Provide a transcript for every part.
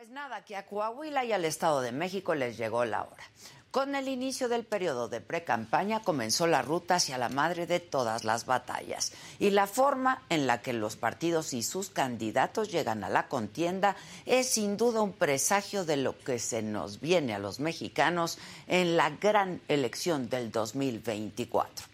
Pues nada, que a Coahuila y al Estado de México les llegó la hora. Con el inicio del periodo de pre-campaña comenzó la ruta hacia la madre de todas las batallas y la forma en la que los partidos y sus candidatos llegan a la contienda es sin duda un presagio de lo que se nos viene a los mexicanos en la gran elección del 2024.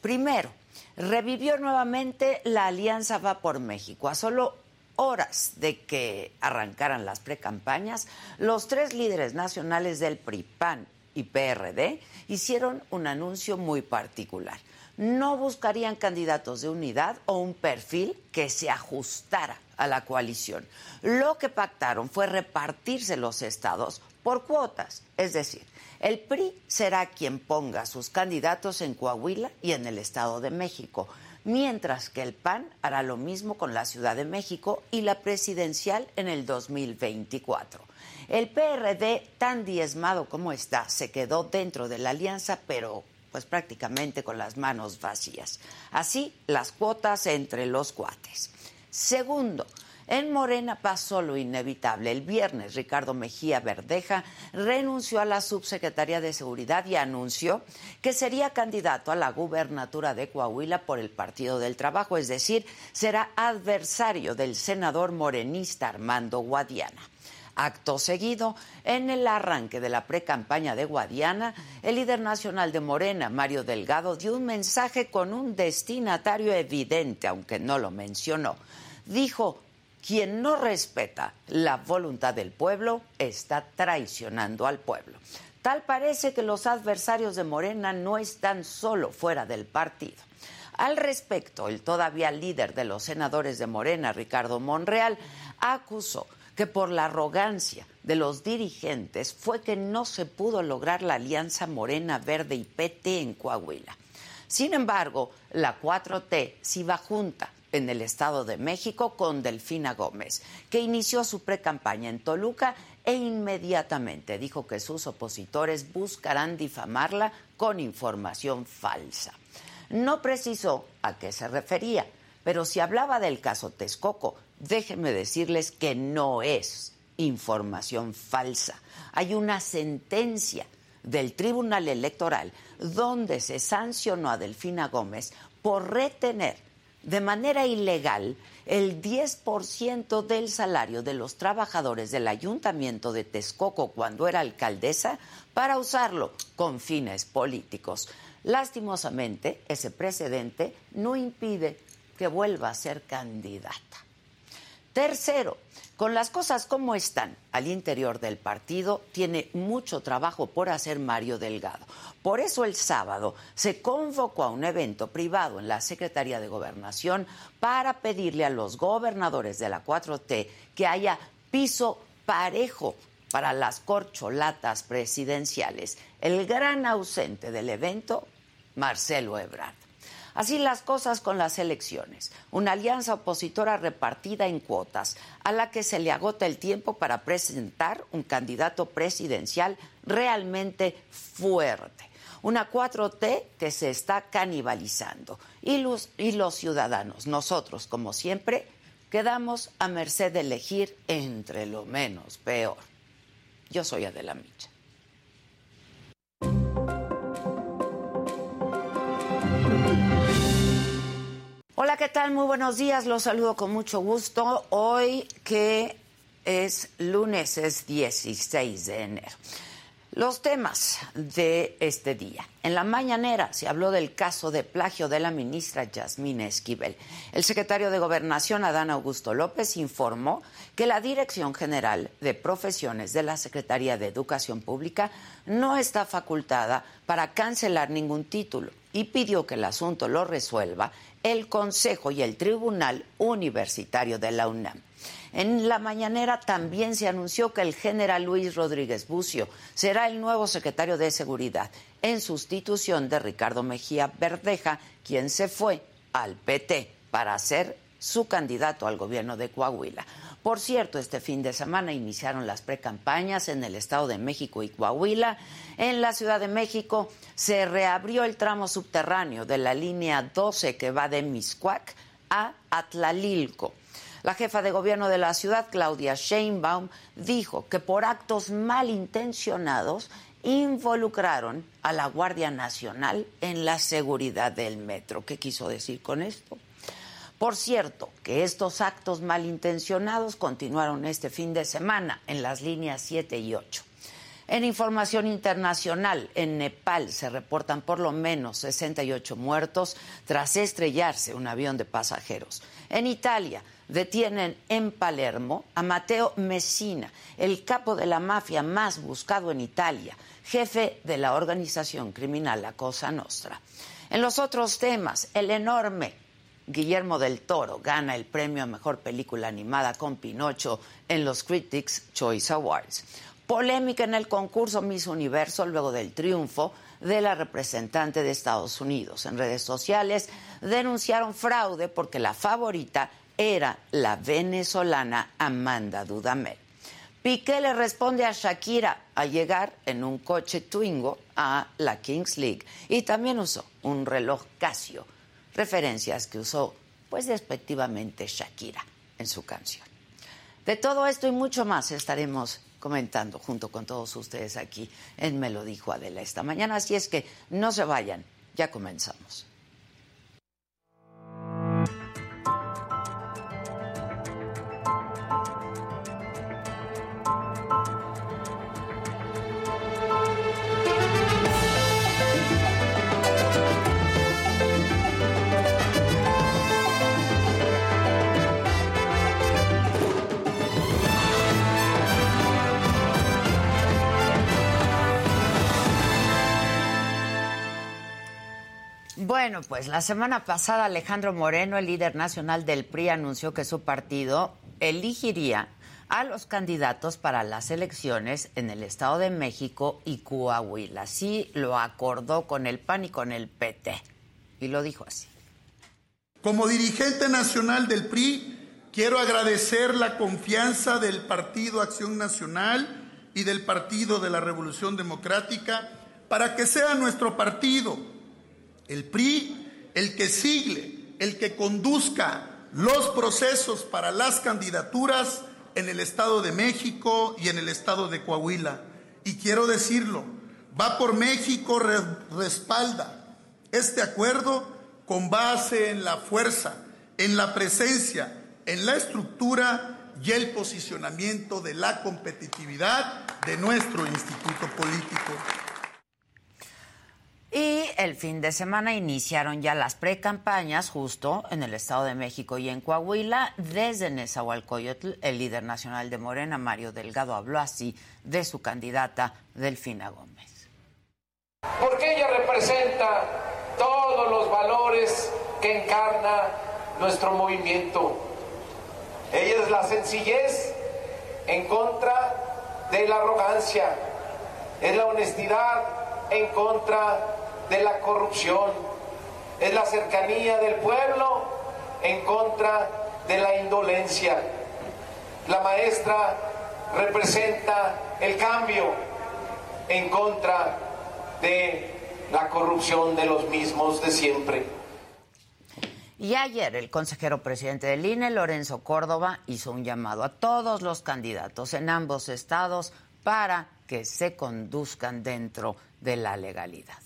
Primero, revivió nuevamente la Alianza Va por México a solo horas de que arrancaran las precampañas, los tres líderes nacionales del PRI, PAN y PRD hicieron un anuncio muy particular. No buscarían candidatos de unidad o un perfil que se ajustara a la coalición. Lo que pactaron fue repartirse los estados por cuotas, es decir, el PRI será quien ponga sus candidatos en Coahuila y en el Estado de México mientras que el PAN hará lo mismo con la Ciudad de México y la presidencial en el 2024. El PRD, tan diezmado como está, se quedó dentro de la alianza, pero pues prácticamente con las manos vacías. Así, las cuotas entre los cuates. Segundo, en Morena pasó lo inevitable. El viernes, Ricardo Mejía Verdeja renunció a la subsecretaría de Seguridad y anunció que sería candidato a la gubernatura de Coahuila por el Partido del Trabajo, es decir, será adversario del senador morenista Armando Guadiana. Acto seguido, en el arranque de la precampaña de Guadiana, el líder nacional de Morena, Mario Delgado, dio un mensaje con un destinatario evidente, aunque no lo mencionó. Dijo, quien no respeta la voluntad del pueblo está traicionando al pueblo. Tal parece que los adversarios de Morena no están solo fuera del partido. Al respecto, el todavía líder de los senadores de Morena, Ricardo Monreal, acusó que por la arrogancia de los dirigentes fue que no se pudo lograr la alianza Morena Verde y PT en Coahuila. Sin embargo, la 4T sí va junta en el Estado de México con Delfina Gómez, que inició su precampaña en Toluca e inmediatamente dijo que sus opositores buscarán difamarla con información falsa. No precisó a qué se refería, pero si hablaba del caso Texcoco, déjenme decirles que no es información falsa. Hay una sentencia del Tribunal Electoral donde se sancionó a Delfina Gómez por retener de manera ilegal el 10% del salario de los trabajadores del ayuntamiento de Texcoco cuando era alcaldesa para usarlo con fines políticos. Lastimosamente, ese precedente no impide que vuelva a ser candidata. Tercero, con las cosas como están al interior del partido, tiene mucho trabajo por hacer Mario Delgado. Por eso el sábado se convocó a un evento privado en la Secretaría de Gobernación para pedirle a los gobernadores de la 4T que haya piso parejo para las corcholatas presidenciales. El gran ausente del evento, Marcelo Ebrard. Así las cosas con las elecciones. Una alianza opositora repartida en cuotas, a la que se le agota el tiempo para presentar un candidato presidencial realmente fuerte. Una 4T que se está canibalizando. Y los, y los ciudadanos, nosotros, como siempre, quedamos a merced de elegir entre lo menos peor. Yo soy Adela Micha. ¿Qué tal? Muy buenos días. Los saludo con mucho gusto. Hoy que es lunes, es 16 de enero. Los temas de este día. En la mañanera se habló del caso de plagio de la ministra Yasmina Esquivel. El secretario de Gobernación, Adán Augusto López, informó que la Dirección General de Profesiones de la Secretaría de Educación Pública no está facultada para cancelar ningún título y pidió que el asunto lo resuelva el Consejo y el Tribunal Universitario de la UNAM. En la mañanera también se anunció que el general Luis Rodríguez Bucio será el nuevo secretario de Seguridad en sustitución de Ricardo Mejía Verdeja, quien se fue al PT para ser su candidato al gobierno de Coahuila. Por cierto, este fin de semana iniciaron las precampañas en el Estado de México y Coahuila. En la Ciudad de México se reabrió el tramo subterráneo de la línea 12 que va de Miscuac a Atlalilco. La jefa de gobierno de la ciudad, Claudia Sheinbaum, dijo que por actos malintencionados involucraron a la Guardia Nacional en la seguridad del metro. ¿Qué quiso decir con esto? Por cierto, que estos actos malintencionados continuaron este fin de semana en las líneas 7 y 8. En información internacional, en Nepal se reportan por lo menos 68 muertos tras estrellarse un avión de pasajeros. En Italia detienen en Palermo a Matteo Messina, el capo de la mafia más buscado en Italia, jefe de la organización criminal La Cosa Nostra. En los otros temas, el enorme Guillermo del Toro gana el premio a mejor película animada con Pinocho en los Critics Choice Awards. Polémica en el concurso Miss Universo luego del triunfo de la representante de Estados Unidos. En redes sociales denunciaron fraude porque la favorita era la venezolana Amanda Dudamel. Piqué le responde a Shakira al llegar en un coche Twingo a la Kings League y también usó un reloj Casio, referencias que usó pues despectivamente Shakira en su canción. De todo esto y mucho más estaremos comentando junto con todos ustedes aquí en Me lo dijo Adela esta mañana. Así es que no se vayan, ya comenzamos. Bueno, pues la semana pasada Alejandro Moreno, el líder nacional del PRI, anunció que su partido elegiría a los candidatos para las elecciones en el Estado de México y Coahuila. Así lo acordó con el PAN y con el PT. Y lo dijo así. Como dirigente nacional del PRI, quiero agradecer la confianza del Partido Acción Nacional y del Partido de la Revolución Democrática para que sea nuestro partido el PRI, el que sigle, el que conduzca los procesos para las candidaturas en el Estado de México y en el Estado de Coahuila. Y quiero decirlo, va por México respalda este acuerdo con base en la fuerza, en la presencia, en la estructura y el posicionamiento de la competitividad de nuestro instituto político. Y el fin de semana iniciaron ya las precampañas justo en el Estado de México y en Coahuila. Desde Nezahualcóyotl, el líder nacional de Morena, Mario Delgado, habló así de su candidata, Delfina Gómez. Porque ella representa todos los valores que encarna nuestro movimiento. Ella es la sencillez en contra de la arrogancia, es la honestidad en contra de la corrupción, es la cercanía del pueblo en contra de la indolencia. La maestra representa el cambio en contra de la corrupción de los mismos de siempre. Y ayer el consejero presidente del INE, Lorenzo Córdoba, hizo un llamado a todos los candidatos en ambos estados para que se conduzcan dentro de la legalidad.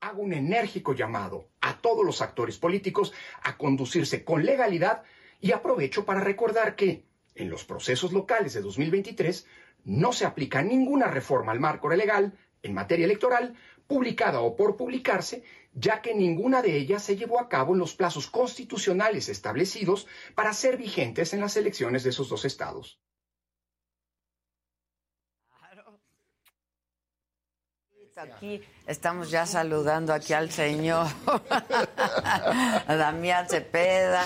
Hago un enérgico llamado a todos los actores políticos a conducirse con legalidad y aprovecho para recordar que en los procesos locales de 2023 no se aplica ninguna reforma al marco legal en materia electoral, publicada o por publicarse, ya que ninguna de ellas se llevó a cabo en los plazos constitucionales establecidos para ser vigentes en las elecciones de esos dos estados. Aquí estamos ya saludando aquí al señor Damián Cepeda.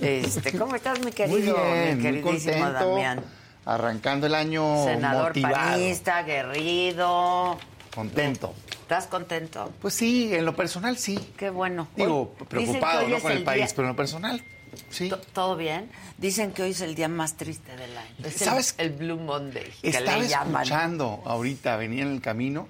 Este, ¿Cómo estás, mi querido, muy bien, mi queridísimo muy contento, Damián? Arrancando el año Senador motivado, panista, aguerrido. contento. ¿Estás contento? Pues sí, en lo personal sí. Qué bueno. Digo, Hoy- preocupado ¿no? con el, el país, día- pero en lo personal sí. To- ¿Todo bien? Dicen que hoy es el día más triste del año. Es el- ¿Sabes? El, Blue Monday. Que Estaba le llaman. escuchando ahorita, venía en el camino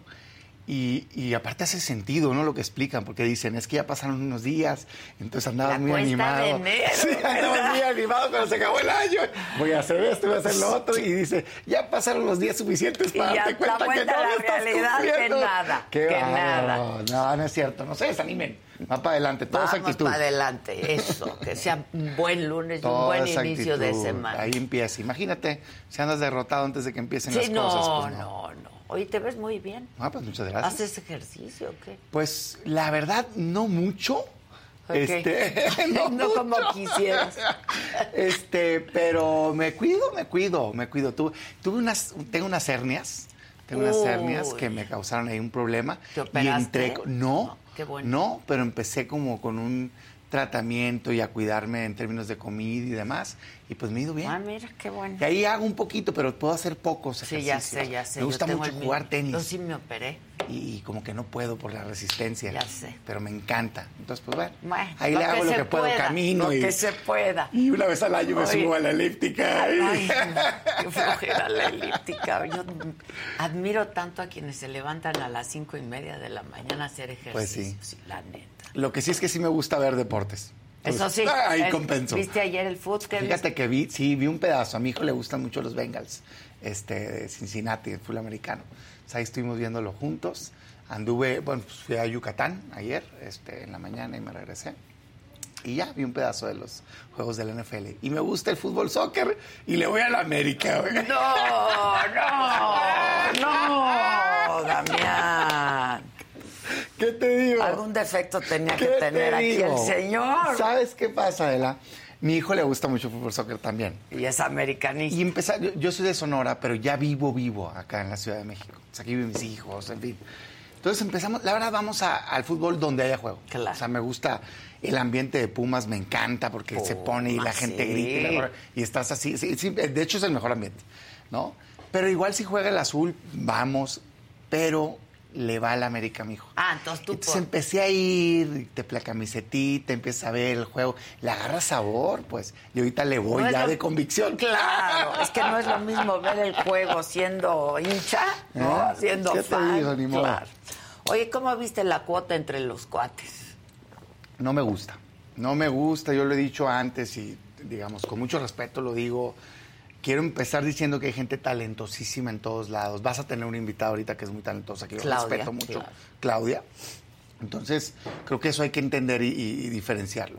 y, y aparte hace sentido, ¿no? Lo que explican, porque dicen, es que ya pasaron unos días, entonces andabas La muy animado. de enero, sí, andabas muy animado cuando se acabó el año. Voy a hacer esto, voy a hacer lo otro. Y dice, ya pasaron los días suficientes Y para ya darte la cuenta que no la lo estás realidad, que nada, Qué que nada. No, no es cierto, no se desanimen. Va para adelante, toda esa actitud. para adelante, eso. Que sea un buen lunes y un buen inicio de semana. Ahí empieza. Imagínate, si andas derrotado antes de que empiecen sí, las no, cosas. pues no, no. Oye, te ves muy bien. Ah, pues muchas gracias. ¿Haces ejercicio o qué? Pues la verdad, no mucho. Este, no, No como quisieras. Este, pero me cuido, me cuido, me cuido. Tuve, tuve unas, tengo unas hernias, tengo unas hernias que me causaron ahí un problema. ¿Te Y operaste? entré, no, No, qué bueno. no, pero empecé como con un tratamiento y a cuidarme en términos de comida y demás, y pues me he ido bien. Ah, mira, qué bueno. Y ahí hago un poquito, pero puedo hacer pocos Sí, ya ejercicios. sé, ya sé. Me gusta mucho jugar tenis Yo sí me operé. y, como que no puedo por la resistencia. Ya sé. Pero me encanta. Entonces, pues bueno, Bueno, ahí le hago lo que puedo, camino Lo y, que se pueda. y una vez al año me Oye. subo a la elíptica. Ay, qué flojera la elíptica. Yo admiro tanto a quienes se levantan a las cinco y media de la mañana a hacer ejercicio. Pues sí. la neta. Lo que sí es que sí me gusta ver deportes. Eso sí. Ahí el- compenso. ¿Viste ayer el fútbol? ¿Qué Fíjate que vi, sí, vi un pedazo. A mi hijo le gustan mucho los Bengals, este, de Cincinnati, el fútbol americano. O sea, ahí estuvimos viéndolo juntos. Anduve, bueno, pues fui a Yucatán ayer, este, en la mañana y me regresé. Y ya vi un pedazo de los juegos del NFL. Y me gusta el fútbol soccer y le voy a la América, güey. No, no, no, Damián. ¿Qué te digo? Algún defecto tenía que ¿Qué te tener aquí el señor. ¿Sabes qué pasa, Adela? Mi hijo le gusta mucho el fútbol soccer también. Y es americanista. Y empezar, yo, yo soy de Sonora, pero ya vivo, vivo acá en la Ciudad de México. O sea, aquí viven mis hijos, en fin. Entonces empezamos, la verdad, vamos a- al fútbol donde haya juego. Claro. O sea, me gusta el ambiente de Pumas, me encanta porque se pone y la gente sí. grita y, la- y estás así. sí, sí, de hecho, es el mejor ambiente, ¿no? Pero igual si juega el azul, vamos, pero le va al América, mijo. Ah, entonces tú Entonces por- empecé a ir, te la camisetita, empiezas a ver el juego, le agarra sabor, pues. Y ahorita le voy No ya lo- de convicción. Claro, es que no es lo mismo ver el juego siendo hincha, ¿no? ¿Eh? Siendo ¿Qué te digo? Ni modo. claro. Oye, ¿cómo viste la cuota entre los cuates? No me gusta. No me gusta, yo lo he dicho antes y, digamos, con mucho respeto lo digo. Quiero empezar diciendo que hay gente talentosísima en todos lados. Vas a tener una invitada ahorita que es muy talentosa, que yo respeto mucho, claro. Claudia. Entonces, creo que eso hay que entender y, y- y diferenciarlo.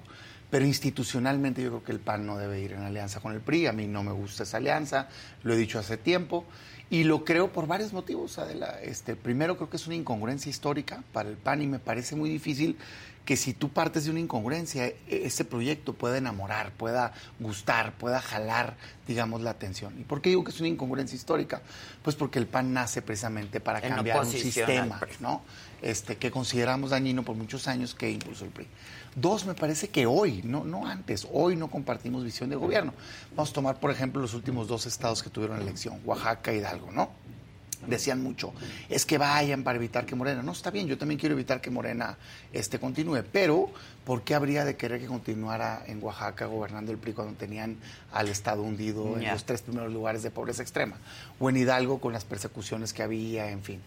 Pero institucionalmente yo creo que el PAN no debe ir en alianza con el PRI. A mí no me gusta esa alianza, lo he dicho hace tiempo. Y lo creo por varios motivos, Adela. Este, primero, creo que es una incongruencia histórica para el PAN y me parece muy difícil que si tú partes de una incongruencia, e- ese proyecto pueda enamorar, pueda gustar, pueda jalar, digamos, la atención. ¿Y por qué digo que es una incongruencia histórica? Pues porque el PAN nace precisamente para En cambiar un sistema. ¿no? Este, que consideramos dañino por muchos años que impulsó el PRI. Dos, me parece que hoy, no, no antes, hoy no compartimos visión de gobierno. Vamos a tomar, por ejemplo, los últimos dos estados que tuvieron elección, Oaxaca y Hidalgo, ¿no? Decían mucho, es que vayan para evitar que Morena. No, está bien, yo también quiero evitar que Morena este, continúe, pero ¿por qué habría de querer que continuara en Oaxaca gobernando el PRI cuando tenían al Estado hundido en los tres primeros lugares de pobreza extrema? O en Hidalgo con las persecuciones que había, en fin.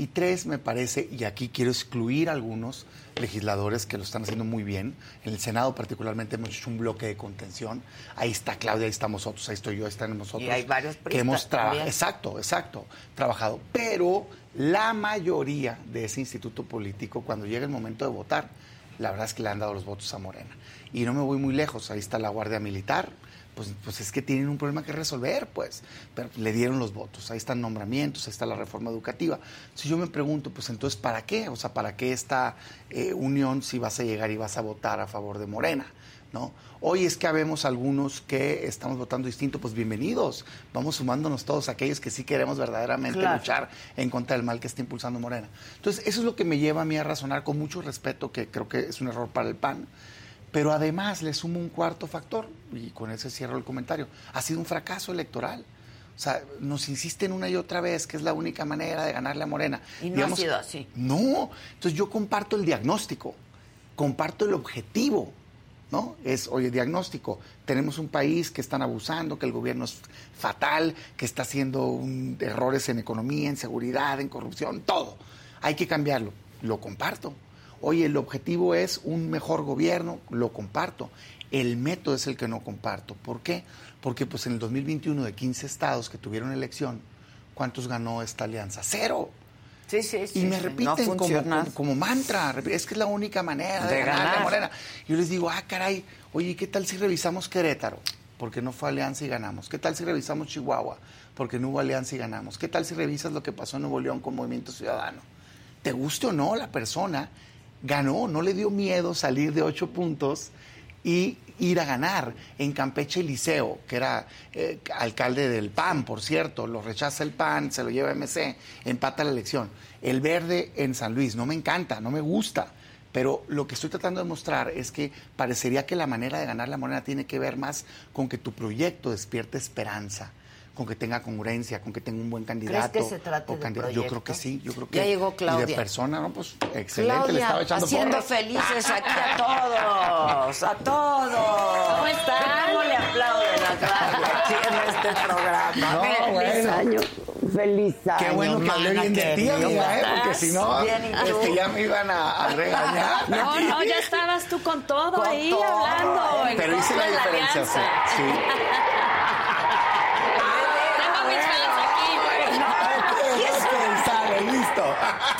Y tres, me parece, y aquí quiero excluir a algunos legisladores que lo están haciendo muy bien. En el Senado particularmente hemos hecho un bloque de contención. Ahí está Claudia, ahí estamos nosotros, ahí estoy yo, ahí están nosotros. Y hay varios que hemos trabajado. Exacto, exacto, trabajado. Pero la mayoría de ese instituto político, cuando llega el momento de votar, la verdad es que le han dado los votos a Morena. Y no me voy muy lejos, ahí está la Guardia Militar, pues, pues es que tienen un problema que resolver, pues. Pero le dieron los votos, ahí están nombramientos, ahí está la reforma educativa. Si yo me pregunto, pues entonces, ¿para qué? O sea, ¿para qué esta eh, unión si vas a llegar y vas a votar a favor de Morena? ¿No? Hoy es que habemos algunos que estamos votando distinto, pues bienvenidos. Vamos sumándonos todos aquellos que sí queremos verdaderamente Claro. luchar en contra del mal que está impulsando Morena. Entonces, eso es lo que me lleva a mí a razonar con mucho respeto, que creo que es un error para el PAN. Pero además le sumo un cuarto factor, y con ese cierro el comentario. Ha sido un fracaso electoral. O sea, nos insisten una y otra vez que es la única manera de ganarle a Morena. Y no ha sido así. No. Entonces yo comparto el diagnóstico, comparto el objetivo, ¿no? Es, oye, diagnóstico, tenemos un país que están abusando, que el gobierno es fatal, que está haciendo un- errores en economía, en seguridad, en corrupción, todo. Hay que cambiarlo. Lo comparto. Oye, el objetivo es un mejor gobierno, lo comparto. El método es el que no comparto. ¿Por qué? Porque pues en el 2021 de 15 estados que tuvieron elección, ¿cuántos ganó esta alianza? Cero. Sí, sí, sí. Y me repiten no como, como, como mantra, es que es la única manera de, De ganar ganar. Morena. Yo les digo, ah, caray, oye, ¿qué tal si revisamos Querétaro? Porque no fue alianza y ganamos. ¿Qué tal si revisamos Chihuahua? Porque no hubo alianza y ganamos. ¿Qué tal si revisas lo que pasó en Nuevo León con Movimiento Ciudadano? Te guste o no, la persona ganó, no le dio miedo salir de ocho puntos y ir a ganar. En Campeche Liceo, que era eh, alcalde del PAN, por cierto, lo rechaza el PAN, se lo lleva MC, empata la elección. El verde en San Luis, no me encanta, no me gusta. Pero lo que estoy tratando de mostrar es que parecería que la manera de ganar la moneda tiene que ver más con que tu proyecto despierte esperanza, con que tenga congruencia, con que tenga un buen candidato. que se trate o de candida- Yo creo que sí, yo creo que Ya llegó Y Claudia. de persona, no, pues excelente, le estaba echando haciendo porras. felices aquí a todos, a todos. ¿Cómo están? ¿Cómo le aplauden a Claudia aquí en este programa? No, feliz bueno. año, feliz año. Qué bueno que hablé bien de ti, amiga, ¿eh? porque si no, ¿y este, ya me iban a, a regañar. No, no, ya estabas tú con todo Con ahí todo. hablando. Pero hice la de diferencia, sí. Tengo mis fans aquí. Ok, sale, listo.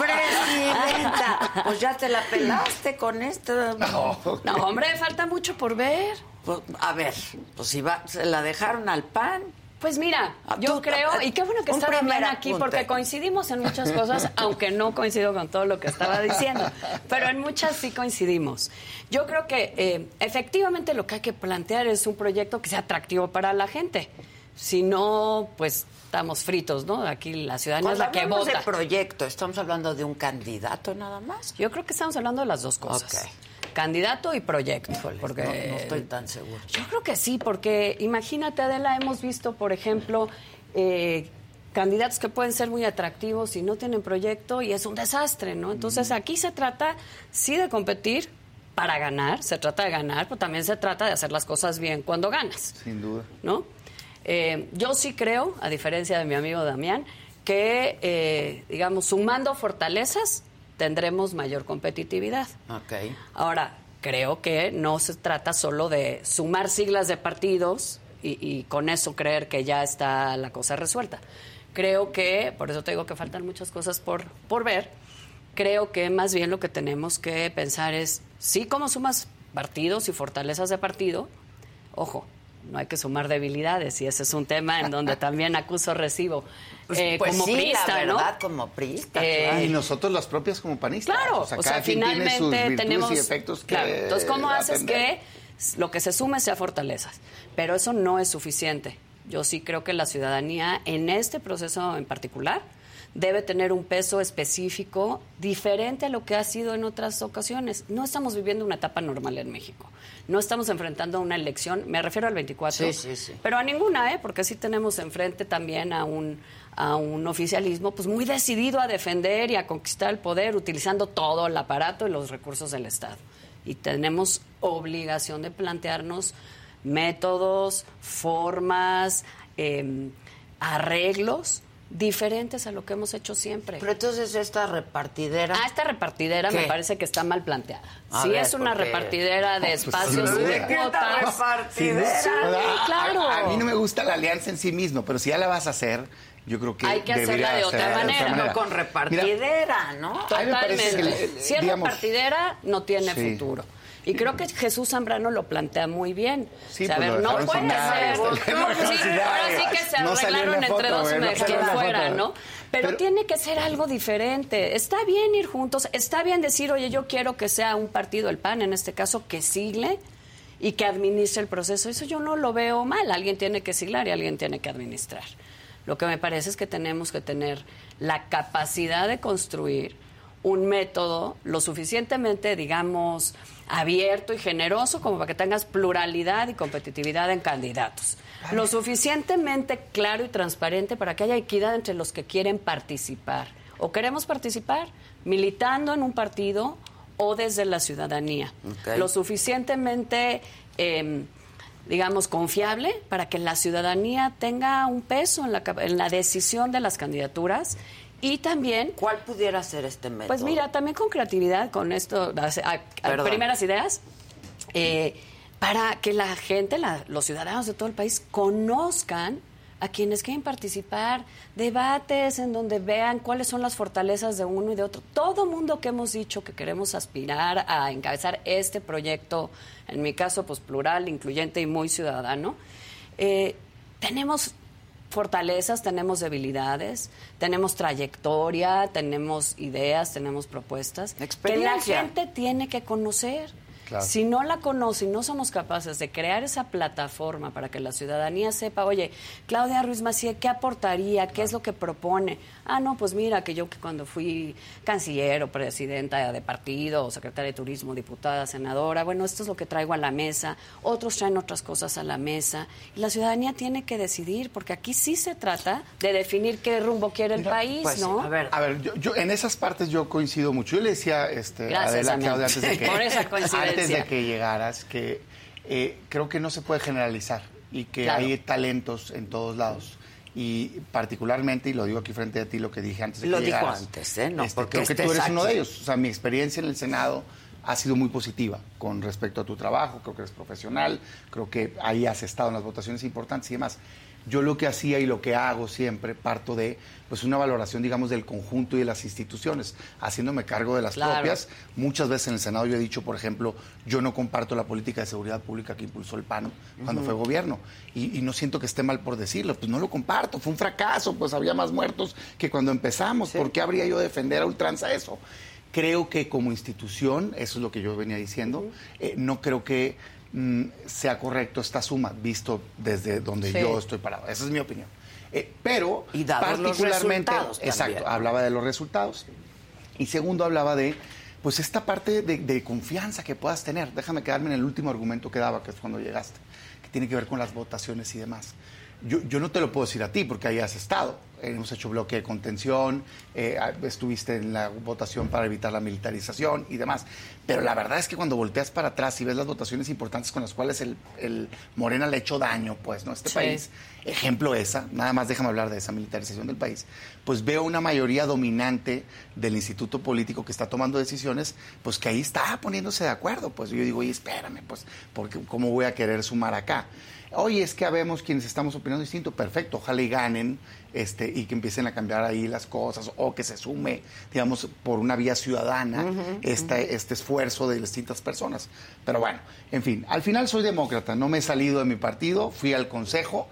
Presidenta, pues ya te la pelaste con esto. No. No, hombre, falta mucho por ver. Pues, a ver, pues si va, se la dejaron al pan. Pues mira, Ah, yo tú- creo, y qué bueno que está Damián aquí, apunte. porque coincidimos en muchas cosas, aunque no coincido con todo lo que estaba diciendo, pero en muchas sí coincidimos. Yo creo que eh, efectivamente lo que hay que plantear es un proyecto que sea atractivo para la gente. Si no, pues estamos fritos, ¿no? Aquí la ciudadanía es la que hablamos vota. de proyecto, ¿estamos hablando de un candidato nada más? Yo creo que estamos hablando de las dos cosas. Candidato y proyecto. porque no, no estoy tan seguro. Yo creo que sí, porque imagínate, Adela, hemos visto, por ejemplo, eh, candidatos que pueden ser muy atractivos y no tienen proyecto y es un desastre, ¿no? Entonces aquí se trata, sí, de competir para ganar, se trata de ganar, pero también se trata de hacer las cosas bien cuando ganas. Sin duda. ¿no? Eh, yo sí creo, a diferencia de mi amigo Damián, que, eh, digamos, sumando fortalezas, tendremos mayor competitividad. Ok. Ahora, creo que no se trata solo de sumar siglas de partidos y, y con eso creer que ya está la cosa resuelta. Creo que, por eso te digo que faltan muchas cosas por, por ver, creo que más bien lo que tenemos que pensar es, sí, cómo sumas partidos y fortalezas de partido, ojo, no hay que sumar debilidades y ese es un tema en donde también acuso recibo Pues, eh, pues como sí, priista, la ¿no? verdad, como priista. Eh, claro. Y nosotros las propias como panistas. Claro, o sea, o cada sea, quien tiene sus finalmente tenemos. y efectos que claro, entonces, ¿cómo haces que lo que se sume sea fortalezas? Pero eso no es suficiente. Yo sí creo que la ciudadanía, en este proceso en particular, debe tener un peso específico diferente a lo que ha sido en otras ocasiones. No estamos viviendo una etapa normal en México. No estamos enfrentando una elección, me refiero al 24, Sí, sí, sí. pero a ninguna, ¿eh? porque sí tenemos enfrente también a un, a un oficialismo pues muy decidido a defender y a conquistar el poder utilizando todo el aparato y los recursos del Estado. Y tenemos obligación de plantearnos métodos, formas, eh, arreglos diferentes a lo que hemos hecho siempre. Pero entonces esta repartidera. Ah, esta repartidera me parece que está mal planteada. A Si ver, es una repartidera de pues, espacios sin y de ¿De qué esta cuotas. repartidera? Sí, A- claro. A, a mí no me gusta la alianza en sí mismo, pero si ya la vas a hacer, yo creo que Hay que hacerla de otra hacerla manera, No con repartidera, ¿no? Totalmente. que si es digamos- repartidera, no tiene Sí. futuro. Y creo que Jesús Zambrano lo plantea muy bien. Sí, o sea, a pues ver, lo no dejaron puede ser. No, sí, sin ahora sí que se No arreglaron la entre dos y güey, me la fuera. ¿no? Pero, Pero- tiene que ser algo diferente. Está bien ir juntos, está bien decir, oye, yo quiero que sea un partido, el PAN en este caso, que sigle y que administre el proceso. Eso yo no lo veo mal. Alguien tiene que siglar y alguien tiene que administrar. Lo que me parece es que tenemos que tener la capacidad de construir un método lo suficientemente, digamos, abierto y generoso como para que tengas pluralidad y competitividad en candidatos. Lo suficientemente claro y transparente para que haya equidad entre los que quieren participar. O queremos participar militando en un partido o desde la ciudadanía. Lo suficientemente... em, digamos, confiable para que la ciudadanía tenga un peso en la, cap- en la decisión de las candidaturas y también, ¿Cuál pudiera ser este método? pues mira, también con creatividad, con esto, a- primeras ideas, eh, para que la gente, la- los ciudadanos de todo el país conozcan a quienes quieren participar, debates en donde vean cuáles son las fortalezas de uno y de otro. Todo mundo que hemos dicho que queremos aspirar a encabezar este proyecto, en mi caso, pues plural, incluyente y muy ciudadano, eh, tenemos fortalezas, tenemos debilidades, tenemos trayectoria, tenemos ideas, tenemos propuestas que la gente tiene que conocer. Claro. Si no la conoce y no somos capaces de crear esa plataforma para que la ciudadanía sepa, oye, Claudia Ruiz Macié, ¿qué aportaría? ¿Qué es lo que propone? Ah, no, pues mira, que yo que cuando fui canciller o presidenta de partido, o secretaria de turismo, diputada, senadora, bueno, esto es lo que traigo a la mesa, otros traen otras cosas a la mesa, y la ciudadanía tiene que decidir, porque aquí sí se trata de definir qué rumbo quiere el país, pues, ¿no? a ver, A ver, yo, yo- en esas partes yo coincido mucho. Yo le decía este, Gracias, Adela amigo. Claudia antes de que, Por esa coincidencia. Antes de que llegaras que eh, creo que no se puede generalizar y que Claro. hay talentos en todos lados. Y particularmente, y lo digo aquí frente a ti, lo que dije antes de Lo que dijo llegaras, antes, ¿eh? No este, porque creo que tú estés eres uno aquí. de ellos. O sea, mi experiencia en el Senado ha sido muy positiva con respecto a tu trabajo, creo que eres profesional, creo que ahí has estado en las votaciones importantes y demás. Yo lo que hacía y lo que hago siempre parto de pues una valoración, digamos, del conjunto y de las instituciones, haciéndome cargo de las Claro. propias. Muchas veces en el Senado yo he dicho, por ejemplo, yo no comparto la política de seguridad pública que impulsó el PAN cuando fue gobierno. Y, y no siento que esté mal por decirlo, pues no lo comparto, fue un fracaso, pues había más muertos que cuando empezamos. ¿Por qué habría yo de defender a ultranza eso? Creo que como institución, eso es lo que yo venía diciendo, eh, no creo que mm, sea correcto esta suma, visto desde donde Sí. yo estoy parado. Esa es mi opinión. Eh, pero Y los particularmente, exacto, hablaba de los resultados. Y segundo, hablaba de pues esta parte de, de confianza que puedas tener. Déjame quedarme en el último argumento que daba, que es cuando llegaste, que tiene que ver con las votaciones y demás. Yo, yo no te lo puedo decir a ti porque ahí has estado. Hemos hecho bloque de contención, eh, estuviste en la votación para evitar la militarización y demás. Pero la verdad es que cuando volteas para atrás y ves las votaciones importantes con las cuales el, el Morena le ha hecho daño, pues, ¿no? Este Sí. país, ejemplo esa, nada más déjame hablar de esa militarización del país, pues veo una mayoría dominante del instituto político que está tomando decisiones, pues que ahí está poniéndose de acuerdo. Pues yo digo, oye, espérame, pues, porque ¿cómo voy a querer sumar acá? Oye, es que habemos quienes estamos opinando distinto, perfecto, ojalá y ganen este, y que empiecen a cambiar ahí las cosas o que se sume, digamos, por una vía ciudadana este, este esfuerzo de distintas personas. Pero bueno, en fin, al final soy demócrata, no me he salido de mi partido, fui al consejo,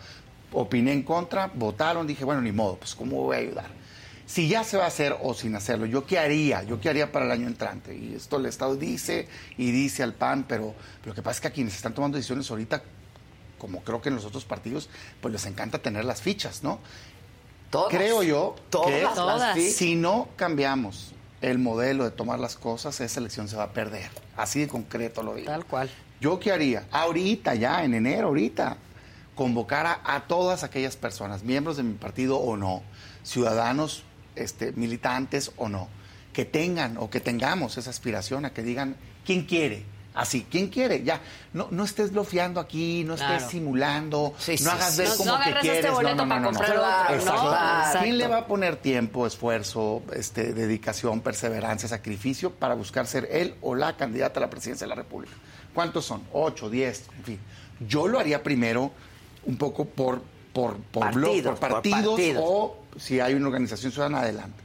opiné en contra, votaron, dije, bueno, ni modo, pues ¿cómo voy a ayudar? Si ya se va a hacer o sin hacerlo, ¿yo qué haría? ¿Yo qué haría para el año entrante? Y esto el Estado dice y dice al PAN, pero lo que pasa es que a quienes están tomando decisiones ahorita, como creo que en los otros partidos, pues les encanta tener las fichas, ¿no? Todas. Creo yo Todas que las Todas. fichas. si no cambiamos el modelo de tomar las cosas, esa elección se va a perder. Así de concreto lo digo. Tal cual. ¿Yo qué haría? Ahorita, ya, en enero, ahorita, convocar a, a todas aquellas personas, miembros de mi partido o no, ciudadanos, este, militantes o no, que tengan o que tengamos esa aspiración a que digan quién quiere, Así, ¿quién quiere? Ya, no, no estés bloqueando aquí, no estés Claro. simulando, Sí, sí, no hagas ver No- como no que este quieres. boleto no, no, no, no, otro, ¿no? Exacto. Exacto. ¿Quién le va a poner tiempo, esfuerzo, este, dedicación, perseverancia, sacrificio para buscar ser él o la candidata a la presidencia de la República? ¿Cuántos son? ¿Ocho, diez? En fin. Yo lo haría primero un poco por, por, por, Partidos, por por partidos partidos. o si hay una organización ciudadana, adelante.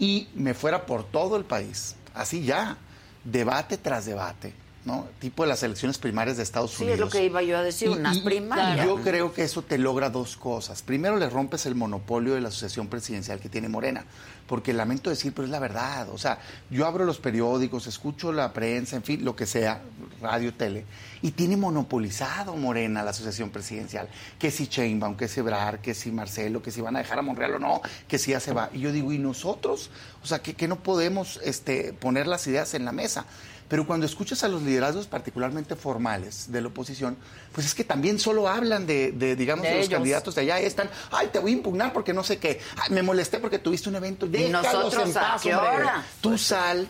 Y me fuera por todo el país, así ya, debate tras debate, ¿no? Tipo de las elecciones primarias de Estados Sí, Unidos. es lo que iba yo a decir, Y- unas primarias. Yo creo que eso te logra dos cosas. Primero, le rompes el monopolio de la asociación presidencial que tiene Morena. Porque lamento decir, pero es la verdad. O sea, yo abro los periódicos, escucho la prensa, en fin, lo que sea, radio, tele, y tiene monopolizado Morena la asociación presidencial. Que si Sheinbaum, que si Ebrar, que si Marcelo, que si van a dejar a Monreal o no, que si ya se va. Y yo digo, ¿y nosotros? O sea, que, que no podemos este, poner las ideas en la mesa. Pero cuando escuchas a los liderazgos particularmente formales de la oposición, pues es que también solo hablan de, de, digamos, De de los candidatos de allá. Están, ay, te voy a impugnar porque no sé qué. Ay, me molesté porque tuviste un evento. Déjalos nosotros en paz, qué hombre. hora? Tú sal,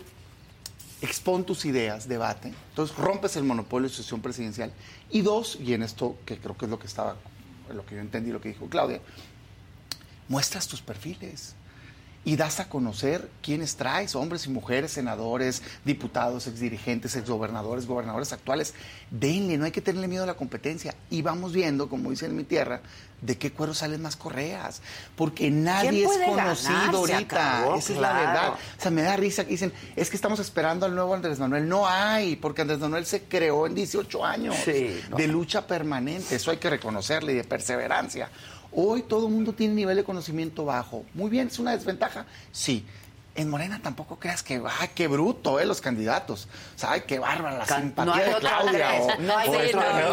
expón tus ideas, debate. Entonces rompes el monopolio de sucesión presidencial. Y dos, y en esto que creo que es lo que estaba, lo que yo entendí, lo que dijo Claudia, muestras tus perfiles y das a conocer quiénes traes, hombres y mujeres, senadores, diputados, exdirigentes, exgobernadores, gobernadores actuales. Denle, no hay que tenerle miedo a la competencia. Y vamos viendo, como dicen en mi tierra, de qué cuero salen más correas. Porque nadie es conocido ganar? Ahorita. acabó, Esa es la verdad. O sea, me da risa que dicen, es que estamos esperando al nuevo Andrés Manuel. No hay, porque Andrés Manuel se creó en 18 años Sí, no. de lucha permanente. Eso hay que reconocerle y de perseverancia. Hoy todo el mundo tiene nivel de conocimiento bajo. Muy bien, es una desventaja. Sí. En Morena tampoco creas que, ¡ay, qué bruto, eh, los candidatos! O sea, ¡ay, qué bárbara la simpatía no hay de Claudia! O- no hay o otra esto, Andrés.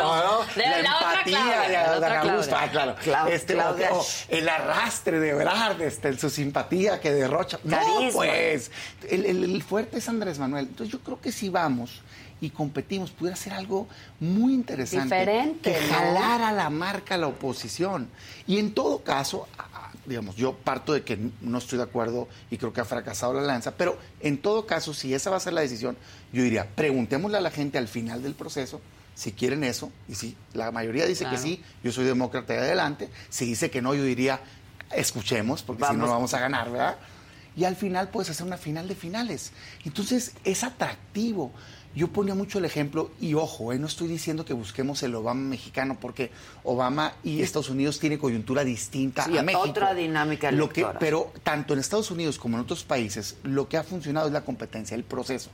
De la, la empatía de, Augusto, ah, claro. Este, o- Claudia. o el arrastre de Ebrard, este, su simpatía que derrocha. No, pues, el, el- el fuerte es Andrés Manuel. Entonces yo creo que si vamos y competimos, pudiera ser algo muy interesante. Diferente, Que ¿no? jalar a la marca a la oposición. Y en todo caso, digamos, yo parto de que no estoy de acuerdo y creo que ha fracasado la alianza, pero en todo caso, si esa va a ser la decisión, yo diría, preguntémosle a la gente al final del proceso si quieren eso, y si la mayoría dice que sí, yo soy demócrata y adelante, si dice que no, yo diría, escuchemos, porque si no no vamos a ganar, ¿verdad? Y al final puedes hacer una final de finales. Entonces es atractivo. Yo ponía mucho el ejemplo, y ojo, eh, no estoy diciendo que busquemos el Obama mexicano, porque Obama y Estados Unidos tienen coyuntura distinta Sí, a México. otra dinámica Lo que. Pero tanto en Estados Unidos como en otros países, lo que ha funcionado es la competencia, el proceso.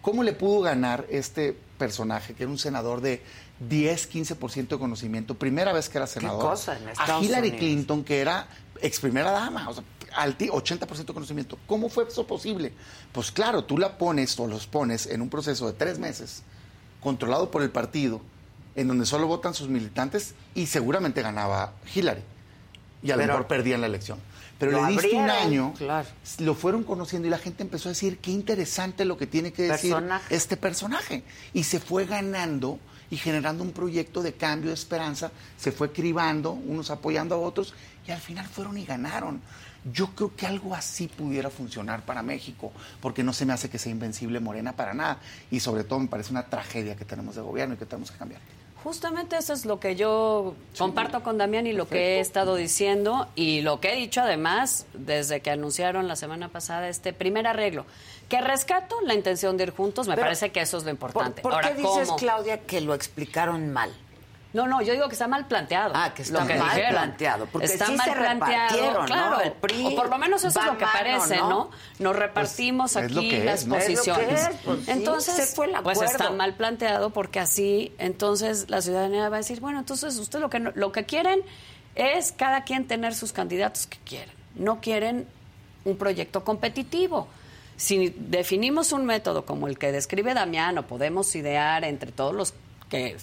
¿Cómo le pudo ganar este personaje, que era un senador de 10, 15% de conocimiento, primera vez que era senador, cosa en a Hillary Unidos? Clinton, que era ex primera dama, o sea, alti- 80% de conocimiento. ¿Cómo fue eso posible? Pues claro, tú la pones o los pones en un proceso de tres meses, controlado por el partido, en donde solo votan sus militantes y seguramente ganaba Hillary. Y a lo mejor perdían la elección. Pero le diste un año, claro. lo fueron conociendo y la gente empezó a decir qué interesante lo que tiene que decir Personaje. este personaje. Y se fue ganando y generando un proyecto de cambio, de esperanza, se fue cribando, unos apoyando a otros, y al final fueron y ganaron. Yo creo que algo así pudiera funcionar para México, porque no se me hace que sea invencible Morena para nada, y sobre todo me parece una tragedia que tenemos de gobierno y que tenemos que cambiar. Justamente eso es lo que yo comparto con Damián y lo que he estado diciendo y lo que he dicho además desde que anunciaron la semana pasada este primer arreglo. Que rescato la intención de ir juntos, me Pero, parece que eso es lo ¿Por, importante. por Ahora, qué dices, ¿cómo? Claudia, que lo explicaron mal? No, no, yo digo que está mal planteado. Ah, que está lo mal dijeron. planteado, porque está sí mal se planteado, repartieron, ¿no? claro. El PRI o por lo menos eso es lo que mano, parece, ¿no? ¿no? Nos repartimos Pues, es lo aquí que las es, ¿no? Es lo que posiciones. es, pues, sí, entonces, se fue el pues está mal planteado porque así, entonces la ciudadanía va a decir, bueno, entonces usted lo que no- lo que quieren es cada quien tener sus candidatos que quieren. No quieren un proyecto competitivo. Si definimos un método como el que describe Damián o podemos idear entre todos los que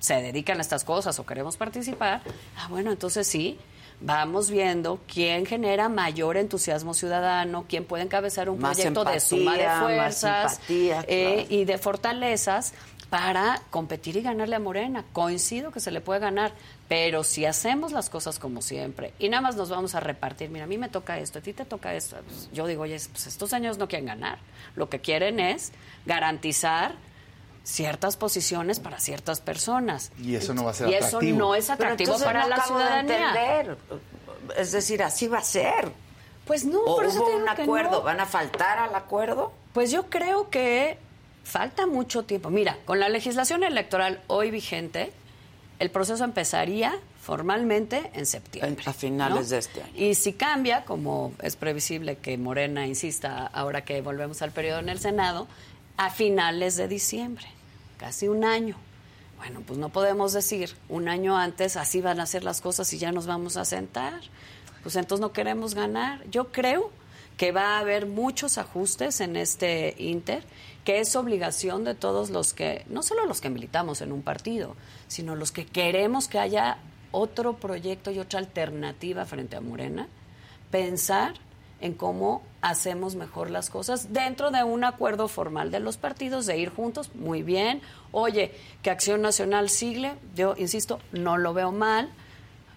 se dedican a estas cosas o queremos participar, ah, bueno, entonces sí, vamos viendo quién genera mayor entusiasmo ciudadano, quién puede encabezar un Más proyecto de suma de empatía, fuerzas eh, y de fortalezas para competir y ganarle a Morena. Coincido que se le puede ganar, pero si hacemos las cosas como siempre y nada más nos vamos a repartir, mira, a mí me toca esto, a ti te toca esto, pues, yo digo, oye, pues estos años no quieren ganar, lo que quieren es garantizar ciertas posiciones para ciertas personas. Y eso no va a ser y atractivo. eso no es atractivo para no la acabo de ciudadanía. entender. Es decir, así va a ser. Pues no, ¿O por eso hubo te digo un que acuerdo? no. ¿Van a faltar al acuerdo? Pues yo creo que falta mucho tiempo. Mira, con la legislación electoral hoy vigente, el proceso empezaría formalmente en septiembre. A finales ¿no? de este año. Y si cambia, como es previsible que Morena insista ahora que volvemos al periodo en el Senado, a finales de diciembre, casi un año. Bueno, pues no podemos decir un año antes así van a ser las cosas y ya nos vamos a sentar. Pues entonces no queremos ganar. Yo creo que va a haber muchos ajustes en este Inter, que es obligación de todos los que, no solo los que militamos en un partido, sino los que queremos que haya otro proyecto y otra alternativa frente a Morena, pensar en cómo hacemos mejor las cosas dentro de un acuerdo formal de los partidos, de ir juntos, muy bien. Oye, que Acción Nacional sigle, yo insisto, no lo veo mal.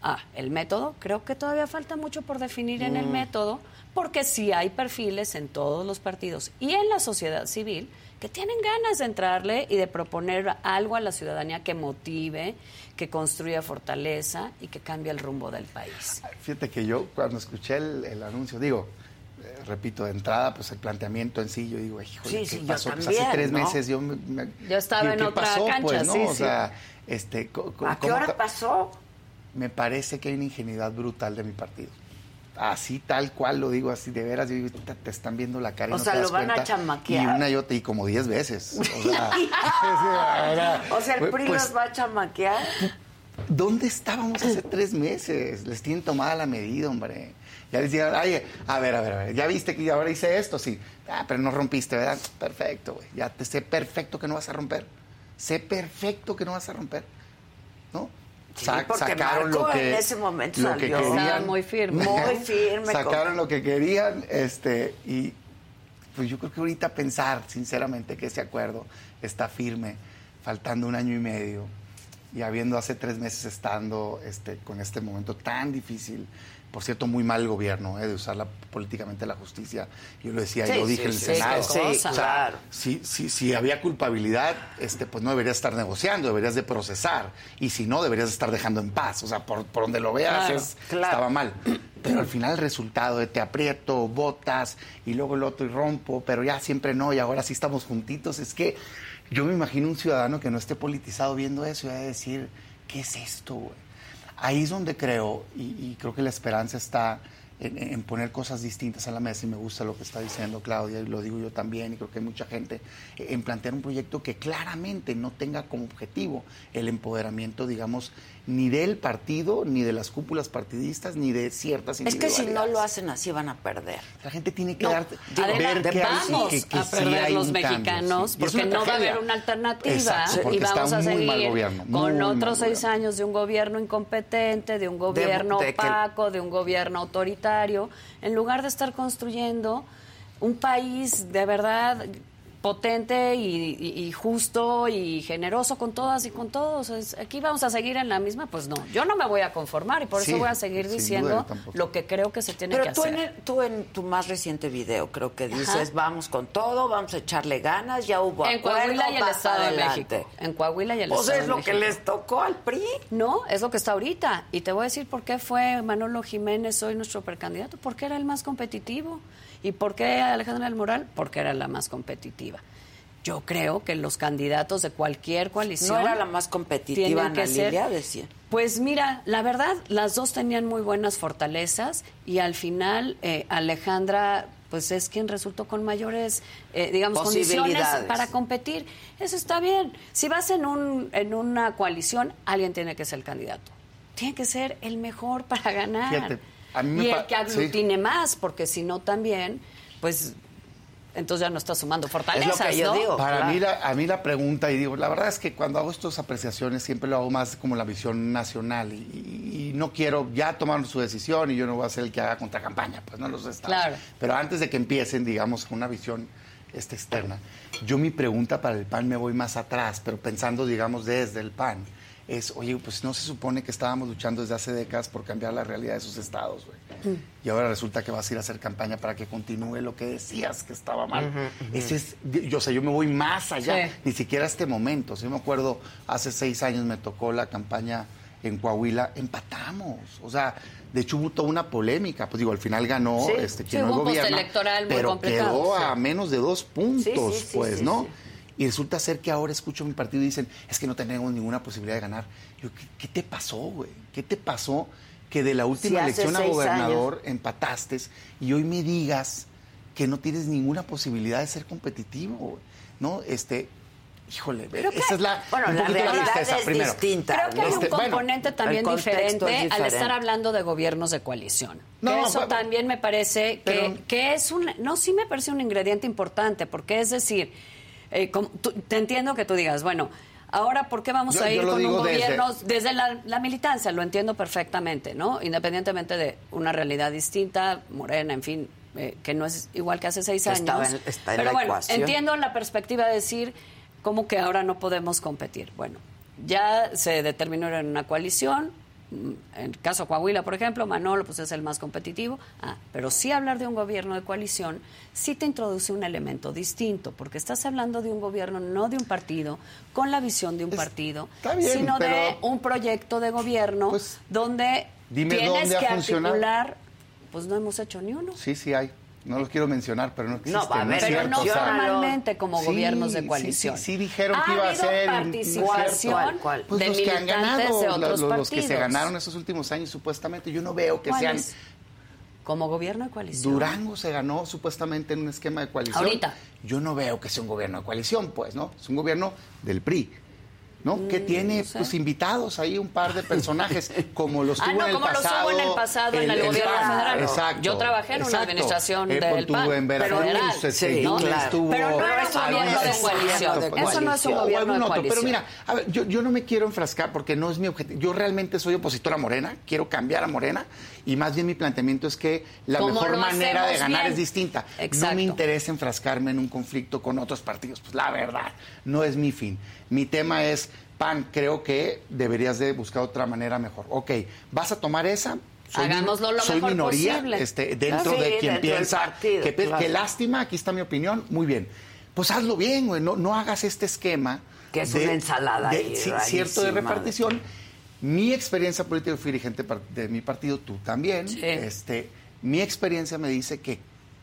Ah, el método, creo que todavía falta mucho por definir en el método, porque sí hay perfiles en todos los partidos y en la sociedad civil que tienen ganas de entrarle y de proponer algo a la ciudadanía que motive, que construya fortaleza y que cambie el rumbo del país. Fíjate que yo cuando escuché el, el anuncio, digo, eh, repito, de entrada, pues el planteamiento en sí, yo digo, híjole, Sí, ¿qué sí, yo pasó? Pues hace tres ¿no? meses yo me, me- Yo estaba digo, en ¿qué otra pasó, cancha, pues, ¿no? sí, O sea, este, ¿A qué ¿cómo hora pasó? Me parece que hay una ingenuidad brutal de mi partido. Así tal cual lo digo, así de veras, yo digo, te, te están viendo la cara y O no sea, te lo van a chamaquear. Y una y otra, y como diez veces. O sea, era- O sea, el PRI pues, los va a chamaquear. ¿Dónde estábamos hace tres meses? Les tienen tomada la medida, hombre. Ya les dijeron, ay, a ver, a ver, a ver, ya viste que ahora hice esto, sí. Ah, pero no rompiste, ¿verdad? Perfecto, güey. Ya te sé perfecto que no vas a romper. Sé perfecto que no vas a romper. ¿No? Sí, Sa- porque Marco en ese momento lo que salió. querían. Estaba muy firme. Muy firme, Sacaron como- lo que querían, este, y pues yo creo que ahorita pensar, sinceramente, que ese acuerdo está firme, faltando un año y medio, y habiendo hace tres meses estando este, con este momento tan difícil, por cierto, muy mal el gobierno, eh, de usar la- políticamente la justicia. Yo lo decía, Sí, yo dije sí, en el sí, Senado. O sea, claro. si, si, si había culpabilidad, este, pues no deberías estar negociando, deberías de procesar. Y si no, deberías de estar dejando en paz. O sea, por, por donde lo veas, Claro, es- claro. estaba mal. Pero al final el resultado de te aprieto, botas, y luego el otro y rompo, pero ya siempre no, y ahora sí estamos juntitos. Es que yo me imagino un ciudadano que no esté politizado viendo eso y va a decir, ¿qué es esto, güey? Ahí es donde creo, y, creo que la esperanza está en, en poner cosas distintas a la mesa, y me gusta lo que está diciendo Claudia, y lo digo yo también, y creo que hay mucha gente, eh, en plantear un proyecto que claramente no tenga como objetivo el empoderamiento, digamos, ni del partido, ni de las cúpulas partidistas, ni de ciertas Es que si no lo hacen así van a perder. La gente tiene que No, dar, ver que hay- vamos que- que a perder los mexicanos sí. Porque no va a haber una alternativa Exacto, y vamos a seguir gobierno, con otros seis años de un gobierno incompetente, de un gobierno de que- opaco, de un gobierno autoritario, en lugar de estar construyendo un país de verdad potente y, y- y justo y generoso con todas y con todos. Es- aquí vamos a seguir en la misma, pues no, yo no me voy a conformar y por Sí, eso voy a seguir diciendo lo que creo que se tiene Pero que tú hacer. en, el- tú en tu más reciente video creo que dices, Ajá. vamos con todo, vamos a echarle ganas, ya hubo En acuerdo, Coahuila y el Estado de adelante. México. En Coahuila y el Pues Estado es de lo México. que les tocó al PRI. No, es lo que está ahorita. Y te voy a decir por qué fue Manolo Jiménez hoy nuestro precandidato. Porque era el más competitivo. ¿Y por qué Alejandra del Moral? Porque era la más competitiva. Yo creo que los candidatos de cualquier coalición... No era la más competitiva, tienen Ana que ser- Lilia, decía. Pues mira, la verdad, las dos tenían muy buenas fortalezas y al final eh, Alejandra pues es quien resultó con mayores, eh, digamos, condiciones para competir. Eso está bien. Si vas en, un, en una coalición, alguien tiene que ser el candidato. Tiene que ser el mejor para ganar. Fíjate, a mí y el que aglutine más, porque si no también, pues entonces ya no está sumando fortalezas, que yo ¿no? digo. Para claro. mí, la, a mí la pregunta, y digo, la verdad es que cuando hago estas apreciaciones siempre lo hago más como la visión nacional y, y- y no quiero, ya tomaron su decisión y yo no voy a ser el que haga contracampaña, pues no los estados. Claro. Pero antes de que empiecen, digamos, una visión este, externa, yo mi pregunta para el PAN me voy más atrás, pero pensando, digamos, desde el PAN, es, oye, pues no se supone que estábamos luchando desde hace décadas por cambiar la realidad de esos estados, güey. Y ahora resulta que vas a ir a hacer campaña para que continúe lo que decías que estaba mal. Ese es, yo, o sea, yo me voy más allá, Sí. ni siquiera a este momento. Si yo me acuerdo, hace seis años me tocó la campaña en Coahuila, empatamos. O sea, de hecho hubo toda una polémica. Pues digo, al final ganó Sí. este, Sí, quien no hubo un gobierna, pero complicado, quedó sí. a menos de dos puntos, Sí, sí, sí, pues, sí, ¿no? Y resulta ser que ahora escucho a mi partido y dicen, es que no tenemos ninguna posibilidad de ganar. Yo, ¿qué, qué te pasó, güey? ¿Qué te pasó que de la última elección a gobernador empataste y hoy me digas que no tienes ninguna posibilidad de ser competitivo, güey? ¿no? Este, híjole, esa es la, bueno, un la realidad tristeza, es primero. distinta. Creo que hay Este, un bueno, componente también diferente, al estar hablando de gobiernos de coalición. No, que eso también me parece que, pero- que es un... No, sí me parece un ingrediente importante, porque es decir, eh, como tú- te entiendo que tú digas, bueno... Ahora, ¿por qué vamos Yo- a ir con un desde- gobierno desde, la, la militancia? Lo entiendo perfectamente, ¿no? Independientemente de una realidad distinta, morena, en fin, eh, que no es igual que hace seis años. estaba en- está en Pero la bueno, ecuación. entiendo la perspectiva de decir cómo que ahora no podemos competir. Bueno, ya se determinó en una coalición. En el caso de Coahuila, por ejemplo, Manolo pues es el más competitivo. Ah, pero sí hablar de un gobierno de coalición sí te introduce un elemento distinto, porque estás hablando de un gobierno, no de un partido, con la visión de un partido, bien, sino de un proyecto de gobierno Pues, donde tienes dónde que articular. Pues no hemos hecho ni uno. Sí, sí hay. No los quiero mencionar, pero no existen. No, va a es Pero no o sea, formalmente como Sí, gobiernos de coalición. Sí, sí, dijeron ¿Ha que iba a ser. participación ¿Cuál, cuál? Pues de los que han ganado, de la- otros los, los que se ganaron estos últimos años, supuestamente. Yo no veo que sean. Como gobierno de coalición. Durango se ganó supuestamente en un esquema de coalición. Ahorita. Yo no veo que sea un gobierno de coalición, pues, ¿no? Es un gobierno del PRI. ¿No? que tiene Mm, no sé. pues invitados ahí un par de personajes como los tuvo Ah, no, en el como los pasado. hubo en el pasado en el gobierno federal. Exacto. Yo trabajé en una administración Eh, del PAN, en pero Veracruz, este, Sí, Yunes claro. estuvo- Pero no era un gobierno de coalición. Eso no es un gobierno de coalición. Pero mira, a ver, yo, yo no me quiero enfrascar porque no es mi objetivo. Yo realmente soy opositor a Morena, quiero cambiar a Morena y más bien mi planteamiento es que la Como mejor manera de ganar bien. es distinta. No me interesa enfrascarme en un conflicto con otros partidos. Pues la verdad, no es mi fin. Mi tema es, PAN, creo que deberías de buscar otra manera mejor. Ok, ¿vas a tomar esa? Soy, Hagámoslo lo soy mejor minoría posible. este, dentro Sí, de quien dentro piensa partido, que, pe- claro. que lástima, aquí está mi opinión, muy bien. Pues hazlo bien, güey, no, no hagas este esquema. Que es una ensalada de- ahí cierto de de- repartición. Mi experiencia política, fui dirigente de mi partido, tú también. Sí. Este, mi experiencia me dice que,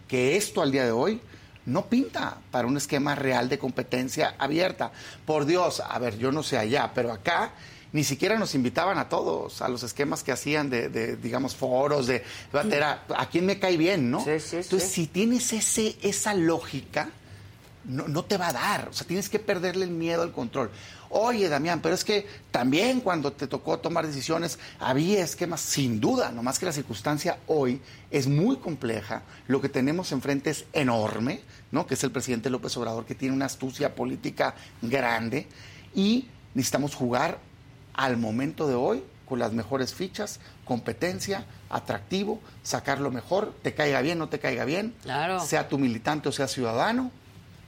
que esto al día de hoy no pinta para un esquema real de competencia abierta. Por Dios, a ver, yo no sé allá, pero acá ni siquiera nos invitaban a todos, a los esquemas que hacían de, de, digamos, foros, de... Era, ¿A quién me cae bien, no? Sí, sí, Entonces, sí. si tienes ese, esa lógica, no, no te va a dar. O sea, tienes que perderle el miedo al control. Oye, Damián, pero es que también cuando te tocó tomar decisiones había esquemas, sin duda, nomás que la circunstancia hoy es muy compleja. Lo que tenemos enfrente es enorme, ¿no? Que es el presidente López Obrador, que tiene una astucia política grande. Y necesitamos jugar al momento de hoy con las mejores fichas, competencia, atractivo, sacar lo mejor, te caiga bien, no te caiga bien, Claro. sea tu militante o sea ciudadano,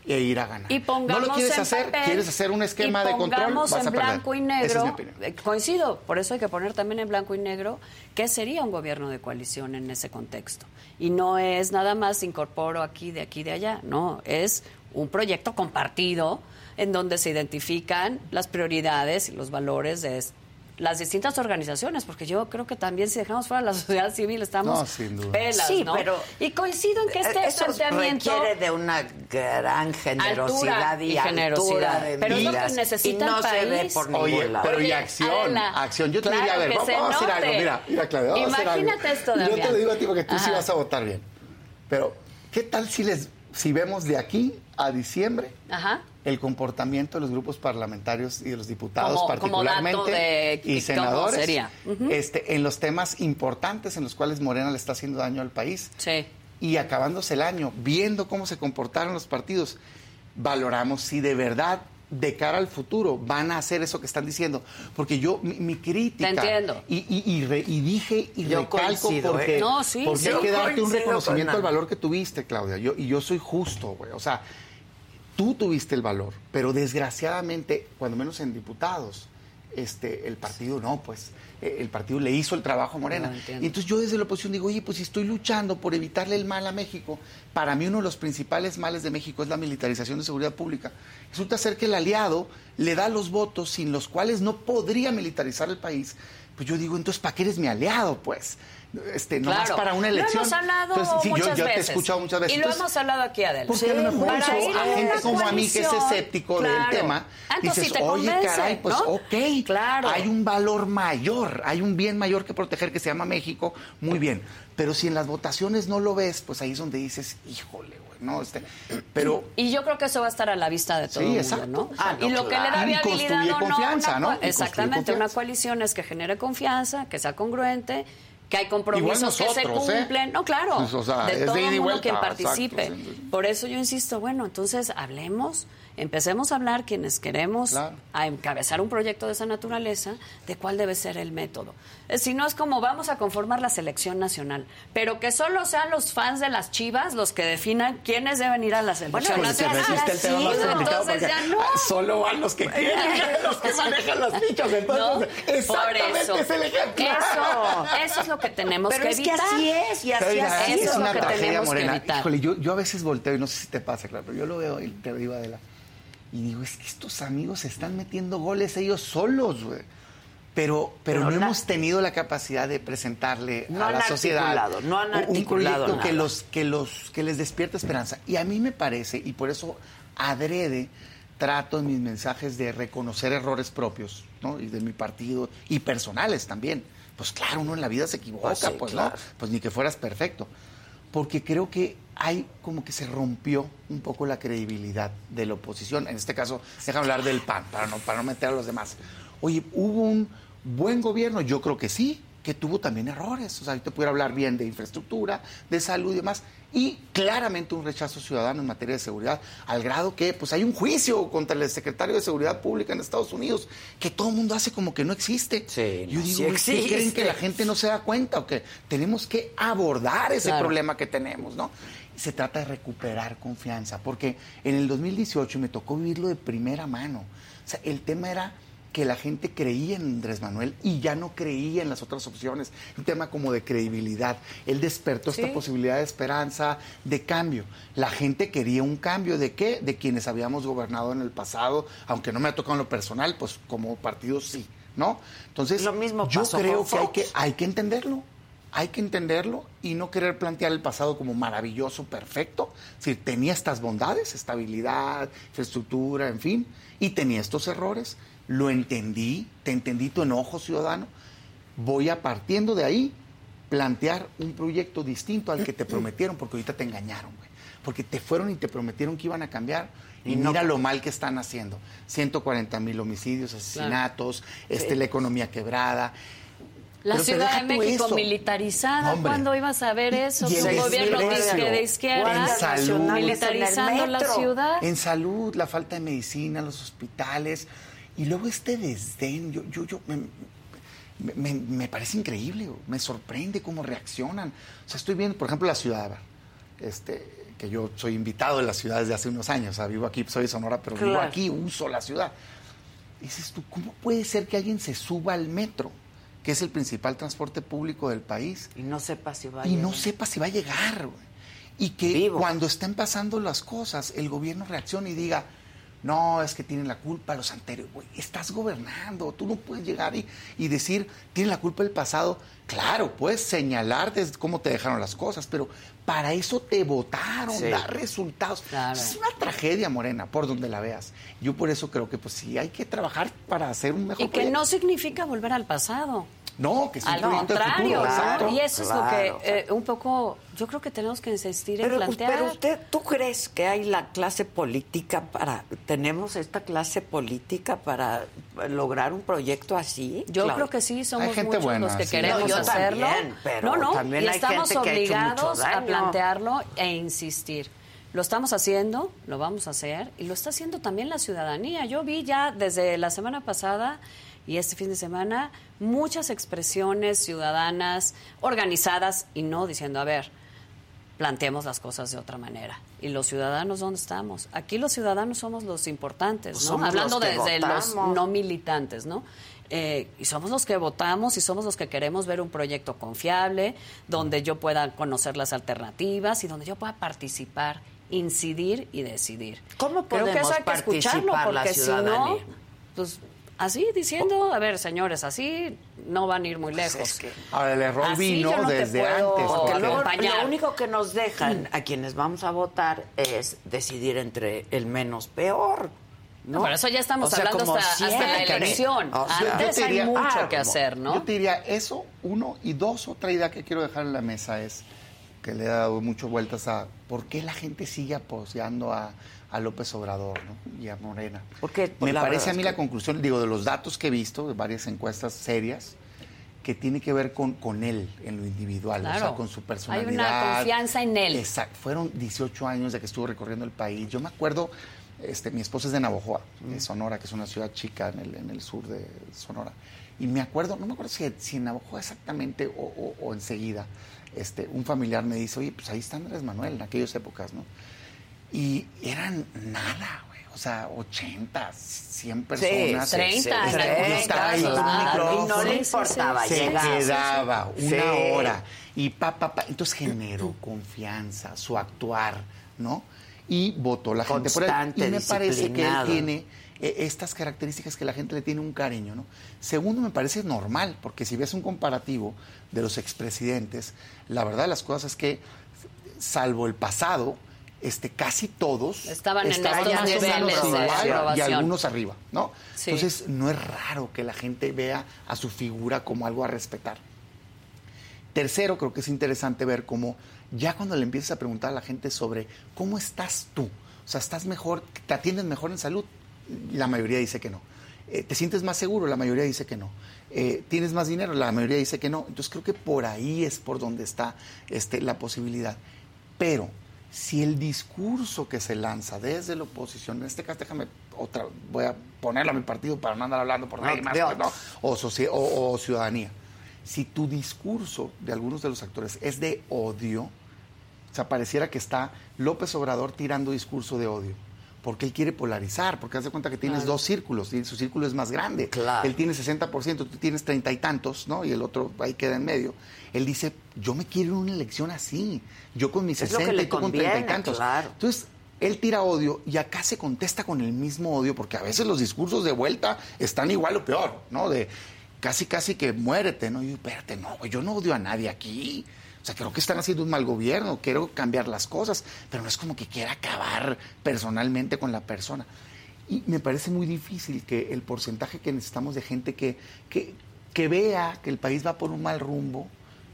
e ir a ganar. Y pongamos no lo quieres en hacer, papel, quieres hacer un esquema y de control, pongamos vas en a blanco y es negro. eh, coincido, por eso hay que poner también en blanco y negro qué sería un gobierno de coalición en ese contexto. Y no es nada más incorporo aquí, de aquí, de allá. No, es un proyecto compartido en donde se identifican las prioridades y los valores de es- las distintas organizaciones, porque yo creo que también si dejamos fuera la sociedad civil estamos No, sin duda. pelas, Sí, ¿no? pero- y coincido en que este Eso planteamiento requiere de una gran generosidad Altura y, y generosidad. altura de Pero es lo que necesita y no el se ve país. por ningún Oye, lado. pero y acción, Adela, acción. Yo te claro diría, a ver, vamos, se vamos a hacer algo. Mira, mira, Claudia, vamos a hacer algo. Imagínate esto, Yo te Damián. lo digo a ti porque tú sí Ajá. vas a votar bien. Pero, ¿qué tal si les si vemos de aquí a diciembre Ajá. el comportamiento de los grupos parlamentarios y de los diputados Como- como dato particularmente de y senadores sería. Este, en los temas importantes en los cuales Morena le está haciendo daño al país Sí. y acabándose el año, viendo cómo se comportaron los partidos, valoramos si de verdad de cara al futuro van a hacer eso que están diciendo. Porque yo, mi, mi crítica... Te entiendo. Y, y- y re- y dije y Yo recalco coincido, porque, ¿eh? No, sí, porque sí. hay que darte un reconocimiento con al valor que tuviste, Claudia. Yo, y yo soy justo, güey. O sea, tú tuviste el valor, pero desgraciadamente, cuando menos en diputados, este, el partido no, pues el partido le hizo el trabajo a Morena. No, y entonces yo desde la oposición digo, oye, pues si estoy luchando por evitarle el mal a México, para mí uno de los principales males de México es la militarización de seguridad pública. Resulta ser que el aliado le da los votos sin los cuales no podría militarizar el país. Pues yo digo, entonces, ¿para qué eres mi aliado, pues? Este, Claro. para una elección. Lo hemos hablado Entonces, sí, yo- muchas yo, te he veces. escuchado muchas veces. Y lo Entonces, hemos hablado aquí, Adela. porque a lo mejor a gente como a mí que es escéptico claro. del tema, Ah, entonces dices, sí te oye, convence, caray, pues ¿no? ok, Claro. hay un valor mayor, hay un bien mayor que proteger que se llama México, muy bien. Pero si en las votaciones no lo ves, pues ahí es donde dices, híjole, güey, no, este, pero Y yo creo que eso va a estar a la vista de todo Sí, el mundo, exacto. ¿no? Ah, no, y lo que le da viabilidad o no, confianza, una ¿no? Exactamente, una coalición es que genere confianza, que sea congruente, que hay compromisos que se ¿eh? cumplen. No, claro, Pues, o sea, de todo el mundo vuelta, quien participe. Por eso yo insisto, bueno, entonces hablemos, empecemos a hablar quienes queremos Claro. a encabezar un proyecto de esa naturaleza, de cuál debe ser el método. Eh, Si no es como vamos a conformar la selección nacional, pero que solo sean los fans de las Chivas los que definan quiénes deben ir a la selección Pues se nacional. resiste el tema Sí, entonces ya no. ah, solo van los que quieren, los que manejan los fichos. Entonces, Por exactamente eso. es el ejemplo. Eso, eso es lo que tenemos Pero que es que evitar. así es, y así ha Eso es es lo una que tragedia tenemos que morena. evitar. Híjole, yo, yo a veces volteo y no sé si te pasa, claro, pero yo lo veo y te digo Adela. Y digo, es que estos amigos se están metiendo goles ellos solos, güey. Pero, pero, Pero no la- hemos tenido la capacidad de presentarle No a la sociedad no han un proyecto que nada. los, que los que les despierta esperanza. Y a mí me parece, y por eso adrede trato en mis mensajes de reconocer errores propios, ¿no? Y de mi partido, y personales también. Pues claro, uno en la vida se equivoca, Pues pues, sí, ¿no? claro. Pues ni que fueras perfecto. Porque creo que hay como que se rompió un poco la credibilidad de la oposición. En este caso, déjame hablar del PAN, para no, para no meter a los demás. Oye, hubo un buen gobierno, yo creo que sí, que tuvo también errores. O sea, yo te pudiera hablar bien de infraestructura, de salud y demás. Y claramente un rechazo ciudadano en materia de seguridad, al grado que pues hay un juicio contra el secretario de Seguridad Pública en Estados Unidos, que todo el mundo hace como que no existe. Sí, yo no, digo, sí ¿qué existe. creen que la gente no se da cuenta o que tenemos que abordar ese Claro. problema que tenemos, ¿no? Se trata de recuperar confianza, porque en el 2018 me tocó vivirlo de primera mano. O sea, el tema era que la gente creía en Andrés Manuel y ya no creía en las otras opciones. Un tema como de credibilidad. Él despertó Sí. esta posibilidad de esperanza, de cambio. La gente quería un cambio de qué? De quienes habíamos gobernado en el pasado, aunque no me ha tocado en lo personal, pues como partido sí, ¿no? Entonces, Lo mismo yo creo que hay, que hay que entenderlo. Hay que entenderlo y no querer plantear el pasado como maravilloso, perfecto. Es decir, tenía estas bondades, estabilidad, infraestructura, en fin, y tenía estos errores. Lo entendí, te entendí tu enojo ciudadano. Voy a partiendo de ahí plantear un proyecto distinto al que te prometieron, porque ahorita te engañaron, güey. Porque te fueron y te prometieron que iban a cambiar. Y, no. mira lo mal que están haciendo. 140 mil homicidios, asesinatos, este, la economía quebrada. La Pero Ciudad de México eso. militarizada, Hombre. ¿cuándo ibas a ver eso? Y un gobierno de izquierda, salud. militarizando la ciudad. En salud, la falta de medicina, los hospitales. Y luego este desdén, yo, yo, yo me, me- me- parece increíble, me sorprende cómo reaccionan. O sea, estoy viendo, por ejemplo, la ciudad, este, que yo soy invitado de la ciudad desde hace unos años, o sea, vivo aquí, soy de Sonora, pero vivo aquí, uso la ciudad. Dices tú, ¿cómo puede ser que alguien se suba al metro, que es el principal transporte público del país, Y no sepa si va a y no llegar. sepa si va a llegar, güey. Y que Vivo. cuando estén pasando las cosas, el gobierno reaccione y diga, no, es que tienen la culpa los anteriores. Güey, estás gobernando, tú no puedes llegar y, y decir, tienen la culpa del pasado. Claro, puedes señalar desde cómo te dejaron las cosas, pero para eso te votaron, Sí. dar resultados. Claro. Es una tragedia, Morena, por donde la veas. Yo por eso creo que pues sí, hay que trabajar para hacer un mejor Y que proyecto. no significa volver al pasado. No, que Al contrario. Y eso claro. es lo que eh, un poco, yo creo que tenemos que insistir en plantear. pero usted, ¿tú crees que hay la clase política para, tenemos esta clase política para lograr un proyecto así? Yo creo que sí, somos Hay gente muchos buena, los que sí. queremos No, yo hacerlo. también, pero no, no, también y hay estamos ha obligados a plantearlo e insistir. Lo estamos haciendo, lo vamos a hacer y lo está haciendo también la ciudadanía. Yo vi ya desde la semana pasada y este fin de semana muchas expresiones ciudadanas organizadas y no diciendo, a ver, planteemos las cosas de otra manera. ¿Y los ciudadanos dónde estamos? Aquí los ciudadanos somos los importantes, Pues ¿no? Hablando los desde los no militantes, ¿no? Eh, y somos los que votamos y somos los que queremos ver un proyecto confiable, donde yo pueda conocer las alternativas y donde yo pueda participar, incidir y decidir. ¿Cómo Creo que podemos eso hay que escucharlo, participar la porque si no, ciudadanía? pues así diciendo, a ver, señores, así no van a ir muy lejos. Pues es que- Ahora, el error Así vino no desde antes. Porque luego lo único que nos dejan a quienes vamos a votar es decidir entre el menos peor. ¿no? Por eso ya estamos O sea, hablando hasta, hasta la elección. O sea, Antes hay mucho ah, que hacer, ¿no? Yo te diría eso, uno, y dos, otra idea que quiero dejar en la mesa es que le he dado muchas vueltas a por qué la gente sigue apoyando a, a López Obrador ¿no? y a Morena. Porque, Me parece a mí que- la conclusión, digo, de los datos que he visto, de varias encuestas serias, que tiene que ver con, con él en lo individual, o Claro. sea, con su Hay personalidad. una confianza en él. Exacto. Fueron 18 años de que estuvo recorriendo el país. Yo me acuerdo, este, mi esposa es de Navojoa, de Sonora, que es una ciudad chica en el, en el sur de Sonora. Y me acuerdo, no me acuerdo si, si en Navojoa exactamente o, o- o enseguida, este, un familiar me dice, oye, pues ahí está Andrés Manuel en aquellas épocas, ¿no? Y eran nada, güey. O sea, 80, 100 personas. sí, 30 sí, en sí, algunos Está ahí casos, con un claro. Y no le importaba se llegar. quedaba Sí. una hora y pa, pa, pa. Entonces generó confianza, su actuar, ¿no? Y votó la gente por él. Y me parece que él tiene eh, estas características que la gente le tiene un cariño, ¿no? Segundo, me parece normal, porque si ves un comparativo de los expresidentes, la verdad de las cosas es que, salvo el pasado, este, casi todos Estaban en estos niveles de igual y algunos arriba, ¿no? Sí. Entonces, no es raro que la gente vea a su figura como algo a respetar. Tercero, creo que es interesante ver cómo ya cuando le empiezas a preguntar a la gente sobre cómo estás tú, o sea, estás mejor, te atienden mejor en salud, la mayoría dice que no. Eh, ¿Te sientes más seguro? La mayoría dice que no. Eh, ¿Tienes más dinero? La mayoría dice que no. Entonces creo que por ahí es por donde está este, la posibilidad. Pero si el discurso que se lanza desde la oposición, en este caso déjame otra, voy a ponerlo a mi partido para no andar hablando por nadie No, más, pues, o, o- o ciudadanía. Si tu discurso de algunos de los actores es de odio, o sea, pareciera que está López Obrador tirando discurso de odio. Porque él quiere polarizar, porque haz de cuenta que tienes dos círculos y su círculo es más grande. Claro. Él tiene 60%, tú tienes treinta y tantos, ¿no? Y el otro ahí queda en medio. Él dice, yo me quiero una elección así. Yo con mis Es lo que 60 le y tú con treinta y tantos. claro. Entonces, él tira odio y acá se contesta con el mismo odio, porque a veces los discursos de vuelta están igual o peor, ¿no? De casi, casi que muérete, ¿no? Y yo, espérate, no, yo no odio a nadie aquí. O sea, creo que están haciendo un mal gobierno, quiero cambiar las cosas, pero no es como que quiera acabar personalmente con la persona. Y me parece muy difícil que el porcentaje que necesitamos de gente que, que, que vea que el país va por un mal rumbo,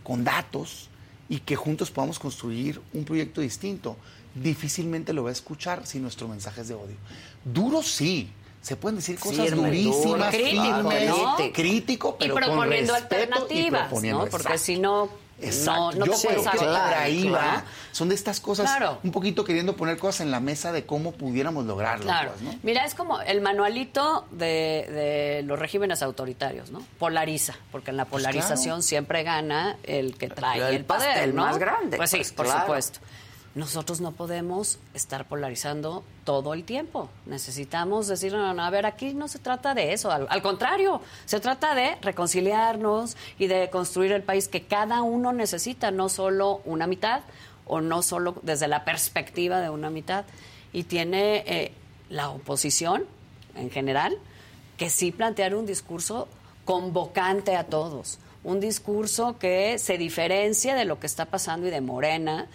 con datos, y que juntos podamos construir un proyecto distinto, difícilmente lo va a escuchar si nuestro mensaje es de odio. Duro sí. Se pueden decir cosas duro, durísimas, crítico, ¿no? crítico, y pero con proponiendo y alternativas, proponiendo, ¿no? Porque si no, Exacto. no, no Yo creo que por ahí va. Son de estas cosas, Claro. un poquito queriendo poner cosas en la mesa de cómo pudiéramos lograrlo. Claro. pues, ¿no? Mira, es como el manualito de, de los regímenes autoritarios, ¿no? Polariza, porque en la Pues polarización claro. siempre gana el que trae El el, poder, pastel ¿no? más grande, Pues sí, pues, por claro. supuesto. Nosotros no podemos estar polarizando todo el tiempo. Necesitamos decir, no, no, a ver, aquí no se trata de eso. Al, al contrario, se trata de reconciliarnos y de construir el país que cada uno necesita, no solo una mitad o no solo desde la perspectiva de una mitad. Y tiene eh, la oposición en general que sí plantear un discurso convocante a todos, un discurso que se diferencie de lo que está pasando y de Morena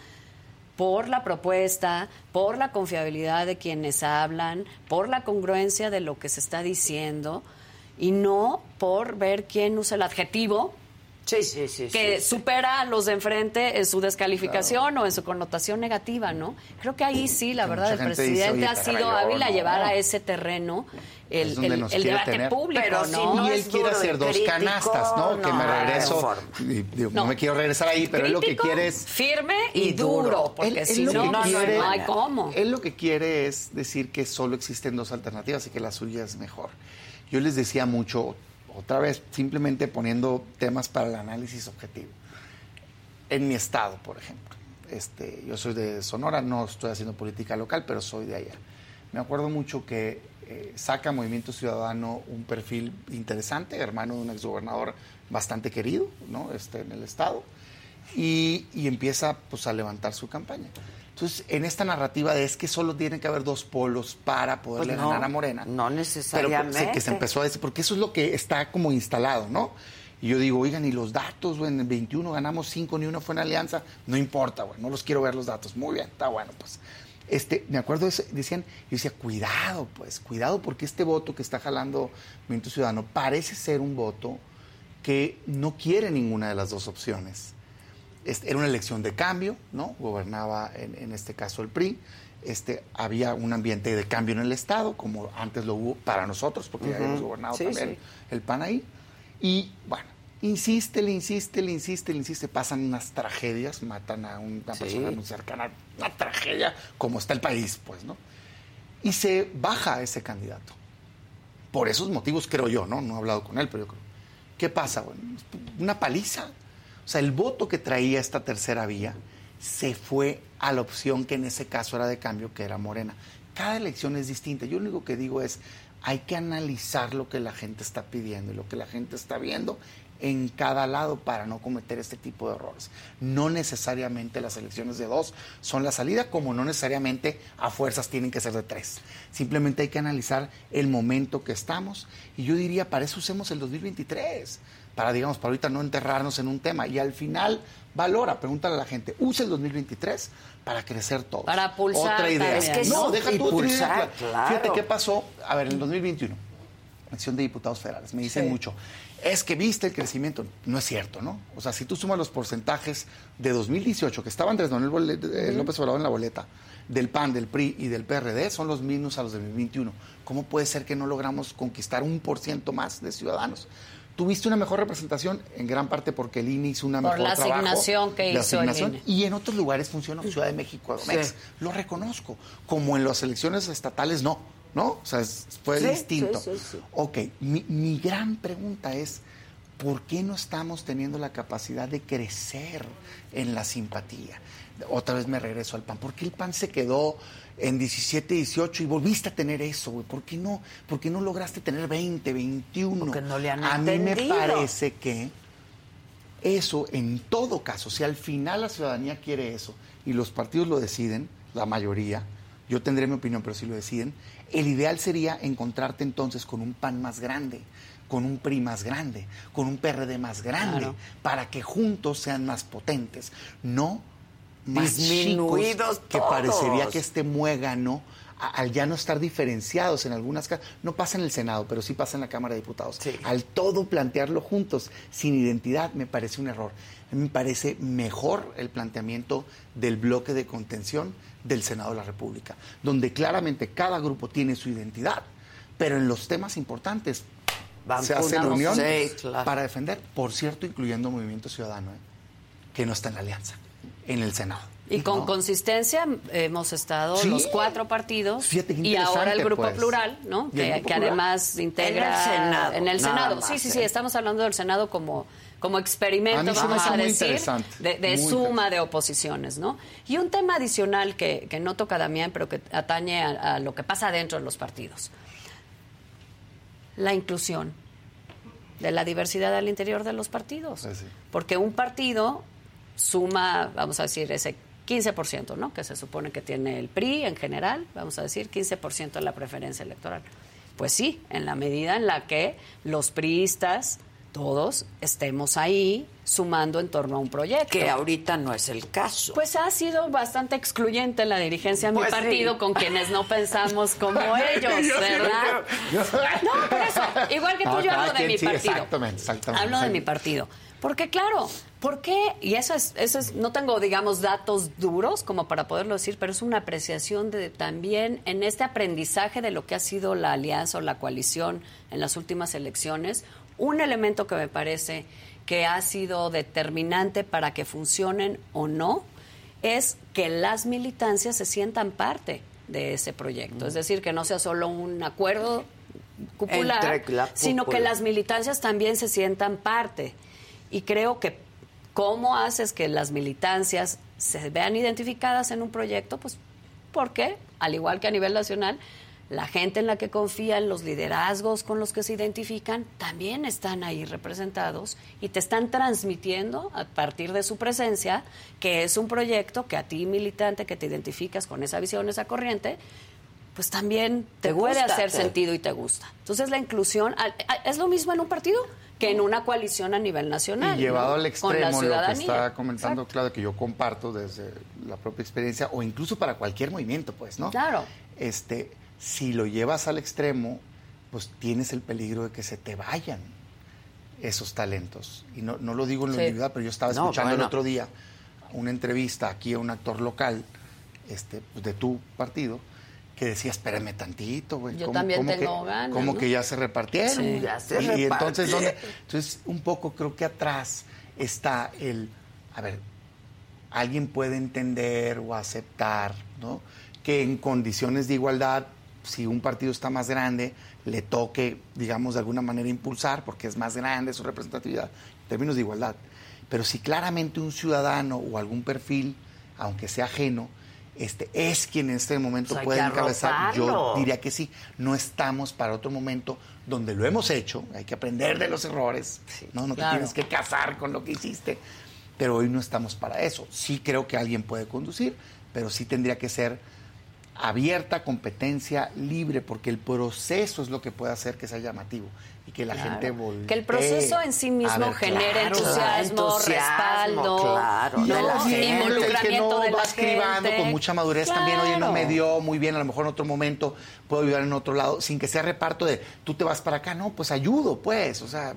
por la propuesta, por la confiabilidad de quienes hablan, por la congruencia de lo que se está diciendo y no por ver quién usa el adjetivo Sí, sí, sí. que sí, sí. supera a los de enfrente en su descalificación o en su connotación negativa, ¿no? Creo que ahí sí, la verdad, el dice, presidente "Oye, ha sido hábil a no". llevar a ese terreno el, Es donde el- nos el quiere debate tener. público, Pero si ¿no? no y él quiere hacer dos crítico, canastas, ¿no? que no, me no regreso. forma. y digo, no. No. me quiero regresar ahí, pero él lo que quiere es. firme y, duro. porque Él- él si no, no, no, quiere- no hay cómo. Él lo que quiere es decir que solo existen dos alternativas y que la suya es mejor. Yo les decía mucho, otra vez, simplemente poniendo temas para el análisis objetivo. En mi estado, por ejemplo, este, yo soy de Sonora, no estoy haciendo política local, pero soy de allá. Me acuerdo mucho que eh, saca Movimiento Ciudadano un perfil interesante, hermano de un exgobernador bastante querido ¿no? este, en el Estado, y, y empieza pues, a levantar su campaña. Entonces, en esta narrativa de es que solo tiene que haber dos polos para poderle Pues no, ganar a Morena. no Pero necesariamente. pues, que se empezó a decir, porque eso es lo que está como instalado, ¿no? Y yo digo, oigan, y los datos, güey, en el 21 ganamos 5, ni uno fue en alianza. No importa, güey, no los quiero ver los datos. Muy bien, está bueno, pues. Este, me acuerdo, de decían, yo decía, cuidado, pues, cuidado, porque este voto que está jalando Movimiento Ciudadano parece ser un voto que no quiere ninguna de las dos opciones. Este, era una elección de cambio, ¿no? Gobernaba en, en este caso el PRI. Este, había un ambiente de cambio en el Estado, como antes lo hubo para nosotros, porque ya habíamos gobernado Sí, también sí. el PAN ahí. Y bueno, insiste, le insiste, le insiste, le insiste. Pasan unas tragedias, matan a una Sí. persona muy cercana, una tragedia, como está el país, pues, ¿no? Y se baja ese candidato. Por esos motivos, creo yo, ¿no? No he hablado con él, pero yo creo. ¿Qué pasa? Bueno, una paliza. O sea, el voto que traía esta tercera vía se fue a la opción que en ese caso era de cambio, que era Morena. Cada elección es distinta. Yo lo único que digo es, hay que analizar lo que la gente está pidiendo y lo que la gente está viendo en cada lado para no cometer este tipo de errores. No necesariamente las elecciones de dos son la salida, como no necesariamente a fuerzas tienen que ser de tres. Simplemente hay que analizar el momento que estamos y yo diría, para eso usemos el 2023, para, digamos, para ahorita no enterrarnos en un tema y al final valora, pregúntale a la gente, usa el 2023 para crecer todos. Para pulsar Otra idea. Es que no, sí, deja y tú pulsar, claro. Fíjate qué pasó, a ver, en el 2021 elección de diputados federales. Me dicen mucho, es que viste el crecimiento. No es cierto, ¿no? O sea, si tú sumas los porcentajes de 2018, que estaba Andrés Manuel eh, López Obrador en la boleta, del PAN, del PRI y del PRD, son los mismos a los de 2021. ¿Cómo puede ser que no logramos conquistar un por ciento más de ciudadanos? Tuviste una mejor representación, en gran parte porque el INE hizo una Por mejor la trabajo, asignación que la hizo el asignación, INE. y en otros lugares funcionó, Ciudad de México, Edomex, Sí. lo reconozco. Como en las elecciones estatales, no, ¿no? O sea, es- fue Sí, distinto. sí, sí, sí. Ok, mi, mi gran pregunta es, ¿por qué no estamos teniendo la capacidad de crecer en la simpatía? Otra vez me regreso al PAN. ¿Por qué el PAN se quedó en 17, 18 y volviste a tener eso, güey? ¿Por qué no, por qué no lograste tener 20, 21? Porque no le han A mí me parece que eso, en todo caso, si al final la ciudadanía quiere eso y los partidos lo deciden, la mayoría, yo tendré mi opinión, pero si lo deciden, el ideal sería encontrarte entonces con un PAN más grande, con un PRI más grande, con un PRD más grande, Claro. para que juntos sean más potentes, no más Disminuidos chicos, que parecería que este muégano al ya no estar diferenciados en algunas casas, no pasa en el Senado, pero sí pasa en la Cámara de Diputados. Sí. Al todo plantearlo juntos, sin identidad, me parece un error. Me parece mejor el planteamiento del bloque de contención del Senado de la República, donde claramente cada grupo tiene su identidad, pero en los temas importantes Van se hace la juntos. unión Sí, claro. para defender, por cierto, incluyendo Movimiento Ciudadano, ¿eh? que no está en la alianza, en el Senado. Y con ¿no? consistencia hemos estado Sí. los cuatro partidos Fíjate y ahora el grupo pues. plural, ¿no? Que, grupo que plural. además integra En el Senado, en el nada Senado. más, sí, sí, sí, ¿eh? estamos hablando del Senado como como experimento, A vamos a decir, de, suma de oposiciones, ¿no? Y un tema adicional que, que no toca Damián, pero que atañe a, a lo que pasa dentro de los partidos. La inclusión de la diversidad al interior de los partidos. Sí. Porque un partido suma, vamos a decir, ese 15%, ¿no? Que se supone que tiene el PRI en general, vamos a decir, 15% de la preferencia electoral. Pues sí, en la medida en la que los priistas, todos, estemos ahí sumando en torno a un proyecto. Que ahorita no es el caso. Pues ha sido bastante excluyente la dirigencia de mi Pues sí. partido con quienes no pensamos como ellos, ¿verdad? No, por eso. Igual que tú, yo hablo de mi partido. exactamente, exactamente, Hablo de mi partido. Porque claro, ¿por qué? Y eso es, eso es, no tengo, digamos, datos duros como para poderlo decir, pero es una apreciación de también en este aprendizaje de lo que ha sido la alianza o la coalición en las últimas elecciones, un elemento que me parece que ha sido determinante para que funcionen o no es que las militancias se sientan parte de ese proyecto. Es decir, que no sea solo un acuerdo cupular, sino que las militancias también se sientan parte. Y creo que cómo haces que las militancias se vean identificadas en un proyecto, pues porque, al igual que a nivel nacional, la gente en la que confían, los liderazgos con los que se identifican, también están ahí representados y te están transmitiendo a partir de su presencia que es un proyecto que a ti, militante, que te identificas con esa visión, esa corriente, pues también te, Te puede gusta, hacer te- sentido y te gusta. Entonces la inclusión es lo mismo en un partido que en una coalición a nivel nacional. Y llevado ¿no? al la extremo, lo que está comentando Exacto. Claudia, que yo comparto desde la propia experiencia, o incluso para cualquier movimiento, pues, ¿no? Claro. Este, si lo llevas al extremo, pues tienes el peligro de que se te vayan esos talentos. Y no, no lo digo en lo Sí. individual, pero yo estaba No, escuchando bueno. el otro día una entrevista aquí a un actor local este, pues, de tu partido que decía, espérame tantito, güey. Yo ¿cómo- también cómo tengo que, ganas, ¿Cómo ¿no? que ya se repartieron? Sí. Ya se y, y entonces. Entonces, un poco creo que atrás está el, a ver, alguien puede entender o aceptar, ¿no? Que en condiciones de igualdad, si un partido está más grande, le toque, digamos, de alguna manera impulsar, porque es más grande su representatividad, en términos de igualdad. Pero si claramente un ciudadano o algún perfil, aunque sea ajeno, este, es quien en este momento Pues puede encabezar, yo diría que sí. No estamos para otro momento donde lo hemos hecho, hay que aprender de los errores, no, no claro. te tienes que casar con lo que hiciste, pero hoy no estamos para eso. Sí creo que alguien puede conducir, pero sí tendría que ser abierta, competencia, libre, porque el proceso es lo que puede hacer que sea llamativo que la Claro. gente voltee. Que el proceso en sí mismo ver, genere claro, entusiasmo, respaldo, claro, ¿no? de la y el gente. involucramiento que no de la va escribando gente. con mucha madurez también, oye, no me dio muy bien, a lo mejor en otro momento puedo ayudar en otro lado, sin que sea reparto de tú te vas para acá, no, pues ayudo, pues, o sea,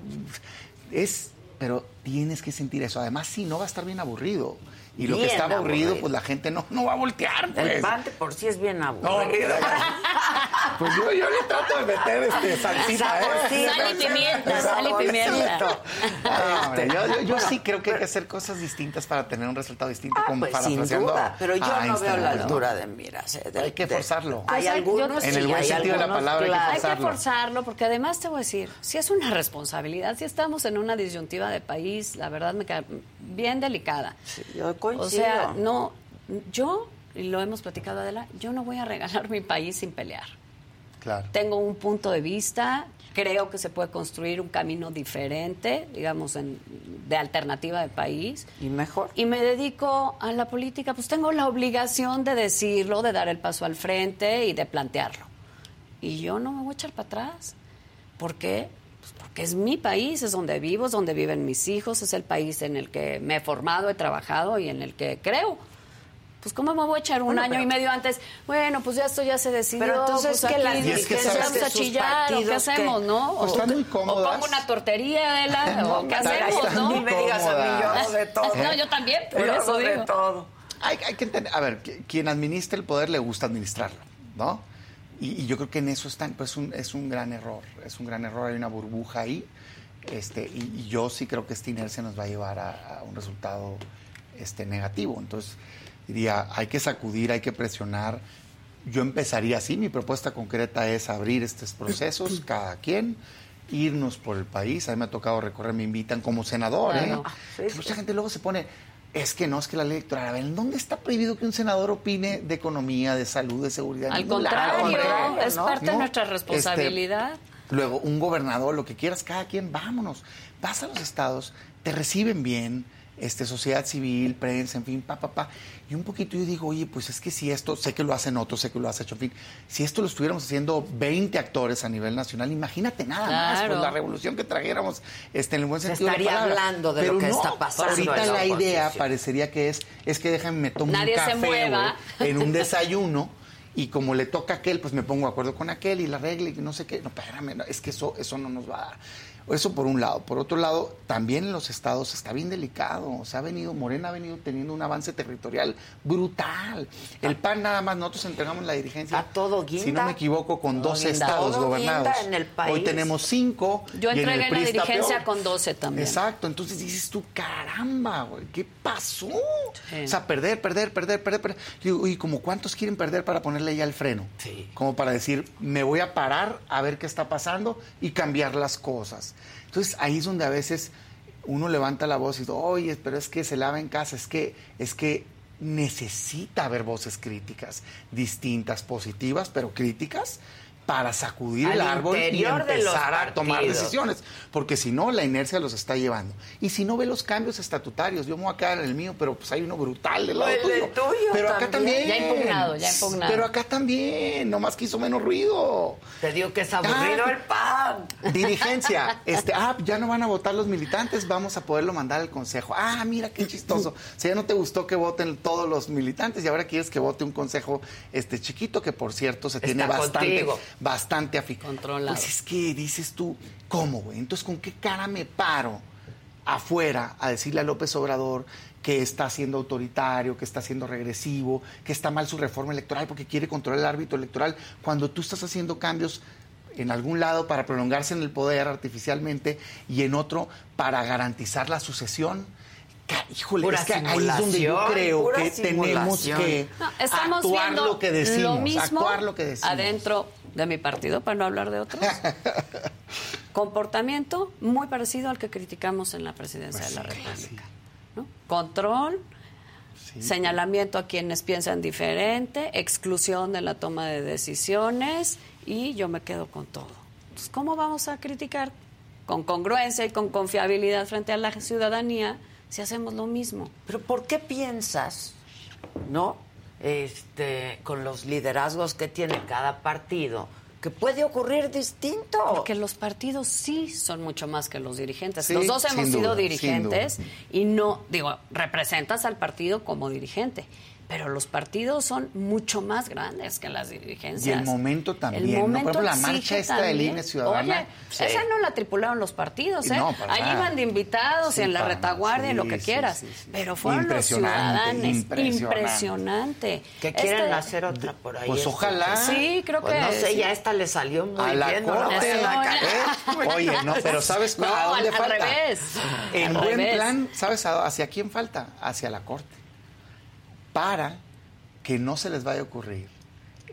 es, pero tienes que sentir eso. Además, si no va a estar bien aburrido. Y lo que está aburrido, aburrido. pues la gente no, no va a voltear, pues. El pan de por sí es bien No, aburrido. mira, pues yo, yo le trato de meter este salsita, ¿eh? Saborcito, Sal y pimienta, sal y pimienta. Ah, hombre, yo, yo- yo sí creo que hay que hacer cosas distintas para tener un resultado distinto, Ah, como pues sin parafraseando duda, pero yo no Einstein, veo la ¿no? altura de miras. eh, de- Hay que forzarlo. Hay Pues algunos, En sí, el buen sentido de la palabra, hay que claro. Hay que forzarlo. forzarlo, porque además te voy a decir, si es una responsabilidad, si estamos en una disyuntiva de país, la verdad me queda bien delicada. yo coincido. O sea, no, yo, y lo hemos platicado Adela, yo no voy a regalar mi país sin pelear. Claro. Tengo un punto de vista, creo que se puede construir un camino diferente, digamos, en- de alternativa de país. Y mejor. Y me dedico a la política, pues tengo la obligación de decirlo, de dar el paso al frente y de plantearlo. Y yo no me voy a echar para atrás. ¿Por qué? Es mi país, es donde vivo, es donde viven mis hijos, es el país en el que me he formado, he trabajado y en el que creo. Pues cómo me voy a echar un Bueno, año pero- y medio antes, bueno, pues ya esto ya se decidió, Pero entonces pues que es sabes vamos a chillar, o qué hacemos. ¿no? Pues O- están muy O cómodas. pongo una tortería, Adela, No, o qué hacemos, ¿no? Ni me digas a mí, yo hago de todo. No, yo también, por Yo eso hago de digo. todo. Hay, hay que entender, a ver, quien administra el poder le gusta administrarlo, ¿no? Y, y yo creo que en eso están, pues un, es un gran error, es un gran error, hay una burbuja ahí, este, y, y yo sí creo que esta inercia nos va a llevar a, a un resultado este, negativo. Entonces, diría, hay que sacudir, hay que presionar. Yo empezaría así, mi propuesta concreta es abrir estos procesos, cada quien, irnos por el país. A mí me ha tocado recorrer, me invitan como senador, Claro. ¿eh? Sí. Mucha gente luego se pone, es que no, es que la ley electoral, a ver, ¿en dónde está prohibido que un senador opine de economía, de salud, de seguridad? Al contrario, hombre. es ¿no? parte de nuestra Este, responsabilidad. Luego, un gobernador, lo que quieras, cada quien, vámonos. Vas a los estados, te reciben bien, este, sociedad civil, prensa, en fin, pa, pa, pa. Y un poquito yo digo, oye, pues es que si esto, sé que lo hacen otros, sé que lo has hecho, en fin, si esto lo estuviéramos haciendo 20 actores a nivel nacional, imagínate nada más, pues la revolución que trajéramos este, en el buen Se sentido de la estaría palabra. hablando de Pero lo que no, está pasando Ahorita la idea parecería que es, es que déjame me tomo Nadie un se café, mueva. güey, en un desayuno y como le toca a aquel, pues me pongo de acuerdo con aquel y la regla y no sé qué. No, espérame, no, es que eso, eso no nos va a dar. Eso por un lado. Por otro lado, también en los estados está bien delicado. O sea, ha venido, Morena ha venido teniendo un avance territorial brutal. El PAN nada más, nosotros entregamos la dirigencia. A todo guinda. Si no me equivoco, con Todo 12 guinda. estados Todo gobernados. en el país. Hoy tenemos 5. Yo y en el entregué la dirigencia peor. con 12 también. Exacto, entonces dices tú, caramba, güey, ¿qué pasó? Sí. O sea, perder, perder, perder, perder, perder. Digo, ¿y como cuántos quieren perder para ponerle ya el freno? Sí. Como para decir, me voy a parar a ver qué está pasando y cambiar las cosas. Entonces ahí es donde a veces uno levanta la voz y dice, oye, pero es que se lava en casa, es que, es que necesita haber voces críticas, distintas, positivas, pero críticas, para sacudir el árbol y empezar a tomar decisiones. Porque si no, la inercia los está llevando. Y si no ve los cambios estatutarios, yo me voy a quedar en el mío, pero pues hay uno brutal del lado El tuyo. del tuyo pero acá también. Ya impugnado, ya impugnado. Pero acá también, nomás que hizo menos ruido. Te digo que es aburrido Ah. el PAN. Dirigencia, este, ah, ya no van a votar los militantes, vamos a poderlo mandar al consejo. Ah, mira qué chistoso. O sea, ya no te gustó que voten todos los militantes y ahora quieres que vote un consejo este chiquito que por cierto se tiene bastante contigo. Bastante afi- Controlado. Pues es que dices tú, ¿cómo, güey? Entonces, ¿con qué cara me paro afuera a decirle a López Obrador que está siendo autoritario, que está siendo regresivo, que está mal su reforma electoral porque quiere controlar el árbitro electoral, cuando tú estás haciendo cambios en algún lado para prolongarse en el poder artificialmente y en otro para garantizar la sucesión? Híjole, Pura es que ahí es donde yo creo que tenemos que No, estamos actuar viendo lo que decimos, lo mismo actuar lo que decimos. adentro de mi partido, para no hablar de otros. Comportamiento muy parecido al que criticamos en la presidencia Pues de la República. ¿no? Control, señalamiento a quienes piensan diferente, exclusión de la toma de decisiones y yo me quedo con todo. Entonces, ¿cómo vamos a criticar con congruencia y con confiabilidad frente a la ciudadanía si hacemos lo mismo? Pero ¿por qué piensas, no? Este, con los liderazgos que tiene cada partido, que puede ocurrir distinto. Porque los partidos sí son mucho más que los dirigentes. Sí, los dos hemos sido dirigentes y no, digo, representas al partido como dirigente. Pero los partidos son mucho más grandes que las dirigencias. Y el momento también, ¿no? Por ejemplo, la marcha esta de también. línea ciudadana. Oye, Sí. esa no la tripularon los partidos, ¿eh? No, nada. iban de invitados Sí, y en la retaguardia y lo que quieras. sí, sí. Pero fueron los ciudadanos. impresionante. Impresionante. que quieren Este- hacer otra por ahí. Pues este, ojalá. Sí, creo Pues que no sé, sí. ya esta le salió muy a la bien. ¿no? corte. La. ¿Eh? Oye, no, pero ¿sabes No, a dónde al- al falta? revés. En Al buen revés. plan, ¿sabes a- hacia quién falta? Hacia la corte. Para que no se les vaya a ocurrir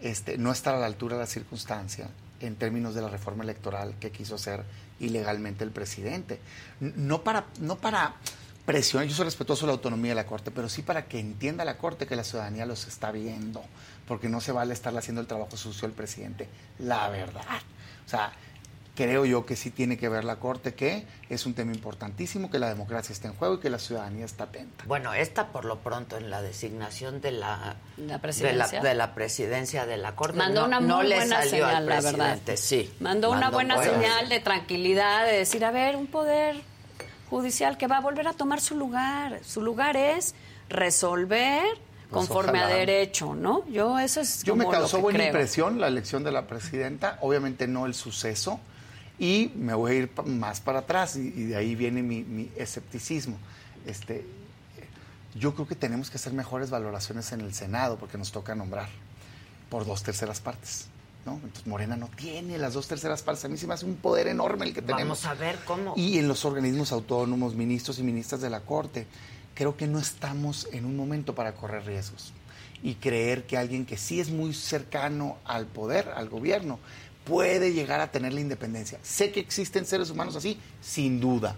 este, no estar a la altura de la circunstancia en términos de la reforma electoral que quiso hacer ilegalmente el presidente. No para, no para presionar, yo soy respetuoso de la autonomía de la Corte, pero sí para que entienda la Corte que la ciudadanía los está viendo, porque no se vale estarle haciendo el trabajo sucio al presidente, la verdad. O sea, creo yo que sí tiene que ver la Corte que es un tema importantísimo, que la democracia está en juego y que la ciudadanía está atenta. Bueno, esta por lo pronto en la designación de la, La presidencia. de la, de la presidencia de la Corte. Mandó no, una no muy le buena salió al señal, la verdad. Sí. Mandó una buena buena señal de tranquilidad, de decir, a ver, un poder judicial que va a volver a tomar su lugar. Su lugar es resolver Pues conforme a derecho, ¿no? Yo eso es Yo me lo causó que buena creo. impresión la elección de la presidenta, obviamente no el suceso, y me voy a ir más para atrás, y, y de ahí viene mi, mi escepticismo. Este, yo creo que tenemos que hacer mejores valoraciones en el Senado, porque nos toca nombrar por dos terceras partes. ¿no? Entonces Morena no tiene las dos terceras partes. A mí se me hace un poder enorme el que tenemos. Vamos a ver cómo. Y en los organismos autónomos, ministros y ministras de la Corte, creo que no estamos en un momento para correr riesgos y creer que alguien que sí es muy cercano al poder, al gobierno, puede llegar a tener la independencia. Sé que existen seres humanos así, sin duda.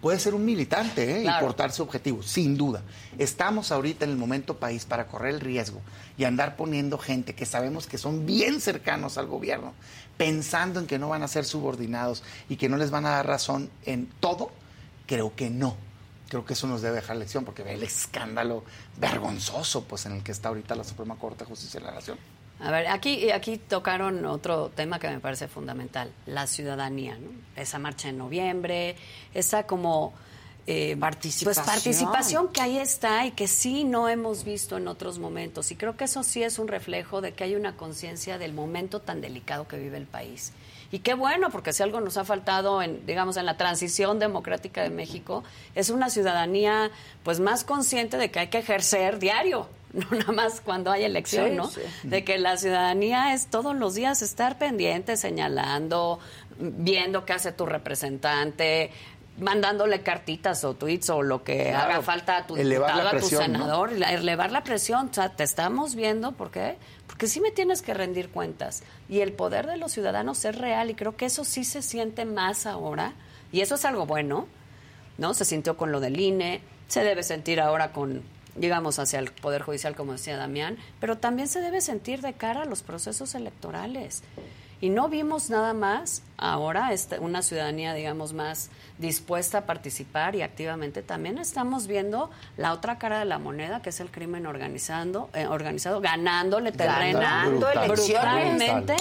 Puede ser un militante ¿eh? Claro. y portar su objetivo, sin duda. Estamos ahorita en el momento país para correr el riesgo y andar poniendo gente que sabemos que son bien cercanos al gobierno, pensando en que no van a ser subordinados y que no les van a dar razón en todo, creo que no. Creo que eso nos debe dejar lección porque ve el escándalo vergonzoso pues en el que está ahorita la Suprema Corte de Justicia de la Nación. A ver, aquí, aquí tocaron otro tema que me parece fundamental, la ciudadanía, ¿no? Esa marcha en noviembre, esa como eh, Participación. Pues participación que ahí está y que sí no hemos visto en otros momentos. Y creo que eso sí es un reflejo de que hay una conciencia del momento tan delicado que vive el país. Y qué bueno, porque si algo nos ha faltado en, digamos, en la transición democrática de México, es una ciudadanía pues más consciente de que hay que ejercer diario, no nada más cuando hay elección, Sí, ¿no? sí. De que la ciudadanía es todos los días estar pendiente, señalando, viendo qué hace tu representante, mandándole cartitas o tweets o lo que Claro. haga falta a tu diputado, a tu ¿no? senador, la- elevar la presión. O sea, te estamos viendo, ¿por qué? Porque sí me tienes que rendir cuentas. Y el poder de los ciudadanos es real y creo que eso sí se siente más ahora. Y eso es algo bueno, ¿no? Se sintió con lo del INE, se debe sentir ahora con digamos, hacia el Poder Judicial, como decía Damián, pero también se debe sentir de cara a los procesos electorales. Y no vimos nada más ahora este, una ciudadanía, digamos, más dispuesta a participar y activamente. También estamos viendo la otra cara de la moneda, que es el crimen organizando, eh, organizado, ganándole terreno Ganando brutalmente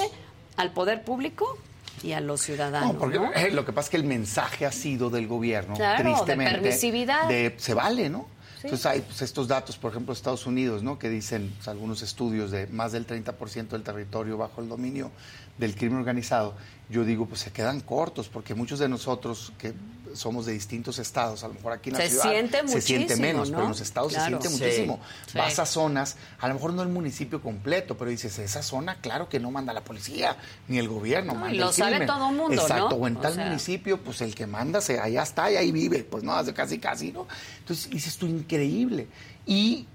al poder público y a los ciudadanos. No, porque ¿no? eh, lo que pasa es que el mensaje ha sido del gobierno, Claro, de tristemente, permisividad. de se vale, ¿no? Entonces hay pues, estos datos, por ejemplo, Estados Unidos, ¿no? Que dicen pues, algunos estudios de más del 30% del territorio bajo el dominio del crimen organizado. Yo digo, pues se quedan cortos, porque muchos de nosotros que somos de distintos estados, a lo mejor aquí en la Se ciudad siente se siente menos, ¿no? pero en los estados Claro. se Sí. siente muchísimo. Sí. Vas a zonas, a lo mejor no el municipio completo, pero dices, esa zona, claro que no manda la policía, ni el gobierno, No, y manda lo el sabe crimen. todo mundo, ¿no? Exacto, o en O tal sea. municipio, pues el que manda, se, allá está y ahí vive, pues no, hace casi casi, ¿no? Entonces dices tú, increíble. Y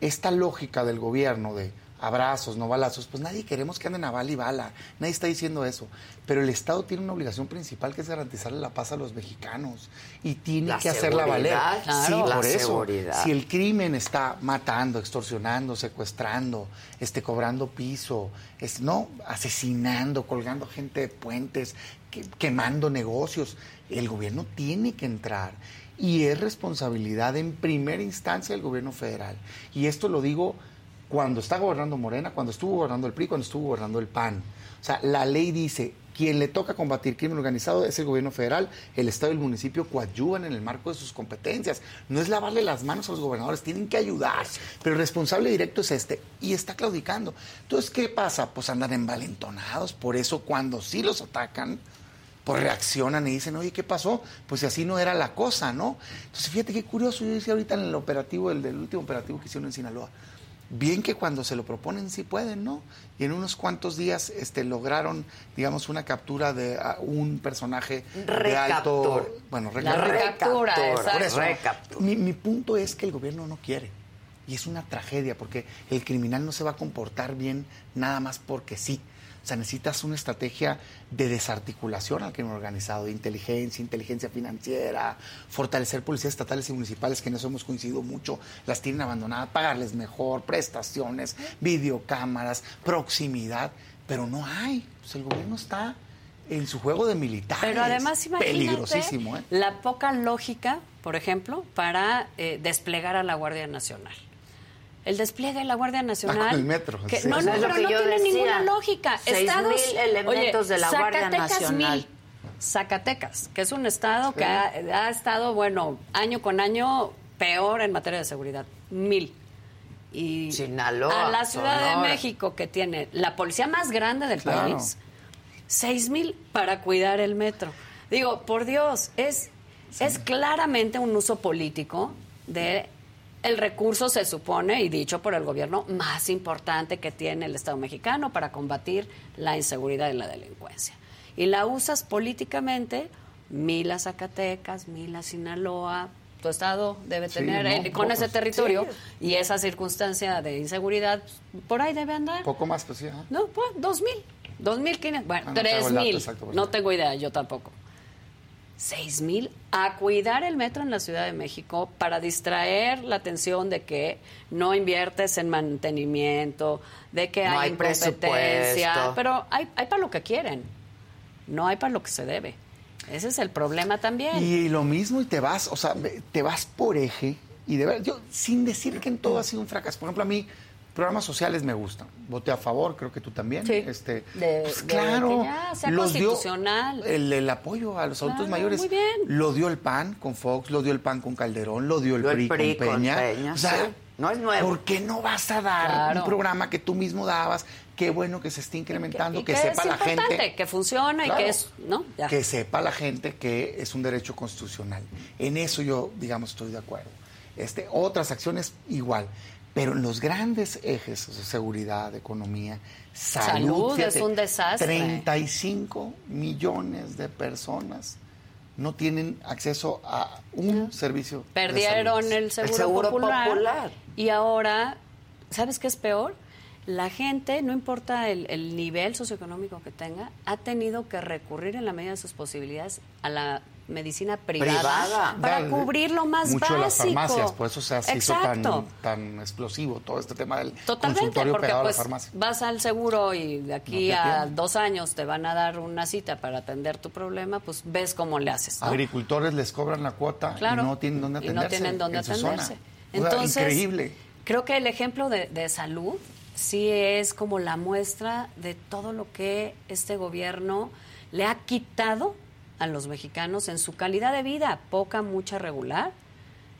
esta lógica del gobierno de abrazos, no balazos, pues nadie queremos que anden a bala y bala, nadie está diciendo eso, pero el Estado tiene una obligación principal que es garantizarle la paz a los mexicanos y tiene La que hacerla valer. Sí, claro. La por eso. seguridad. Si el crimen está matando, extorsionando, secuestrando, este, cobrando piso, es, no, asesinando, colgando gente de puentes, que- quemando negocios, el gobierno tiene que entrar. Y es responsabilidad en primera instancia del gobierno federal. Y esto lo digo cuando está gobernando Morena, cuando estuvo gobernando el PRI, cuando estuvo gobernando el PAN. O sea, la ley dice, quien le toca combatir crimen organizado es el gobierno federal, el Estado y el municipio coadyuvan en el marco de sus competencias. No es lavarle las manos a los gobernadores, tienen que ayudar. Pero el responsable directo es este y está claudicando. Entonces, ¿qué pasa? Pues andan envalentonados. Por eso cuando sí los atacan, pues reaccionan y dicen, oye, ¿qué pasó? Pues si así no era la cosa, ¿no? Entonces, fíjate qué curioso, yo decía ahorita en el operativo, el del último operativo que hicieron en Sinaloa, bien que cuando se lo proponen sí pueden, ¿no? Y en unos cuantos días este, lograron, digamos, una captura de ah, un personaje de Recaptura. alto... Bueno, La recaptura, exacto. por eso, Recaptura. mi, mi punto es que el gobierno no quiere. Y es una tragedia porque el criminal no se va a comportar bien nada más porque sí. O sea, necesitas una estrategia de desarticulación al crimen organizado, de inteligencia, inteligencia financiera, fortalecer policías estatales y municipales, que en eso hemos coincidido mucho, las tienen abandonadas, pagarles mejor, prestaciones, videocámaras, proximidad, pero no hay. Pues el gobierno está en su juego de militares. Pero además, imagínate Peligrosísimo, ¿eh? la poca lógica, por ejemplo, para eh, desplegar a la Guardia Nacional. El despliegue de la Guardia Nacional. Ah, con el metro, que- sí. no, no, pero no tiene decía. ninguna lógica. Seis Estados, mil elementos de la Guardia Zacatecas, Nacional. mil. Zacatecas, que es un estado que ha, ha estado, bueno, año con año peor en materia de seguridad. Mil. Y Sinaloa, a la Ciudad de. México, que tiene la policía más grande del Claro. país, seis mil para cuidar el metro. Digo, por Dios, es, es claramente un uso político de el recurso, se supone, y dicho por el gobierno, más importante que tiene el Estado mexicano para combatir la inseguridad y la delincuencia. Y la usas políticamente, mil a Zacatecas, mil a Sinaloa, tu estado debe Sí, tener no, eh, con pocos. ese territorio y esa circunstancia de inseguridad, por ahí debe andar. Poco más, pues sí. ajá. No, pues, dos mil. Dos mil quinientos. Bueno, Ah, no tres mil. exacto, por No tengo idea, yo tampoco. Seis mil a cuidar el metro en la Ciudad de México para distraer la atención de que no inviertes en mantenimiento, de que No hay, hay presupuesto. Pero hay, hay para lo que quieren. No hay para lo que se debe. Ese es el problema también. Y lo mismo y te vas, o sea, te vas por eje y de verdad, yo sin decir que en todo ha sido un fracaso. Por ejemplo, a mí programas sociales me gustan. Voté a favor, creo que tú también. Sí. Este, De- pues de claro, que ya sea los dio constitucional. el, el apoyo a los adultos Claro, mayores. muy bien. Lo dio el PAN con Fox, lo dio el PAN con Calderón, lo dio el, PRI, PRI con con Peña. Peña, o sea, sí. No es nuevo. ¿Por qué no vas a dar Claro. un programa que tú mismo dabas? Qué bueno que se esté incrementando, Y que, que sepa es la gente. que funciona y que es, ¿no? Ya. Que sepa la gente que es un derecho constitucional. En eso yo, digamos, estoy de acuerdo. Este, otras acciones igual. Pero en los grandes ejes, seguridad, economía, salud, Salud es un desastre. 35 millones de personas no tienen acceso a un servicio. de Perdieron salud. el seguro, seguro popular, popular. Y ahora, ¿sabes qué es peor? La gente, no importa el, el nivel socioeconómico que tenga, ha tenido que recurrir en la medida de sus posibilidades a la medicina privada, Privada. para Dale, cubrir lo más mucho básico. de las farmacias, por eso se hace hizo tan, tan explosivo todo este tema del Totalmente, consultorio porque pegado a la pues farmacia. vas al seguro y de aquí No a dos años te van a dar una cita para atender tu problema, pues ves cómo le haces. ¿no? Agricultores les cobran la cuota Claro. y no tienen dónde Y atenderse. no tienen dónde en atenderse. Entonces, increíble. creo que el ejemplo de, de salud sí es como la muestra de todo lo que este gobierno le ha quitado a los mexicanos en su calidad de vida, poca, mucha, regular.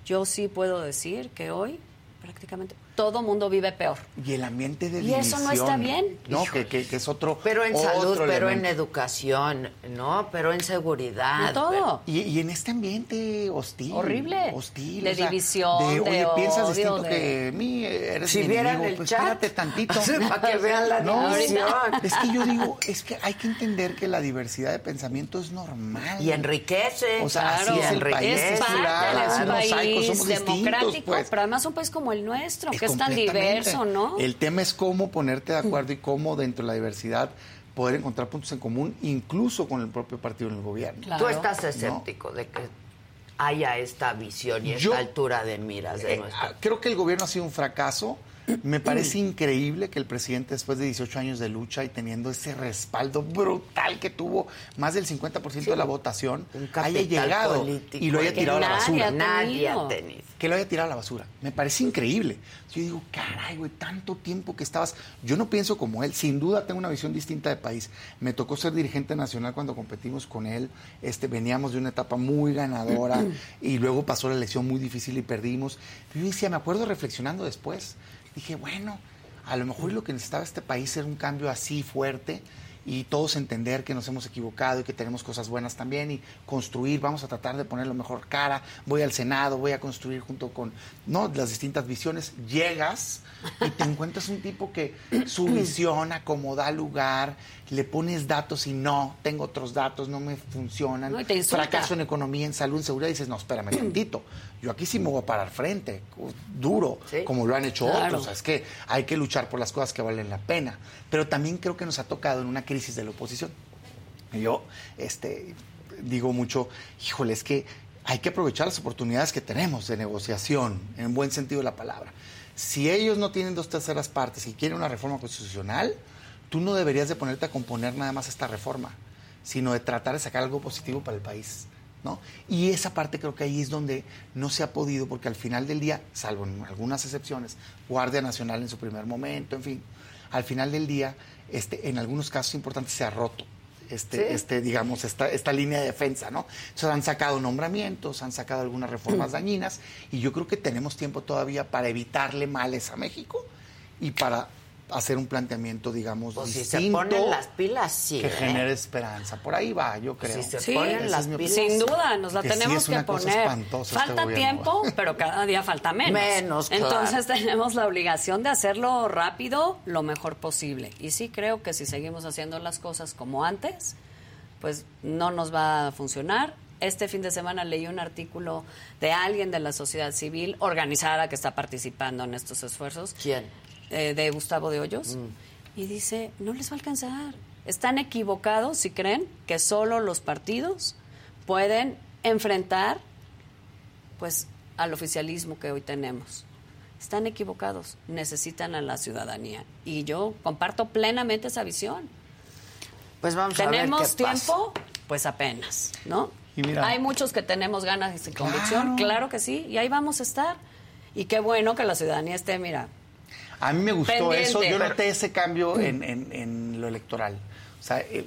Yo sí puedo decir que hoy prácticamente todo mundo vive peor. Y el ambiente de Y eso no división, está bien. No, que, que- que es otro Pero en otro salud, pero en educación, ¿no? Pero en seguridad. En todo. Y, y en este ambiente hostil. Horrible. Hostil. De o sea, división, de oye, piensas odio, distinto de- que mí, eres Si mi vieran enemigo, el pues chat. espérate tantito. Para que vean la No, división. Es que yo digo, es que hay que entender que la diversidad de pensamiento es normal. Y enriquece. O sea, así Claro. es el país. Es parte de es un país somos democrático, pues. pero además un país como el nuestro, que es tan diverso, ¿no? El tema es cómo ponerte de acuerdo y cómo dentro de la diversidad poder encontrar puntos en común, incluso con el propio partido en el gobierno. Claro. Tú estás escéptico de que haya esta visión y esta Yo- altura de miras de Eh, nuestra... ah, creo que el gobierno ha sido un fracaso. Me parece increíble que el presidente, después de 18 años de lucha y teniendo ese respaldo brutal que tuvo, más del 50% de la votación, haya llegado político y lo haya que tirado a la basura. ha Nadie ha tenido. tenido. que lo haya tirado a la basura. Me parece increíble. Yo digo, caray, güey, tanto tiempo que estabas. Yo no pienso como él. Sin duda tengo una visión distinta de país. Me tocó ser dirigente nacional cuando competimos con él. Este, veníamos de una etapa muy ganadora y luego pasó la elección muy difícil y perdimos. Yo decía, me acuerdo reflexionando después. Dije, bueno, a lo mejor lo que necesitaba este país era un cambio así fuerte y todos entender que nos hemos equivocado y que tenemos cosas buenas también y construir, vamos a tratar de poner lo mejor cara, voy al Senado, voy a construir junto con no las distintas visiones, llegas y te encuentras un tipo que su visión acomoda lugar, le pones datos y no, tengo otros datos, no me funcionan, No, te fracaso en economía, en salud, en seguridad, y dices, no, espérame tantito, yo aquí sí me voy a parar frente, duro, Sí. como lo han hecho Claro. otros, es que hay que luchar por las cosas que valen la pena. Pero también creo que nos ha tocado en una crisis de la oposición. Yo este, digo mucho, híjole, es que hay que aprovechar las oportunidades que tenemos de negociación, en buen sentido de la palabra. Si ellos no tienen dos terceras partes y quieren una reforma constitucional, tú no deberías de ponerte a componer nada más esta reforma, sino de tratar de sacar algo positivo para el país. ¿no? Y esa parte creo que ahí es donde no se ha podido, porque al final del día, salvo en algunas excepciones, Guardia Nacional en su primer momento, en fin, al final del día, este, en algunos casos importantes se ha roto. Este, Sí. este, digamos, esta, esta línea de defensa, ¿no? Entonces han sacado nombramientos, han sacado algunas reformas dañinas, y yo creo que tenemos tiempo todavía para evitarle males a México y para hacer un planteamiento, digamos, Pues si distinto se ponen las pilas, sí. que ¿eh? genere esperanza. Por ahí va, yo creo. Si se Sí, ponen las pilas. Sin duda, nos la Que sí tenemos es que una cosa poner. espantosa este falta tiempo, pero cada día falta menos. Menos, claro. Entonces tenemos la obligación de hacerlo rápido, lo mejor posible. Y sí creo que si seguimos haciendo las cosas como antes, pues no nos va a funcionar. Este fin de semana leí un artículo de alguien de la sociedad civil organizada que está participando en estos esfuerzos. ¿Quién? Eh, de Gustavo de Hoyos. Y dice, no les va a alcanzar. Están equivocados si creen que solo los partidos pueden enfrentar pues al oficialismo que hoy tenemos. Están equivocados, necesitan a la ciudadanía. Y yo comparto plenamente esa visión. Pues vamos a ver ¿Tenemos qué pasa. tiempo? Pues apenas, ¿no? Y mira- Hay muchos que tenemos ganas y convicción, Claro. claro que sí, y ahí vamos a estar. Y qué bueno que la ciudadanía esté, mira, A mí me gustó Pendiente. eso. Yo Pero- noté ese cambio en, en- en lo electoral. O sea, eh,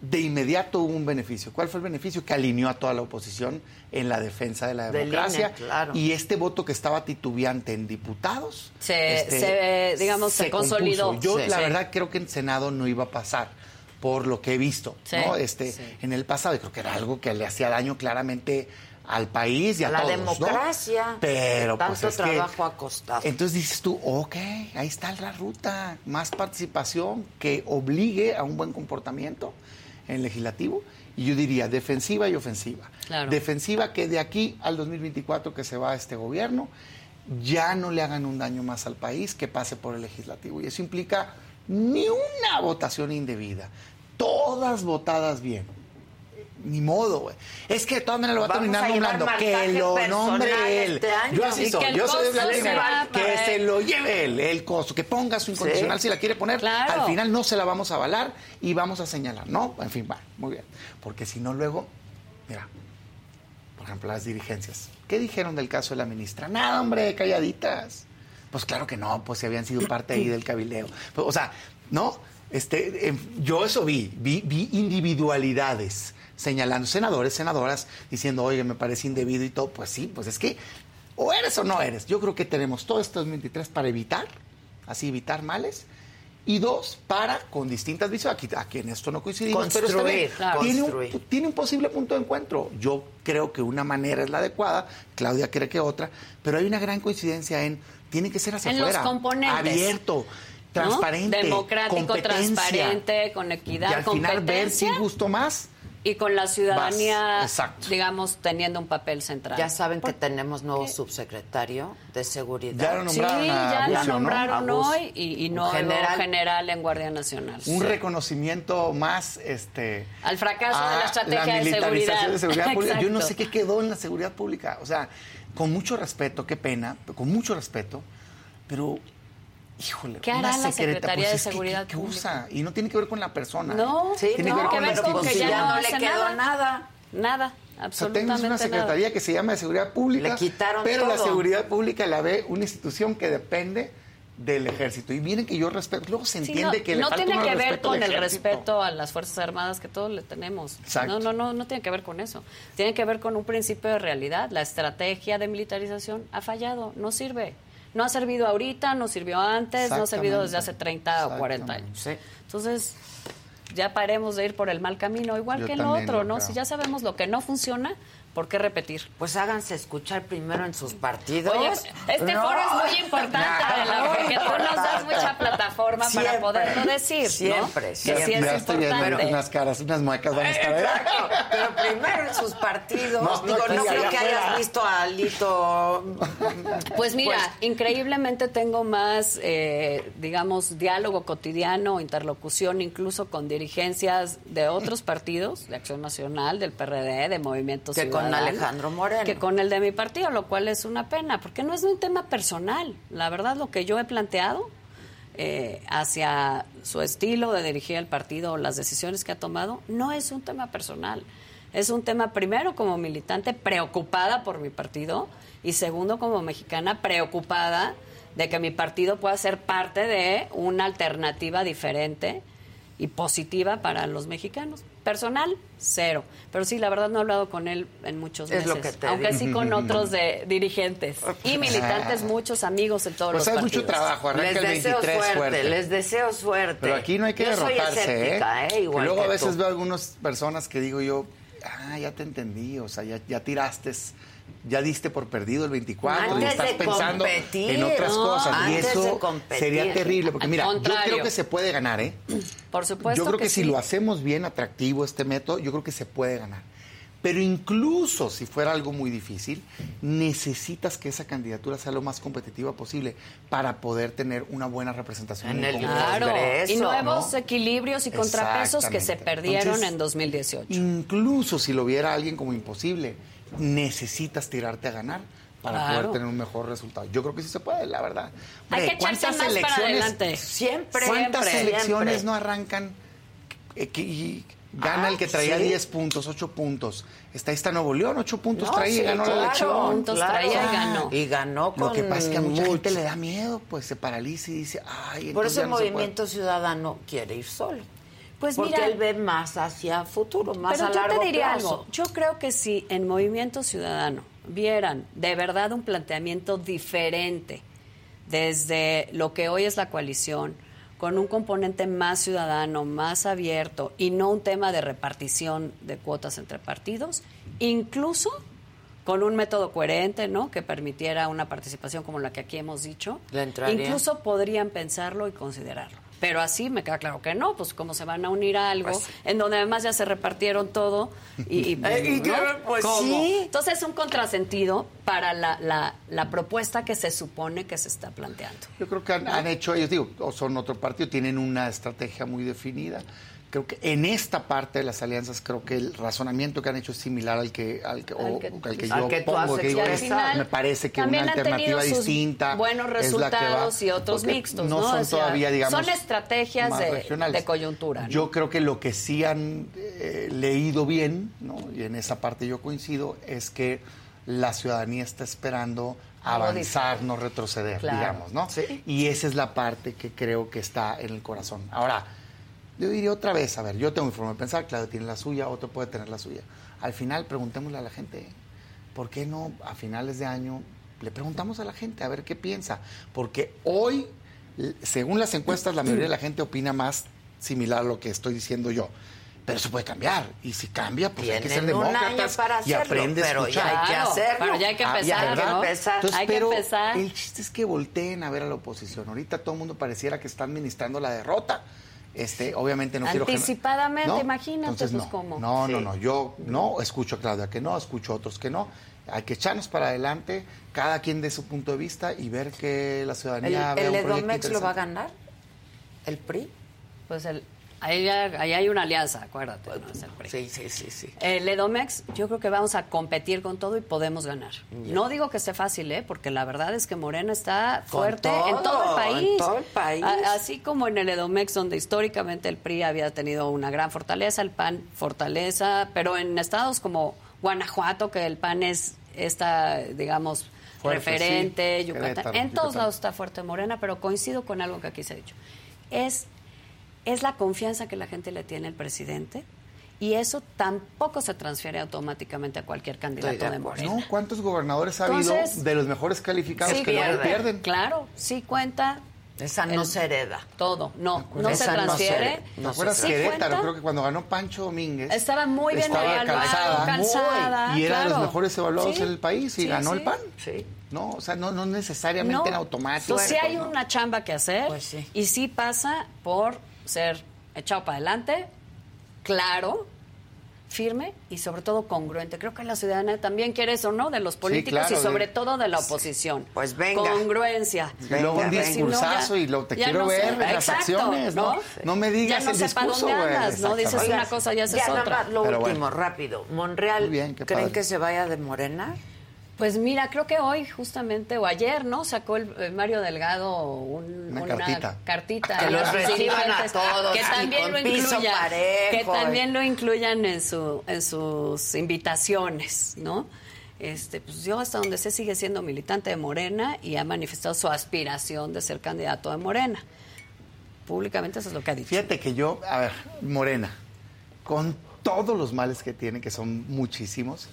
de inmediato hubo un beneficio. ¿Cuál fue el beneficio? Que alineó a toda la oposición en la defensa de la democracia. INE, claro. Y este voto que estaba titubeante en diputados. Se- este, se, digamos, se consolidó. Yo, Sí. la Sí. verdad, creo que en Senado no iba a pasar por lo que he visto Sí, ¿no? este, en el pasado. Y creo que era algo que le hacía daño claramente al país y a La todos. ¿no? democracia, Pero tanto pues, es que- trabajo ha costado. entonces dices tú, ok, ahí está la ruta, más participación que obligue a un buen comportamiento en el legislativo. Y yo diría defensiva y ofensiva. Claro. Defensiva que de aquí al 2024 que se va este gobierno, ya no le hagan un daño más al país que pase por el legislativo. Y eso implica ni una votación indebida, todas votadas bien. Ni modo, güey. Es que de todas maneras lo va a terminar nombrando. Que lo nombre él. este año. Yo así soy. Yo soy de Blanca va Que se lo lleve él, el costo. Que ponga su incondicional si la quiere poner. Claro. Al final no se la vamos a avalar y vamos a señalar. No, en fin, va, muy bien. Porque si no, luego, mira, por ejemplo, las dirigencias. ¿Qué dijeron del caso de la ministra? Nada, hombre, calladitas. Pues claro que no, pues si habían sido parte ahí del cabildeo. Pues, o sea, no, este, em, yo eso vi, vi, vi individualidades señalando, senadores, senadoras, diciendo, oye, me parece indebido y todo. Pues sí, pues es que o eres o no eres. Yo creo que tenemos todo este 2023 para evitar, así evitar males. Y dos, para, con distintas visiones, aquí, aquí en esto no coincidimos, pero bien. Construir, claro. tiene, Construir. un, tiene un posible punto de encuentro. Yo creo que una manera es la adecuada, Claudia cree que otra, pero hay una gran coincidencia en, tiene que ser hacia En los afuera, componentes. abierto, ¿no? transparente, Democrático, transparente, con y equidad, al final ver si gustó más. Y con la ciudadanía, digamos, teniendo un papel central. Ya saben que tenemos nuevo subsecretario de seguridad. Ya lo Sí, nombraron a ya Bucio, ¿no? nombraron hoy y, y no general. general. en Guardia Nacional. Un reconocimiento más este Al fracaso de la estrategia la de militarización seguridad. de seguridad pública. Yo no sé qué quedó en la seguridad pública. O sea, con mucho respeto, qué pena, con mucho respeto, pero híjole, ¿Qué hará la secreta, Secretaría pues, de es que, Seguridad ¿qué- qué Pública? usa? Y no tiene que ver con la persona. No, Sí, Tiene no, que ver con pues si ya no le quedó nada. Nada, O sea, absolutamente tenemos una secretaría nada. que se llama de seguridad pública, Le quitaron pero la seguridad pública la ve una institución que depende del ejército. Y miren que yo respeto, luego se Sí, entiende no, que le no falta tiene que ver con el respeto a las Fuerzas Armadas que todos le tenemos. Exacto. No, no, no, no tiene que ver con eso. Tiene que ver con un principio de realidad. La estrategia de militarización ha fallado, no sirve. No ha servido ahorita, no sirvió antes, no ha servido desde hace 30 o 40 años. Entonces, ya paremos de ir por el mal camino, igual Yo que en también otro, ¿no? Si ya sabemos lo que no funciona, ¿por qué repetir? Pues háganse escuchar primero en sus partidos. Oye, este No. foro es muy importante, Adela, porque tú nos das mucha plataforma Siempre, para poderlo decir, ¿no? siempre, Que siempre. sí es importante. unas caras, unas muecas van a estar ahí. Exacto, pero primero en sus partidos. No, Digo, no, creo que afuera. hayas visto a Lito. Pues mira, increíblemente tengo más, eh, digamos, diálogo cotidiano, interlocución incluso con dirigencias de otros partidos, de Acción Nacional, del PRD, de Movimiento Con Alejandro Moreno. Que con el de mi partido, lo cual es una pena, porque no es un tema personal. La verdad, lo que yo he planteado eh, hacia su estilo de dirigir el partido o las decisiones que ha tomado, no es un tema personal. Es un tema, primero, como militante preocupada por mi partido y segundo, como mexicana preocupada de que mi partido pueda ser parte de una alternativa diferente y positiva para los mexicanos. Personal, cero. Pero sí, la verdad no he hablado con él en muchos Es meses. lo que te aunque digo. sí con otros de dirigentes y militantes, muchos amigos en todos Pues los hay partidos. mucho trabajo, arranca Les el deseo 23 suerte, fuerte. les deseo suerte. Pero aquí no hay que Yo soy derrotarse, escéptica, ¿eh? ¿eh? Igual que luego que a veces tú. veo algunas personas que digo yo, ah, ya te entendí, o sea, ya, ya tiraste, ya diste por perdido el 24 y estás pensando competir, en otras no, cosas. Y eso sería terrible, porque Al mira, yo creo que se puede ganar, ¿eh? Por supuesto Yo creo que, que si sí. lo hacemos bien atractivo este método, yo creo que se puede ganar. Pero incluso si fuera algo muy difícil, necesitas que esa candidatura sea lo más competitiva posible para poder tener una buena representación En en el Congreso. Claro, y nuevos ¿no? equilibrios y contrapesos que se perdieron Entonces, en 2018. Incluso si lo viera alguien como imposible, necesitas tirarte a ganar para Claro. poder tener un mejor resultado. Yo creo que sí se puede, la verdad. Hay que ¿cuántas más para elecciones- adelante. Siempre, ¿Cuántas siempre, elecciones siempre. no arrancan eh, que- y gana Ah, el que traía sí. 10 puntos, 8 puntos? Está ahí está Nuevo León, 8 puntos No, traía sí, y ganó claro, la elección. puntos traía y ganó. Y ganó con Lo que pasa es que a mucha mucho. gente le da miedo, pues se paraliza y dice, ay, Por eso el no se puede". movimiento ciudadano quiere ir solo. Pues porque mira, él ve más hacia futuro, más Pero a yo largo te diría plazo. algo. Yo creo que si en Movimiento Ciudadano vieran de verdad un planteamiento diferente desde lo que hoy es la coalición, con un componente más ciudadano, más abierto y no un tema de repartición de cuotas entre partidos, incluso con un método coherente, ¿no? Que permitiera una participación como la que aquí hemos dicho, incluso podrían pensarlo y considerarlo. Pero así me queda claro que no, pues como se van a unir a algo Pues- en donde además ya se repartieron todo y, y, Eh, y ¿no? pues, sí. Entonces es un contrasentido para la, la, la propuesta que se supone que se está planteando. Yo creo que han, han hecho, ellos digo, o son otro partido, tienen una estrategia muy definida. Creo que en esta parte de las alianzas creo que el razonamiento que han hecho es similar al que al que, o- Al que- al que al yo que tú pongo que digo, es- me parece que una alternativa distinta buenos es la que va- resultados y otros mixtos, no, ¿no? son O sea, todavía digamos son estrategias de- coyuntura, ¿no? yo creo que lo que sí han eh, leído bien ¿no? y en esa parte yo coincido es que la ciudadanía está esperando avanzar no retroceder Claro. digamos no Sí. y esa es la parte que creo que está en el corazón ahora yo diría otra vez, a ver, yo tengo mi forma de pensar, Claudio tiene la suya, otro puede tener la suya. Al final, preguntémosle a la gente, ¿por qué no a finales de año le preguntamos a la gente a ver qué piensa? Porque hoy, según las encuestas, la mayoría de la gente opina más similar a lo que estoy diciendo yo. Pero eso puede cambiar. Y si cambia, pues hay que ser demócratas para y hacerlo, aprende a pero ya hay que hacerlo. pero ya hay que Ah, empezar, hay que ¿no? Entonces, Hay que pero empezar. el chiste es que volteen a ver a la oposición. Ahorita todo el mundo pareciera que está administrando la derrota. Este, obviamente no quiero Anticipadamente, imagínate, Entonces, pues, no. cómo. No, Sí. no, no. Yo no escucho a Claudia que no, escucho a otros que no. Hay que echarnos para adelante, cada quien de su punto de vista y ver que la ¿El, ciudadanía vea el un Edomex lo va a ganar? ¿El PRI? Pues el, ahí, hay una alianza, acuérdate. ¿no? Sí, sí, sí, sí. El Edomex, yo creo que vamos a competir con todo y podemos ganar. No digo que esté fácil, ¿eh? porque la verdad es que Morena está fuerte todo, en todo el país. en todo el país. A- así como en el Edomex, donde históricamente el PRI había tenido una gran fortaleza, el PAN fortaleza, pero en estados como Guanajuato, que el PAN es esta, digamos, Fuerte, referente, sí. Yucatán. Querétaro, en todos lados está fuerte Morena, pero coincido con algo que aquí se ha dicho. Es es la confianza que la gente le tiene al presidente y eso tampoco se transfiere automáticamente a cualquier candidato de de. Morena. No, ¿cuántos gobernadores ha habido Entonces, de los mejores calificados Sí, que no pierden. pierden? Claro, sí cuenta. Esa no el- se hereda. Todo, no, no se Esa no transfiere. se- ¿Te no Querétaro? cuenta. Creo que cuando ganó Pancho Domínguez. Estaba muy bien estaba evaluado, calzada, y era de los mejores evaluados Sí, en el país y sí, ganó sí. el PAN. Sí. No, o sea, no, no necesariamente en automático. Pues sí hay ¿no? una chamba que hacer Pues sí. y sí pasa por ser echado para adelante, claro, firme y sobre todo congruente. Creo que la ciudadanía también quiere eso, ¿no? De los políticos claro, y sobre de- todo de la oposición. Pues venga. Congruencia. Y luego un Venga, discursazo venga. y lo te quiero no sé. ver en las Exacto, acciones, ¿no? No me digas Ya no el sé para discurso, dónde andas, ¿no? Dices una cosa y haces ya nada otra. más lo Pero último, bueno. rápido. Monreal, bien, ¿creen padre. que se vaya de Morena? Pues mira, creo que hoy justamente o ayer, ¿no? Sacó el, eh, Mario Delgado un- Una una, cartita. cartita Que los reciban a todos que también con lo piso incluyan, parejo, que también lo incluyan en su en sus invitaciones, ¿no? Este, pues yo hasta donde sé sigue siendo militante de Morena y ha manifestado su aspiración de ser candidato de Morena. Públicamente eso es lo que ha dicho. Fíjate que yo, a ver, Morena, con todos los males que tiene, que son muchísimos,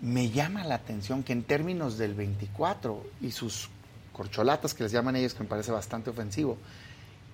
me llama la atención que en términos del 24 y sus corcholatas, que les llaman ellos, que me parece bastante ofensivo,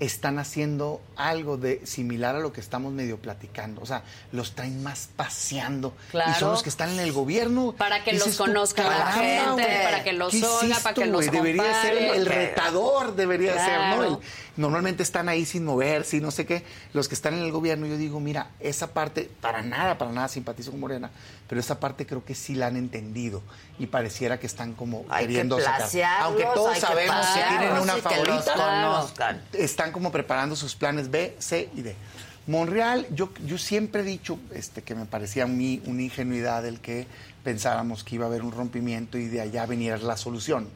están haciendo algo de similar a lo que estamos medio platicando. O sea, los traen más paseando. Claro. Y son los que están en el gobierno. Para que los conozca la "Caramba, gente, para que los ¿qué es oiga, para que los güey? Debería ser el, el compare". retador, debería ser, ¿no? El- normalmente están ahí sin moverse y no sé qué. Los que están en el gobierno, yo digo, mira, esa parte, para nada, para nada simpatizo con Morena, pero esa parte creo que sí la han entendido y pareciera que están como Hay que queriendo sacar. Aunque todos que sabemos que tienen una favorita, están como preparando sus planes B, C y D. Monreal, yo, yo siempre he dicho este, que me parecía a mí una ingenuidad el que pensáramos que iba a haber un rompimiento y de allá venir la solución.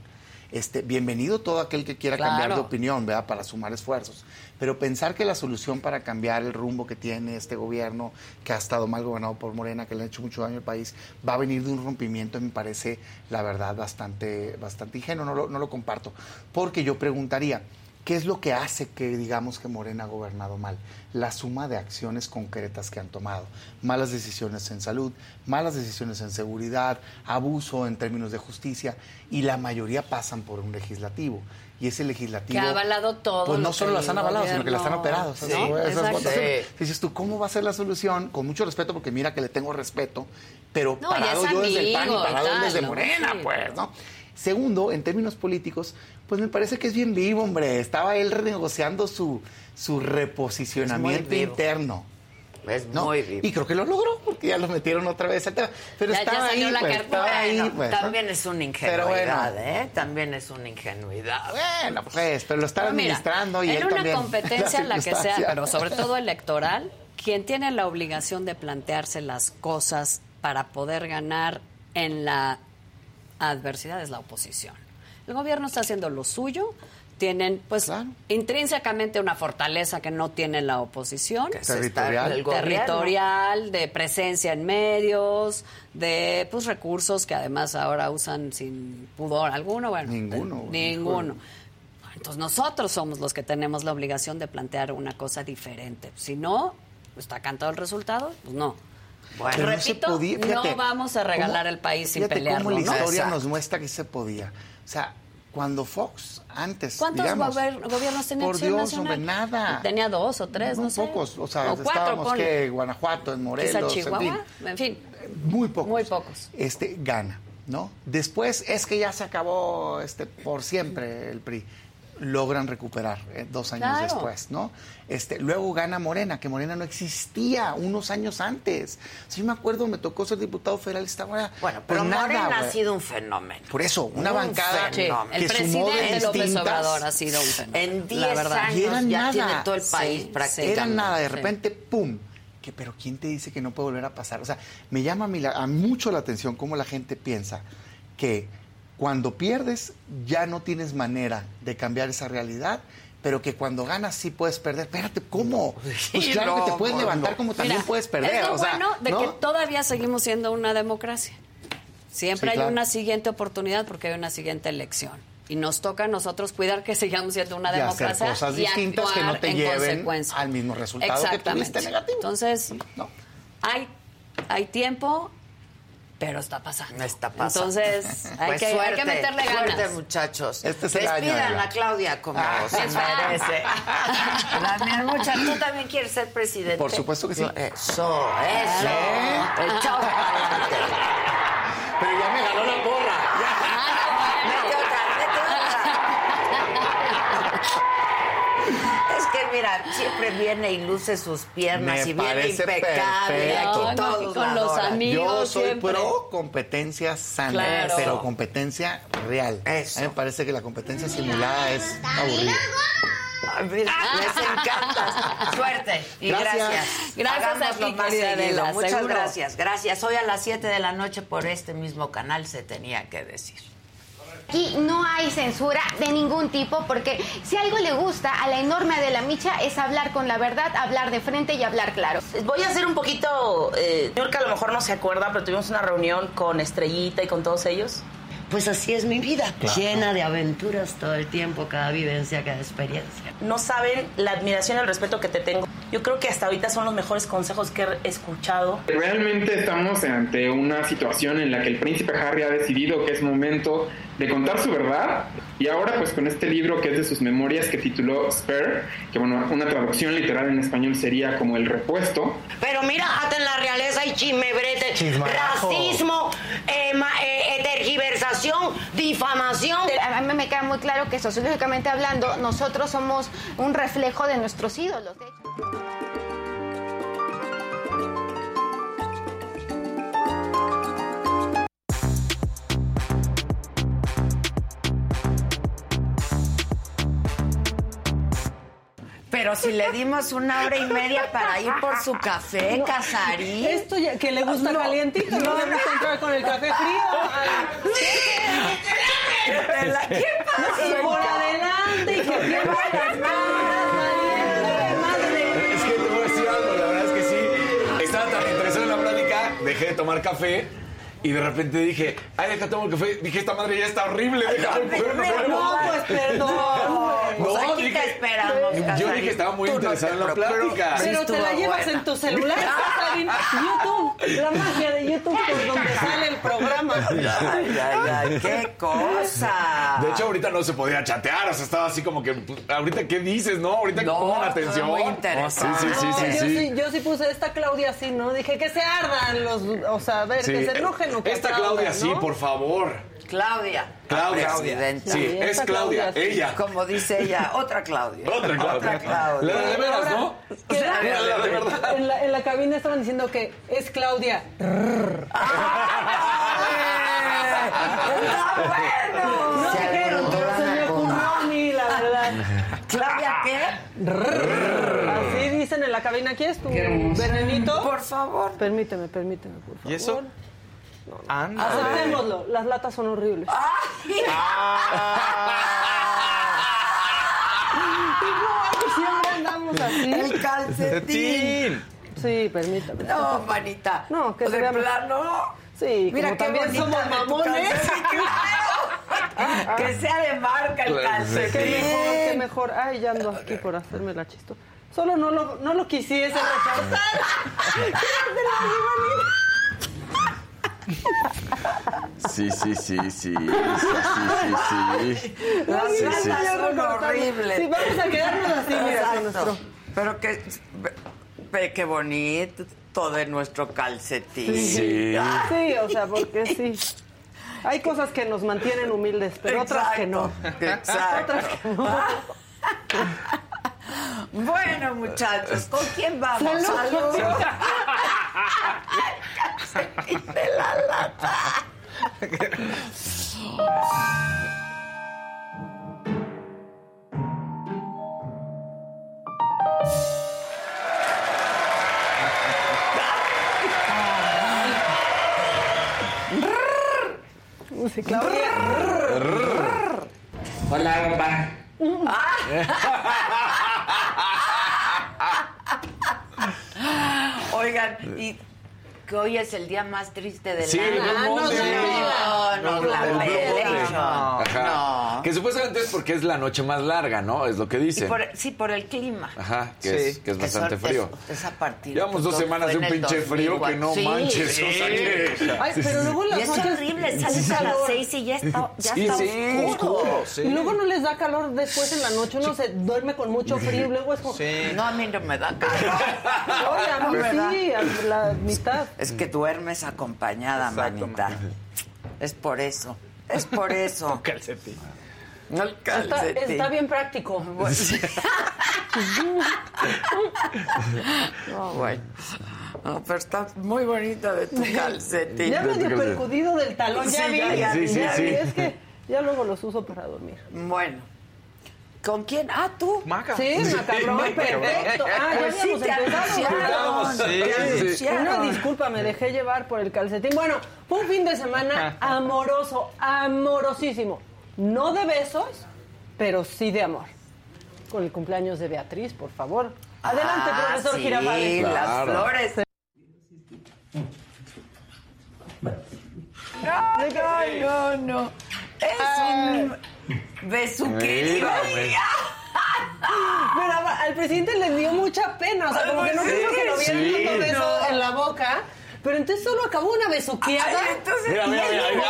Este, bienvenido todo aquel que quiera Claro. cambiar de opinión, ¿verdad? Para sumar esfuerzos. Pero pensar que la solución para cambiar el rumbo que tiene este gobierno, que ha estado mal gobernado por Morena, que le ha hecho mucho daño al país, va a venir de un rompimiento, me parece, la verdad, bastante, bastante ingenuo. No lo, no lo comparto. Porque yo preguntaría, ¿Qué es lo que hace que digamos que Morena ha gobernado mal? La suma de acciones concretas que han tomado. Malas decisiones en salud, malas decisiones en seguridad, abuso en términos de justicia y la mayoría pasan por un legislativo. Y ese legislativo... Que ha avalado todo Pues no lo solo las han avalado, sino que las han operado. Sí, Esas-. Sí. Dices tú, ¿cómo va a ser la solución? Con mucho respeto, porque mira que le tengo respeto, pero No, parado yo desde el PAN y parado tal, desde ¿no? Morena, Sí. pues, ¿no? Segundo, en términos políticos, pues me parece que es bien vivo, hombre. Estaba él renegociando su, su reposicionamiento Es muy vivo. interno. Es ¿no? muy. Y creo que lo logró, porque ya lo metieron otra vez al tema. Pero Ya- ya estaba salió ahí, la pues, estaba ahí, pues, ¿no? también es una ingenuidad, bueno. ¿eh? También es una ingenuidad. Bueno, pues, pero lo está No, mira, administrando y en él una también. competencia, la que sea, pero sobre todo electoral, quien tiene la obligación de plantearse las cosas para poder ganar en la adversidad es la oposición. El gobierno está haciendo lo suyo, tienen pues Claro. intrínsecamente una fortaleza que no tiene la oposición Que Territorial. territorial, de presencia en medios, de pues recursos que además ahora usan sin pudor alguno, bueno, Ninguno, de- ninguno. Entonces nosotros somos los que tenemos la obligación de plantear una cosa diferente. Si no, está cantado el resultado, pues no. Bueno, Pero no se repito, podía, fíjate, no vamos a regalar el país sin pelearlo, cómo la ¿no? historia Exacto. nos muestra que se podía. O sea, cuando Fox antes, ¿Cuántos digamos, gobiernos tenía por Dios, Nacional? hombre, nada. Tenía dos o tres, no Muy sé. pocos, o sea, O estábamos que Guanajuato, en Morelos, Chihuahua, en fin. en fin. Muy pocos. Muy pocos. Este gana, ¿no? Después es que ya se acabó este por siempre el PRI. Logran recuperar eh, dos años Claro. después, ¿no? Este, luego gana Morena, que Morena no existía unos años antes. Sí me acuerdo, me tocó ser diputado federal esta hora. Bueno, pues pero nada, Morena ha güey. sido un fenómeno. Por eso, una Un bancada fenómeno. el que de presidente López Obrador ha sido un fenómeno. En la 10 verdad. años Y era ya nada. tiene todo el país sí. prácticamente. Era nada, de Sí. repente, ¡pum! Que, pero ¿quién te dice que no puede volver a pasar? O sea, me llama a, mí la- a mucho la atención cómo la gente piensa que cuando pierdes ya no tienes manera de cambiar esa realidad, pero que cuando ganas sí puedes perder. Espérate, ¿cómo? Pues claro que te puedes no, levantar no. como también Mira, puedes perder. Es lo o sea, bueno de que todavía seguimos siendo una democracia. Siempre Sí, hay claro. una siguiente oportunidad porque hay una siguiente elección. Y nos toca a nosotros cuidar que sigamos siendo una Y hacer democracia cosas y distintas que no te en lleven al mismo resultado que Exactamente. tuviste negativo. Entonces, No. hay, hay tiempo, pero está pasando. Está pasando. Entonces, hay, Pues que, hay suerte, que meterle suerte, ganas. muchachos. Este es el año, Despidan Adela. a Claudia como Ah. se merece. Damián Mucha, ¿tú también quieres ser presidente? Por supuesto que sí. Eso, eso. Para adelante. Pero ya me ganó la porra. Mete otra, mete otra. Es que mira, siempre viene y luce sus piernas Me y viene parece impecable. perfecto. Aquí No, todos con los amigos. Yo soy siempre. pro competencia sana, Claro. pero competencia real. Eso. A mí me parece que la competencia simulada es aburrida. Mira, les encanta. Suerte y Gracias. gracias. Gracias a ti, más. Adela, Muchas seguro. gracias. Gracias. Hoy a las 7 de la noche por este mismo canal se tenía que decir. Aquí no hay censura de ningún tipo porque si algo le gusta a la enorme de la Micha es hablar con la verdad, hablar de frente y hablar claro. Voy a hacer un poquito, eh, York a lo mejor no se acuerda, pero tuvimos una reunión con Estrellita y con todos ellos. Pues así es mi vida, llena de aventuras todo el tiempo, cada vivencia, cada experiencia. No saben la admiración y el respeto que te tengo. Yo creo que hasta ahorita son los mejores consejos que he escuchado. Realmente estamos ante una situación en la que el príncipe Harry ha decidido que es momento de contar su verdad y ahora pues con este libro que es de sus memorias que tituló Spare, que bueno, una traducción literal en español sería como el repuesto, Pero mira, hasta en la realeza hay chisme, brete, Chismarajo. racismo, eh, ma- eh, eh, tergiversación, difamación. A mí me queda muy claro que sociológicamente hablando nosotros somos un reflejo de nuestros ídolos. De hecho. Pero si le dimos una hora y media para ir por su café, Casarín. Esto ya, que le gusta calientito, no, le gusta entrar con el café frío. ¿Qué y por adelante, y que dejé de tomar café y de repente dije, ay, deja tomar el café. Dije, esta madre ya está horrible, déjame ponerme No, pues perdón. Pues No, aquí dije- te esperamos, Yo Casarín. dije, estaba muy Tú no interesado en la plática. Pero te la llevas buena. en tu celular, Casarín. YouTube, la magia de YouTube por donde sale el programa. Ay, ay, ay, qué cosa. De hecho, ahorita no se podía chatear, o sea, estaba así como que, pues, ahorita, ¿qué dices, no? Ahorita No, pongan atención. muy interesante. Sí, sí, sí, sí. yo, sí. sí, yo sí puse esta Claudia así, ¿no? Dije que se ardan los, o sea, a ver, Sí. que se enojen que Esta Claudia, sí, por favor. Claudia. Claudia. Presidenta. Sí, es Claudia, Claudia, ella. Como dice ella, otra Claudia. Otra Claudia. Otra Claudia. La de veras, ¿no? O sea, La de verdad. En la, en la cabina estaban diciendo que es Claudia. ¡Está bueno! No dijeron, pero se me la ocurrió a mí, la verdad. ¿Claudia qué? Así dicen en la cabina. ¿Quieres tu venenito? Por favor. Permíteme, permíteme, por favor. ¿Y eso? Anda. Aceptémoslo. Las latas son horribles. No, que siempre andamos así. El calcetín. Sí, permítame. No, manita. No, que de se vea plano. Sí, Mira como qué también somos mamones. que sea de marca el calcetín. Qué mejor, qué mejor. Ay, ya ando aquí por hacerme la chisto. Solo no lo, no lo quisiese recortar. Sí, sí, sí, sí. Sí, sí, sí, sí. Sí, sí. son horribles. Sí, vamos a quedarnos así, mira, nuestro. Pero que, ve qué bonito de nuestro calcetín. Sí. Sí, o sea, porque sí. Hay cosas que nos mantienen humildes, pero otras que no. Exacto. Otras que no. Bueno, muchachos, ¿con quién vamos? Salud. Salud. De la lata. Claudia. Hola, papá. Oigan, y que hoy es el día más triste del Sí, año. el Monday. No, no, No, no, la Revelation. Ajá. No. Que supuestamente es porque es la noche más larga, ¿no? Es lo que dicen. por- sí, por el clima. Ajá, que, Sí. es, que es Que bastante son- frío. Es, es a partir Llevamos dos semanas de un pinche frío que no 2004. manches. Sí. o sea que- Ay, pero luego las es noches... horrible, sales a las seis y ya está, ya Sí, está sí, oscuro. oscuro, sí. Y luego no les da calor después en la noche, uno se duerme con mucho frío y luego es como... Sí. No, a mí no me da calor. Oye, a mí sí, a la mitad. Es que duermes acompañada, Exacto, manita. Es por eso. Es por eso. Calcetín. No el Está, calcetín. está bien práctico. No, bueno. No, pero está muy bonita de tu calcetín. Ya medio percudido del talón, ya Sí, vi. ya, ya, Sí, sí, ya sí. vi, Es que ya luego los uso para dormir. Bueno. ¿Con quién? Ah, tú. Maca. Sí, macabrón, perfecto. Ah, ya sí, habíamos te empezado. anunciaron. Sí, sí, sí. Una disculpa, me dejé llevar por el calcetín. Bueno, fue un fin de semana amoroso, amorosísimo. No de besos, pero sí de amor. Con el cumpleaños de Beatriz, por favor. Adelante, Ah, profesor sí, Girafales. las Claro. flores. Ay, no, no, no. Es un besuquerío. Mira, Pero a- al presidente le dio mucha pena, o sea, como que no Sí, quiso que lo vieran sí, dando besos no. en la boca. Pero entonces solo acabó una besuqueada. Ay, entonces, Mira, mira, y mira, él mira.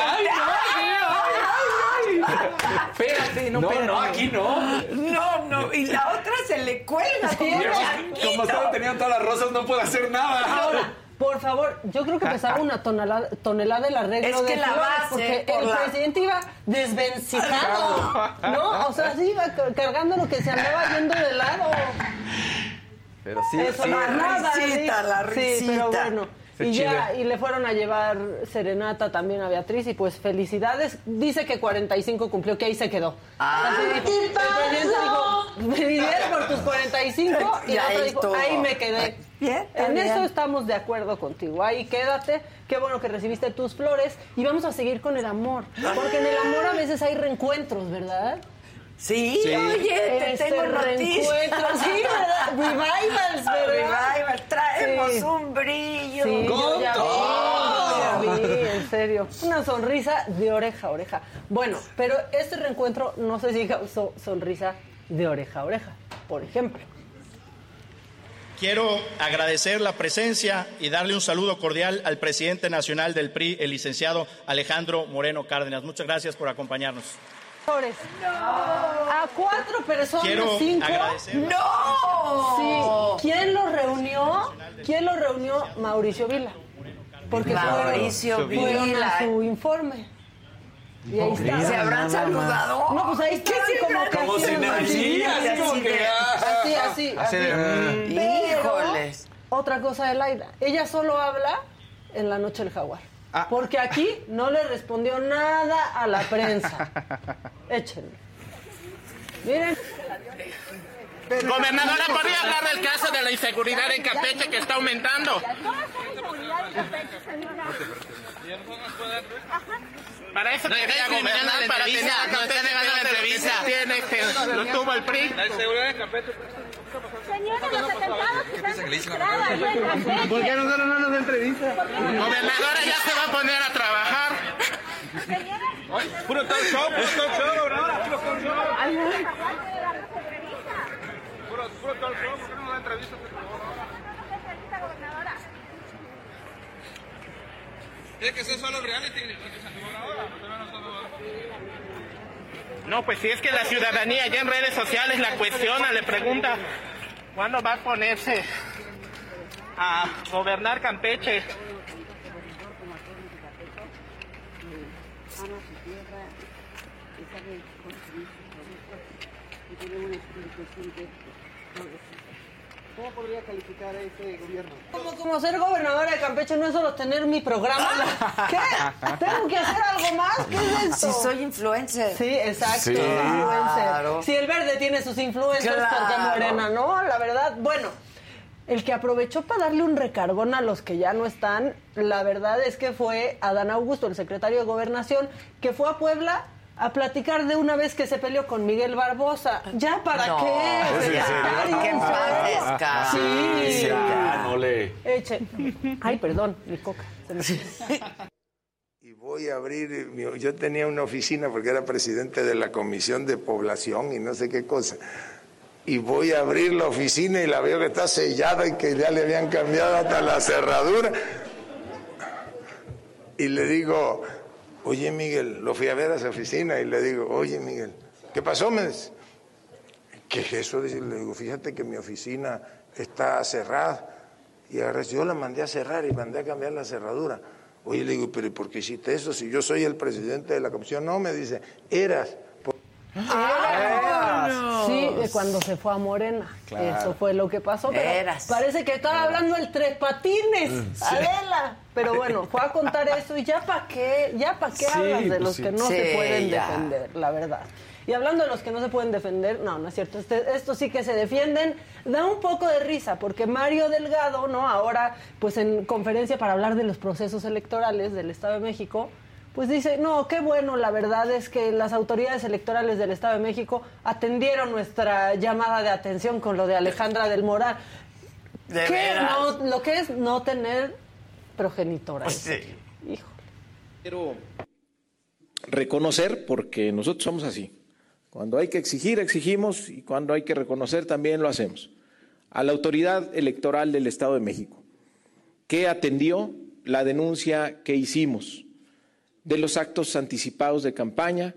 Ay, Espérate, no, No, espérate. no, aquí no. No, no, y la otra se le cuelga como como estaban teniendo todas las rosas, no puedo hacer nada. Ahora, por favor, yo creo que pesaba una tonelada, tonelada el arreglo Es que de la flores, base, porque por el la- presidente iba desvencijado, ¿no? O sea, sí iba ca- cargando lo que se andaba yendo de lado. Pero sí, Eso, sí. nada, risita, sí. la Sí, pero risita. bueno. Se Y ya, y le fueron a llevar serenata también a Beatriz y pues felicidades. Dice que 45 cumplió, que ahí se quedó. Ah, Así dijo. ¿qué El dijo, felicidades por tus 45 y Y la otra ahí dijo, ahí me quedé. Bien, en bien. eso estamos de acuerdo contigo. Ahí quédate. Qué bueno que recibiste tus flores y vamos a seguir con el amor. Porque en el amor a veces hay reencuentros, ¿verdad? Sí, Sí. oye, te Este tengo noticias. sí, ¿verdad? Revivals, ¿verdad? Revival, traemos Sí. un brillo. Sí, yo ya vi, yo ya vi, en serio. Una sonrisa de oreja a oreja. Bueno, pero este reencuentro no sé si causó sonrisa de oreja a oreja, por ejemplo. Quiero agradecer la presencia y darle un saludo cordial al presidente nacional del PRI, el licenciado Alejandro Moreno Cárdenas. Muchas gracias por acompañarnos. Flores. A cuatro personas, Quiero cinco. ¡No! Sí. ¿Quién lo reunió? ¿Quién lo reunió? Mauricio Vila. Porque Mauricio Vila. a su informe. Y ahí está. ¿Se habrán saludado? No, pues ahí está. ¿Qué se como Como así, así, así como que. Así, así. Así. Pero, Híjoles. Otra cosa de Laida. Ella solo habla en la noche del jaguar. Ah. Porque aquí no le respondió nada a la prensa. Échenle. Miren. Gobernadora, ¿podría hablar del caso de la inseguridad en Campeche que está aumentando? Para eso quería gobernar, para tener la entrevista. Tiene lo tuvo el PRI. La inseguridad en Campeche. ¿Por qué nosotros no nos entrevista? Gobernadora ya se va a poner a trabajar. Puro talk show, puro talk show, gobernadora, puro talk show. Puro, puro talk show, ¿por qué no nos da entrevista? Tiene que ser solo reality. No, pues si es que la ciudadanía ya en redes sociales la cuestiona, le pregunta cuándo va a ponerse a gobernar Campeche. ¿Cómo podría calificar a ese gobierno? Como, como ser gobernadora de Campeche no es solo tener mi programa. ¿Qué? ¿Tengo que hacer algo más? ¿Qué es esto? Si soy influencer. Sí, exacto. Sí. influencer. Claro. Si el verde tiene sus influencers, Claro. porque Morena no, la verdad. Bueno, el que aprovechó para darle un recargón a los que ya no están, la verdad es que fue Adán Augusto, el secretario de Gobernación, que fue a Puebla a platicar de una vez que se peleó con Miguel Barbosa. ¿Ya para No, qué? ¿es paz descanse. Sí. Ya, no le. Eche. Ay, perdón, mi coca. Y voy a abrir, yo tenía una oficina porque era presidente de la Comisión de Población y no sé qué cosa. Y voy a abrir la oficina y la veo que está sellada y que ya le habían cambiado hasta la cerradura. Y le digo, oye Miguel, lo fui a ver a esa oficina y le digo, oye Miguel, ¿qué pasó? Me dice, ¿qué es eso? Le digo, fíjate que mi oficina está cerrada. Y agarré, yo la mandé a cerrar y mandé a cambiar la cerradura. Oye, le digo, pero ¿y por qué hiciste eso? Si yo soy el presidente de la comisión. No, me dice, eras. Por- Sí, de cuando se fue a Morena. Claro. Eso fue lo que pasó. Pero Eras. parece que estaba hablando el tres patines, Sí. Adela. Pero bueno, fue a contar eso y ya para qué, ya para qué Sí, hablas de pues los sí. que no Sí, se pueden ya. defender, la verdad. Y hablando de los que no se pueden defender, no, no es cierto. Este, estos sí que se defienden. Da un poco de risa porque Mario Delgado, ¿no? Ahora, pues en conferencia para hablar de los procesos electorales del Estado de México, pues dice, no, qué bueno, la verdad es que las autoridades electorales del Estado de México atendieron nuestra llamada de atención con lo de Alejandra del Moral. ¿De ¿Qué? No, lo que es no tener progenitora. Pues sí. Hijo. Quiero reconocer, porque nosotros somos así. Cuando hay que exigir, exigimos y cuando hay que reconocer, también lo hacemos. A la autoridad electoral del Estado de México, que atendió la denuncia que hicimos de los actos anticipados de campaña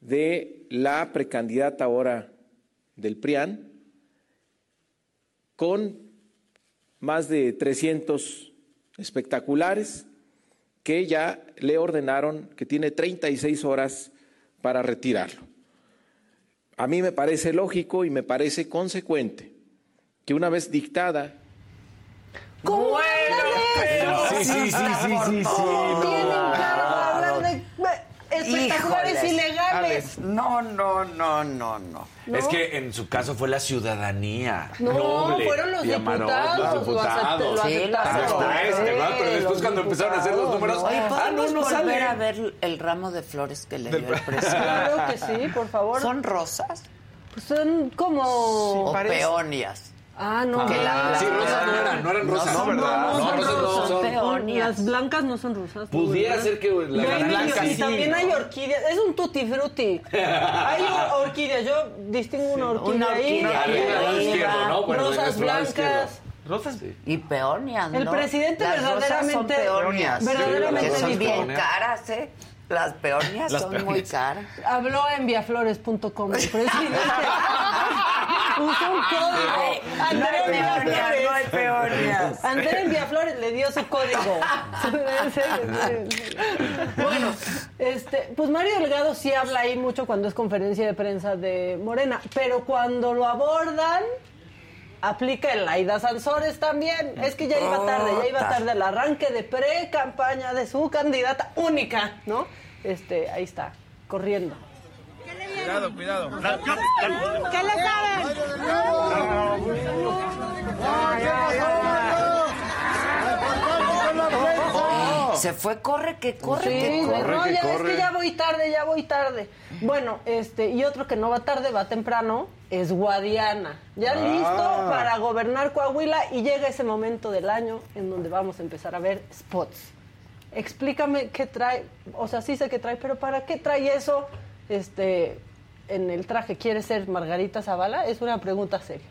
de la precandidata ahora del PRIAN, con más de 300 espectaculares que ya le ordenaron que tiene 36 horas para retirarlo. A mí me parece lógico y me parece consecuente que una vez dictada ¿Cómo Sí, sí, sí, sí, sí, espectaculares Híjoles. ilegales. No, no, no, no, no. Es que en su caso fue la ciudadanía. No, noble fueron los diputados, los lo diputados. Sí, aceptaron. hasta este, ¿verdad? Pero Sí, después cuando empezaron a hacer los números, ¿no? Ah, no, ¿podemos no volver sale. a ver el ramo de flores que le dio el presidente? Claro que sí, por favor. ¿Son rosas? Pues son como... ¿O peonias? Ah, no. Que la- Sí, rosas no eran, no eran rosas, son ¿verdad? rosas, No, rosas no, son son- peonias. Las blancas no son rosas. ¿no? Pudiera ¿verdad? ser que la- las hay blancas Y sí, también ¿no? hay orquídeas. Es un tutti frutti. hay or- orquídeas. Yo distingo una orquídea Una ahí. orquídea ¿no? Bueno, Rosas blancas. Rosas. Y peonias, El ¿no? presidente Las rosas verdaderamente- son peonias. verdaderamente bien caras, ¿eh? Las peonias Las son muy caras. Habló en viaflores.com el presidente. Usó un código. No Andrea peonias, Viaflores. no hay peonias. Andrea en Viaflores le dio su código. bueno, este, pues Mario Delgado sí habla ahí mucho cuando es conferencia de prensa de Morena, pero cuando lo abordan aplica el Aida Sansores también. Es que ya iba tarde, ya iba tarde el arranque de pre-campaña de su candidata única, ¿no? Este, ahí está, corriendo. ¿Qué le había Cuidado, cuidado. ¿Qué le Se fue, corre, que corre, Sí, que corre. no, ya es que ya voy tarde, ya voy tarde. Bueno, este, y otro que no va tarde, va temprano, es Guadiana. Ya Ah. listo para gobernar Coahuila y llega ese momento del año en donde vamos a empezar a ver spots. Explícame qué trae, o sea, sí sé qué trae, pero ¿para qué trae eso este, en el traje? ¿Quiere ser Margarita Zavala? Es una pregunta seria.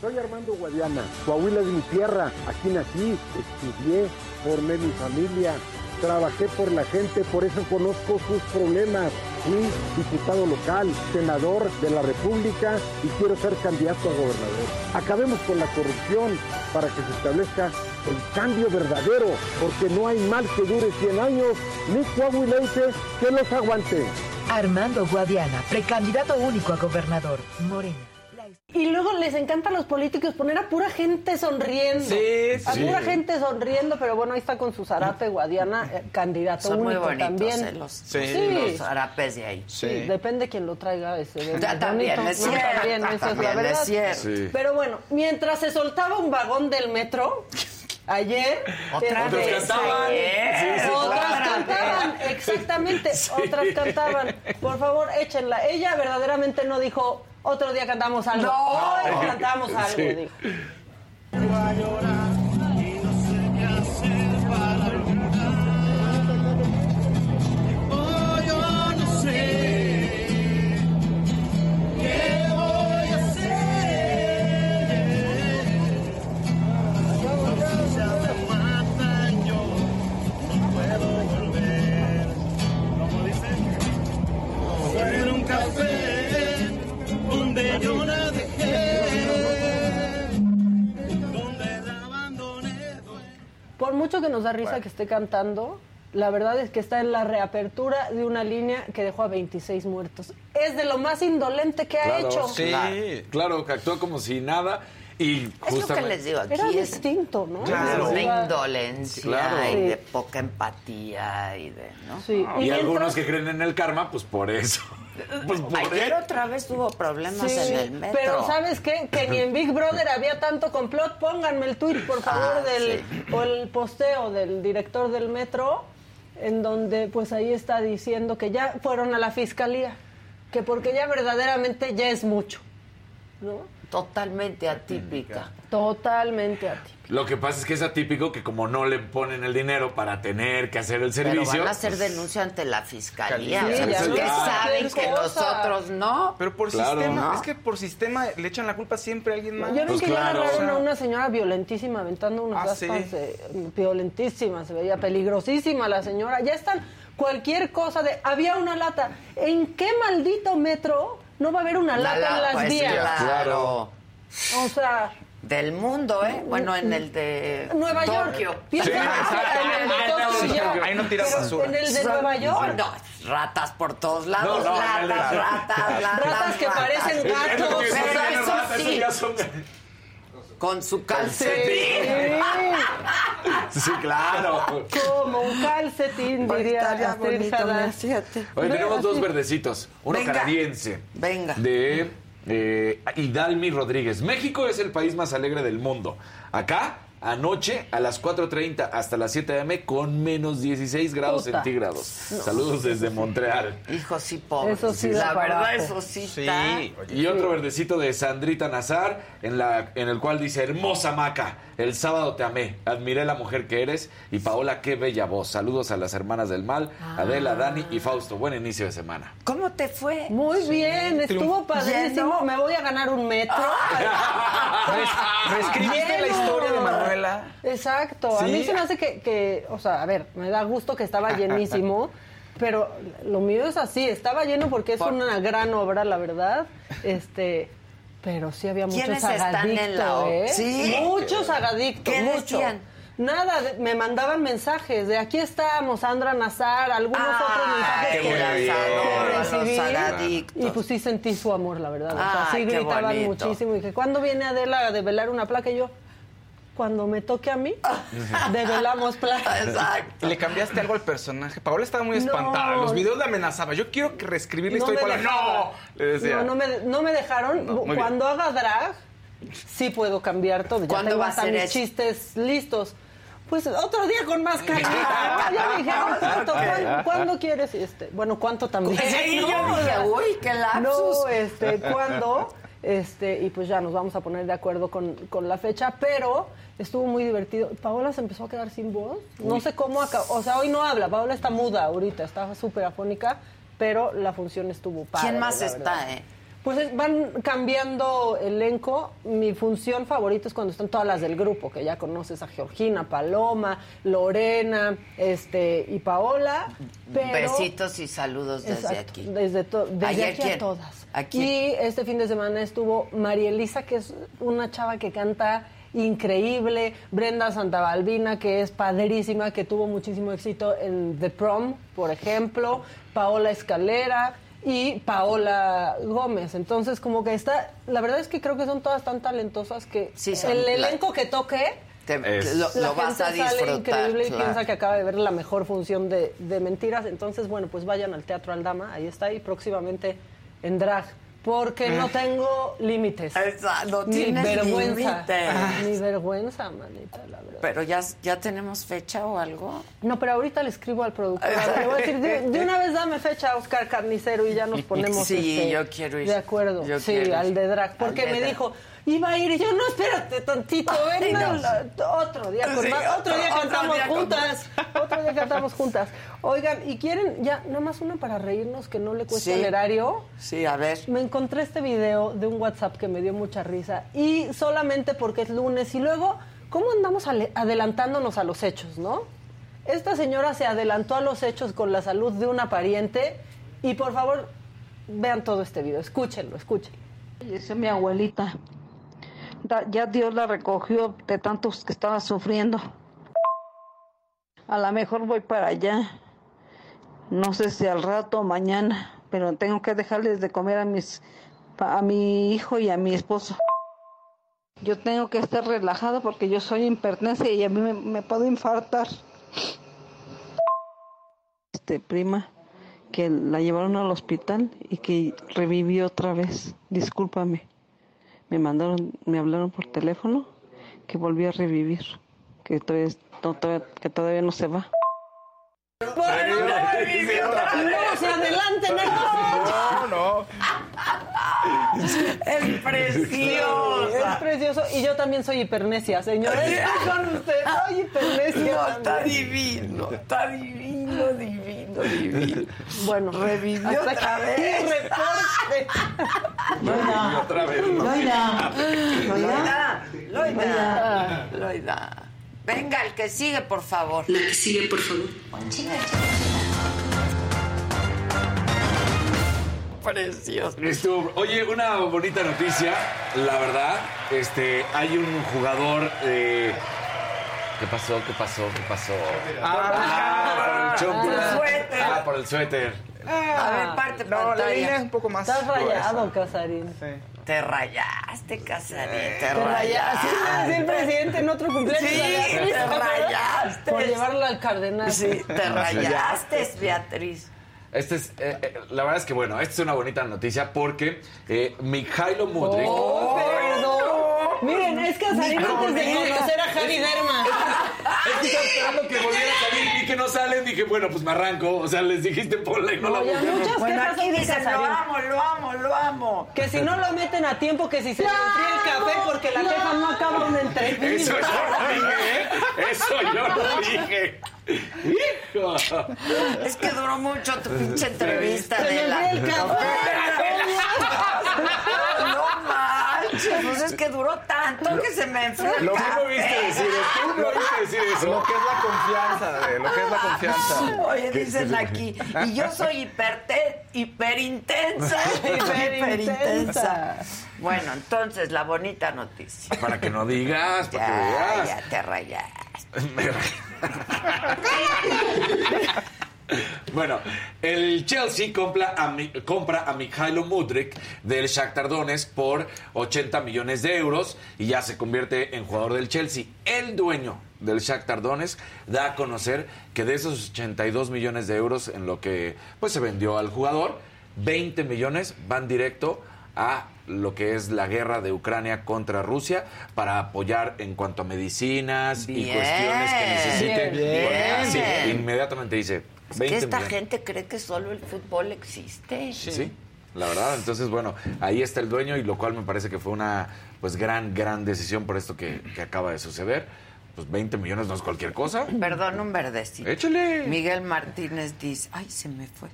Soy Armando Guadiana, Coahuila es mi tierra, aquí nací, estudié, formé mi familia, trabajé por la gente, por eso conozco sus problemas. Fui diputado local, senador de la República y quiero ser candidato a gobernador. Acabemos con la corrupción para que se establezca el cambio verdadero, porque no hay mal que dure 100 años, ni coahuilense que los aguante. Armando Guadiana, precandidato único a gobernador. Morena. Y luego les encanta a los políticos poner a pura gente sonriendo. Sí, A sí. pura gente sonriendo, pero bueno, ahí está con su zarape Guadiana, eh, candidato Son muy bonitos, también. eh, los, Sí. los harapes de ahí. Sí, depende quién lo traiga ese. Ya, también bonito, es ¿no? cierto, También, esa es la también es verdad. cierto. Sí. Pero bueno, mientras se soltaba un vagón del metro, ayer... Otra este, vez, cantaban, ayer. Sí, sí, otras claro. cantaban, exactamente, Sí. otras cantaban. Por favor, échenla. Ella verdaderamente no dijo, otro día cantamos algo. No. Hoy cantamos algo, Sí. dijo. Da risa que esté cantando, la verdad es que está en la reapertura de una línea que dejó a 26 muertos. Es de lo más indolente que ha hecho. Sí, claro, que actuó como si nada y Es lo que les digo aquí. Era es distinto, ¿no? Claro. de indolencia Claro. y de poca empatía y de, ¿no? Sí. Y, algunos que creen en el karma, pues por eso. Pues por Ayer otra vez tuvo problemas Sí, en el metro. pero ¿sabes qué? Que ni en Big Brother había tanto complot. Pónganme el tweet, por favor, Ah, del, o el posteo del director del metro, en donde pues ahí está diciendo que ya fueron a la fiscalía, que porque ya verdaderamente ya es mucho, ¿no? Totalmente atípica. Totalmente atípico. Lo que pasa es que es atípico que como no le ponen el dinero para tener que hacer el Pero servicio... van a hacer pues, denuncia ante la fiscalía. Sí, o sea, ya porque no es saben que cosa. nosotros no. Pero por Claro. sistema, ¿No? es que por sistema le echan la culpa siempre a alguien más. Ya ven Pues que claro. ya agarraron a una señora violentísima aventando unas Ah, sí. aspas eh, violentísimas, se veía peligrosísima la señora. Ya están cualquier cosa de había una lata. ¿En qué maldito metro no va a haber una La lata en la- las pues, vías? Claro. O sea, Del mundo, ¿eh? Bueno, en el de Nueva York. Tokio. Piensa Sí, en el de Tokio, Sí, ya. ahí no tiras basura. En el de Nueva York. No, ratas por todos lados, No, no, de- ratas, ratas, ratas, Ratas que parecen gatos. Pero ratas, eso sí. Con su calcetín. Sí, claro. Como un calcetín, diría Astrid. Oye, tenemos dos verdecitos. Uno Venga. canadiense. Venga. De eh, Hidalmi Rodríguez. México es el país más alegre del mundo. Acá, anoche, a las 4.30 hasta las 7 am, con menos 16 grados Puta. centígrados. No. Saludos desde Montreal. Hijo, sí, pobre. Eso sí La verdad, abajo. eso sí, Sí, está. Y otro verdecito de Sandrita Nazar, en, la, en el cual dice, hermosa maca, el sábado te amé, admiré la mujer que eres, y Paola, qué bella voz. Saludos a las hermanas del mal, Ah. Adela, Dani y Fausto. Buen inicio de semana. ¿Cómo te fue? Muy bien, estuvo padrísimo. Me voy a ganar un metro. Reescribiste la historia de Manuela. Exacto. A mí se me hace que, que, o sea, a ver, me da gusto que estaba llenísimo, pero lo mío es así, estaba lleno porque es Por- una gran obra, la verdad. Este, pero sí había muchos ¿Quiénes están en la agadictos? ¿eh? Sí. Muchos agadictos, ¿Qué mucho. decían? Nada, de- me mandaban mensajes de aquí estamos, Sandra Nazar, algunos otros mensajes Ay, que, los. Y pues sí sentí su amor, la verdad. O sea, Ay, sí gritaban bonito. muchísimo. Y que cuando viene Adela a develar una placa, y yo, cuando me toque a mí, develamos plata. Exacto. ¿Le cambiaste algo al personaje? Paola estaba muy No. espantada. Los videos la amenazaba. Yo quiero que reescribir la historia. me Paola, dejaba. ¡No! Le decía. No, no me, no me dejaron. No, bien. Cuando haga drag, sí puedo cambiar todo. Ya ¿Cuándo tengo va a hasta ser mis eso? chistes listos. Pues otro día con más calidad. Ya me dijeron, ¿cuánto, cuán- ¿cuándo quieres? Este, bueno, ¿cuánto también? Sí, yo No, dije, uy, qué lapsus. No, este, ¿cuándo? Este, y pues ya nos vamos a poner de acuerdo con, con la fecha, pero estuvo muy divertido. Paola se empezó a quedar sin voz. No Uy. sé cómo acabó. O sea, hoy no habla. Paola está muda ahorita, está súper afónica, pero la función estuvo padre. ¿Quién más está, verdad. eh? Pues es- van cambiando elenco. Mi función favorita es cuando están todas las del grupo, que ya conoces a Georgina, Paloma, Lorena, este y Paola. Pero Besitos y saludos desde Exacto, aquí. Desde, desde ¿Ayer aquí a todas. ¿A quién? Y este fin de semana estuvo María Elisa, que es una chava que canta increíble, Brenda Santabalbina, que es padrísima, que tuvo muchísimo éxito en The Prom, por ejemplo, Paola Escalera y Paola Gómez. Entonces, como que está, la verdad es que creo que son todas tan talentosas que Sí, el la- elenco que toque Te- Es- lo, la lo vas gente a sale disfrutar. increíble y claro. piensa que acaba de ver la mejor función de, de mentiras. Entonces, bueno, pues vayan al Teatro Aldama, ahí está, y próximamente en drag. Porque no tengo límites. Exacto, no ni tienes vergüenza. límites. Ni vergüenza, manita, la verdad. Pero ya, ya tenemos fecha o algo. No, pero ahorita le escribo al productor. Le voy a decir, de, de una vez dame fecha a Oscar Carnicero y ya nos ponemos Sí, este, yo quiero ir. de acuerdo. Yo sí, al de drag. Porque me drag. dijo, iba a ir y yo, no, espérate tantito, ven, no. la- otro día con Sí, más- otro, otro- día otro cantamos día con juntas. Otro día cantamos juntas. Oigan, ¿y quieren ya nada más una para reírnos que no le cuesta Sí. el erario? Sí, a ver. Me encontré este video de un WhatsApp que me dio mucha risa y solamente porque es lunes y luego, ¿cómo andamos adelantándonos a los hechos, no? Esta señora se adelantó a los hechos con la salud de una pariente y por favor vean todo este video, escúchenlo, escúchenlo. Esa es mi abuelita. Ya Dios la recogió de tantos que estaba sufriendo. A lo mejor voy para allá. No sé si al rato o mañana, pero tengo que dejarles de comer a mis a mi hijo y a mi esposo. Yo tengo que estar relajada porque yo soy impertenencia y a mí me, me puedo infartar. Este prima que la llevaron al hospital y que revivió otra vez. Discúlpame. Me mandaron, me hablaron por teléfono que volvió a revivir, que todavía, no, todavía- que todavía no se va. No se adelanten No, no. Es precioso. Es precioso. Y yo también soy hipernesia, señores. Estoy con usted, soy hipernesia. No, está divino, está divino, divino, divino. Bueno, Revivió hasta otra aquí vez. reporte. Y otra vez. Loida. Loida. Loida. Loida. Venga, el que sigue, por favor. La que sigue, por favor. Precioso. Estuvo- Oye, una bonita noticia, la verdad. Este, hay un jugador. eh, ¿Qué pasó? ¿Qué pasó? ¿Qué pasó? Ah, por el chompo. Por el suéter. Ah, por el suéter. A ver, parte No, la línea es un poco más. Estás rayado, Casarín. Te rayaste, Casarín. Te Te rayaste. Sí, rayaste. el presidente en otro cumpleaños. Sí, te rayaste. Por llevarlo al cardenal. Sí, te rayaste, Beatriz. Este es, eh, eh, la verdad es que bueno, esta es una bonita noticia porque eh, Mikhailo Mudrik. Oh, perdón. Miren, es Casarín antes de conocer a Javi Derma. Es que estaba esperando que volviera a salir y que no salen. Dije, bueno, pues me arranco. O sea, les dijiste ponla y no la volvieron. muchas Bueno, quejas aquí dicen, lo amo, lo amo, lo amo. Que si no lo meten a tiempo, que si se le enfría el café porque la queja no acaba una entrevista. Eso yo lo dije, ¿eh? Eso yo lo dije. Hijo. Es que duró mucho tu pinche entrevista Se de le la... enfría el café. Pues es que duró tanto que se me enfrió Lo que no viste decir eso. Tú no viste decir eso. Lo que es la confianza, de lo que es la confianza. Oye, dicen aquí, y yo soy hiperte, hiperintensa. Hiperintensa. Bueno, entonces, la bonita noticia. Para que no digas, para que Ya, veas. ya te rayaste. Bueno, el Chelsea compra a, compra a Mikhailo Mudrik del Shakhtar Donetsk por 80 millones de euros y ya se convierte en jugador del Chelsea. El dueño del Shakhtar Donetsk da a conocer que de esos 82 millones de euros en lo que pues se vendió al jugador, 20 millones van directo a lo que es la guerra de Ucrania contra Rusia para apoyar en cuanto a medicinas y cuestiones que necesiten. Bien. Sí, Bien. inmediatamente dice. Es 20 que esta millones. gente cree que solo el fútbol existe. Sí. la verdad. Entonces, bueno, ahí está el dueño y lo cual me parece que fue una pues gran, gran decisión por esto que, que acaba de suceder. Pues 20 millones no es cualquier cosa. Perdón, un verdecito. Échale. Miguel Martínez dice, ay, se me fue.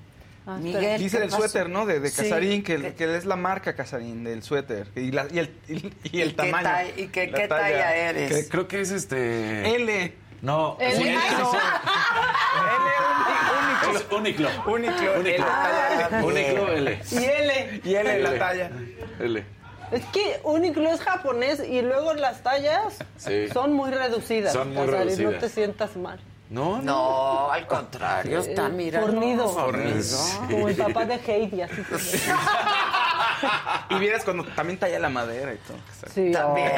Ah, Miguel, Dice ¿qué del pasó? suéter, ¿no? De, de Sí, Casarín, que, que- que es la marca Casarín del suéter. Y, la- y el, y, y el ¿Y qué tamaño. y qué- la qué talla eres? Que creo que es este. L. No, L. sí, L. sí, sí. L, Es Uniclo. Único. Único. L, talla L. Y L. Y L, la talla. L. Es que Uniqlo es japonés y luego las tallas Sí. son muy reducidas. Son muy Casarín, reducidas. No te sientas mal. No, No, al contrario, está, mira. Fornido. no, fornido. Como el papá de Heidi, así. Y vieras cuando también talla la madera y todo. Sí, También,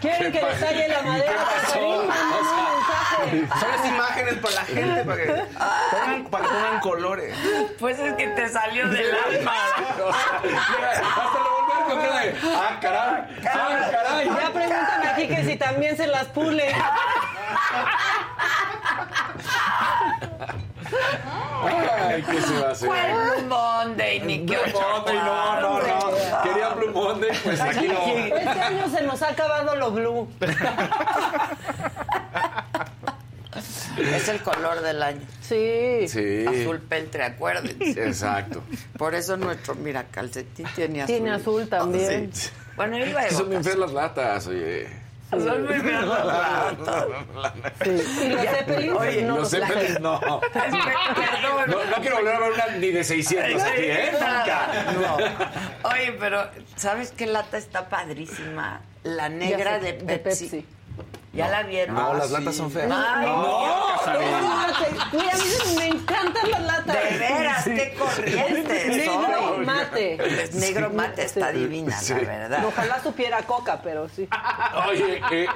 ¿Quieren que les talle la madera? Son las imágenes para la gente, para que pongan, para que pongan colores. Pues es que te salió del alma. Hasta lo volví a encontrar de, Ah, caray. Ah, caray. Ya preguntan aquí que si también se las pule. Ay, ¿qué se va a hacer? ¿Cuál Blue Monday, ni qué Blue Monday, no, no, no. Quería Blue Monday, pues aquí no. Este año se nos ha acabado lo blue. Es el color del año. Sí. Sí. Azul peltre, acuérdense. Exacto. Por eso nuestro, mira, calcetín tiene azul. Tiene azul también. Sí. Bueno, iba Sí, de son bien feas las latas, oye. Son muy. Y los Zeppelin, oye, no Los Zeppelin, no. Perdón. no. No quiero volver a ver una ni de 600 aquí, ¿eh? Nunca. No. Oye, pero ¿sabes qué lata está padrísima? La negra sé, de de Pepsi. ¿Ya la vieron? No, Ah, las sí. latas son feas. Ay, no. Mira, a mí me encantan las latas. De veras, qué corrientes Negro mate. Negro mate está divina, Sí. la verdad. Ojalá supiera coca, pero sí. Oye, eh,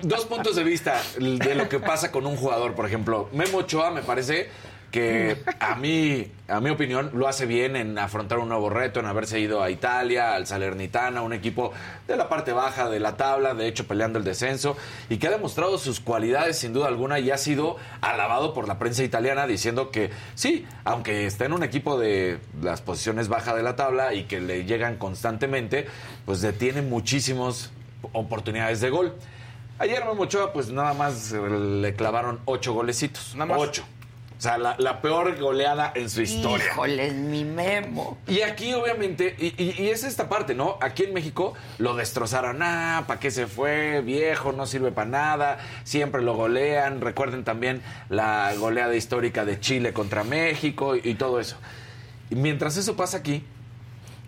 dos puntos de vista de lo que pasa con un jugador. Por ejemplo, Memo Ochoa me parece que a mí, a mi opinión, lo hace bien en afrontar un nuevo reto, en haberse ido a Italia, al Salernitana, un equipo de la parte baja de la tabla, de hecho peleando el descenso, y que ha demostrado sus cualidades sin duda alguna y ha sido alabado por la prensa italiana diciendo que sí, aunque está en un equipo de las posiciones bajas de la tabla y que le llegan constantemente, pues detiene muchísimas oportunidades de gol. Ayer Memo Ochoa, pues nada más le clavaron ocho golecitos. Nada más. Ocho. O sea, la, la peor goleada en su historia. Híjole, es mi memo. Y aquí, obviamente, y, y- y es esta parte, ¿no? Aquí en México lo destrozaron. Ah, ¿para qué se fue? Viejo, no sirve para nada. Siempre lo golean. Recuerden también la goleada histórica de Chile contra México y, y todo eso. Y mientras eso pasa aquí,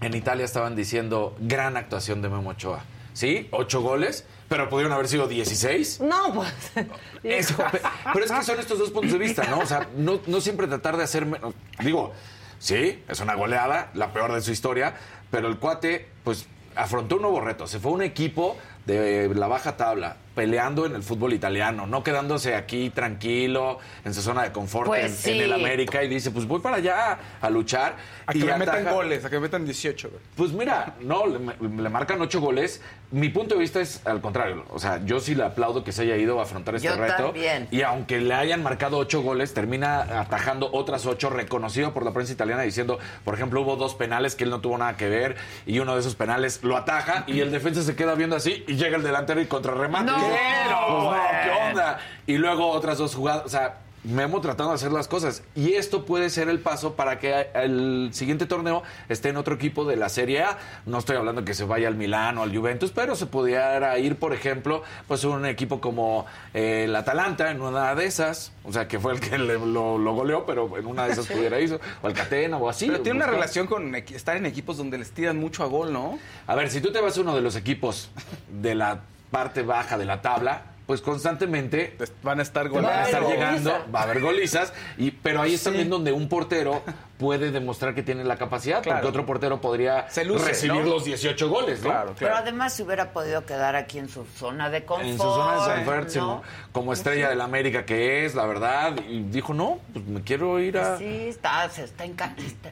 en Italia estaban diciendo gran actuación de Memo Ochoa. ¿Sí? Ocho goles, pero pudieron haber sido 16. No, pues. Eso, pe- pero es que son estos dos puntos de vista, ¿no? O sea, no, no siempre tratar de hacer... menos- Digo, sí, es una goleada, la peor de su historia, pero el cuate, pues, afrontó un nuevo reto. Se fue a un equipo de la baja tabla, peleando en el fútbol italiano, no quedándose aquí tranquilo, en su zona de confort Pues en, sí. en el América, y dice, pues voy para allá a luchar. A que me metan goles, a que me metan 18. güey. pues mira, no, le, le marcan ocho goles. Mi punto de vista es al contrario. O sea, yo sí le aplaudo que se haya ido a afrontar este Yo reto. también. Y aunque le hayan marcado ocho goles, termina atajando otras ocho, reconocido por la prensa italiana, diciendo, por ejemplo, hubo dos penales que él no tuvo nada que ver, y uno de esos penales lo ataja, y el defensa se queda viendo así, y llega el delantero y contrarremate. No, Y dice, "Pues güey. ¿qué onda? Y luego otras dos jugadas. O sea, Memo tratando de hacer las cosas. Y esto puede ser el paso para que el siguiente torneo esté en otro equipo de la Serie A. No estoy hablando que se vaya al Milán o al Juventus, pero se pudiera ir, por ejemplo, pues un equipo como eh, el Atalanta en una de esas. O sea, que fue el que le- lo, lo goleó, pero en una de esas pudiera ir. O el Catena o así. Pero tiene una relación con estar en equipos donde les tiran mucho a gol, ¿no? A ver, si tú te vas a uno de los equipos de la parte baja de la tabla, pues constantemente van a estar van a estar llegando, Goliza. va a haber golizas, y, pero ahí es Sí. también donde un portero puede demostrar que tiene la capacidad, Claro. porque otro portero podría luce, recibir ¿no? los 18 goles, ¿no? Pero además se hubiera podido quedar aquí en su zona de confort. En su zona de confort, ¿no? como- estrella del América que es, la verdad, y dijo, no, pues me quiero ir a... Sí, está, se está, enca- está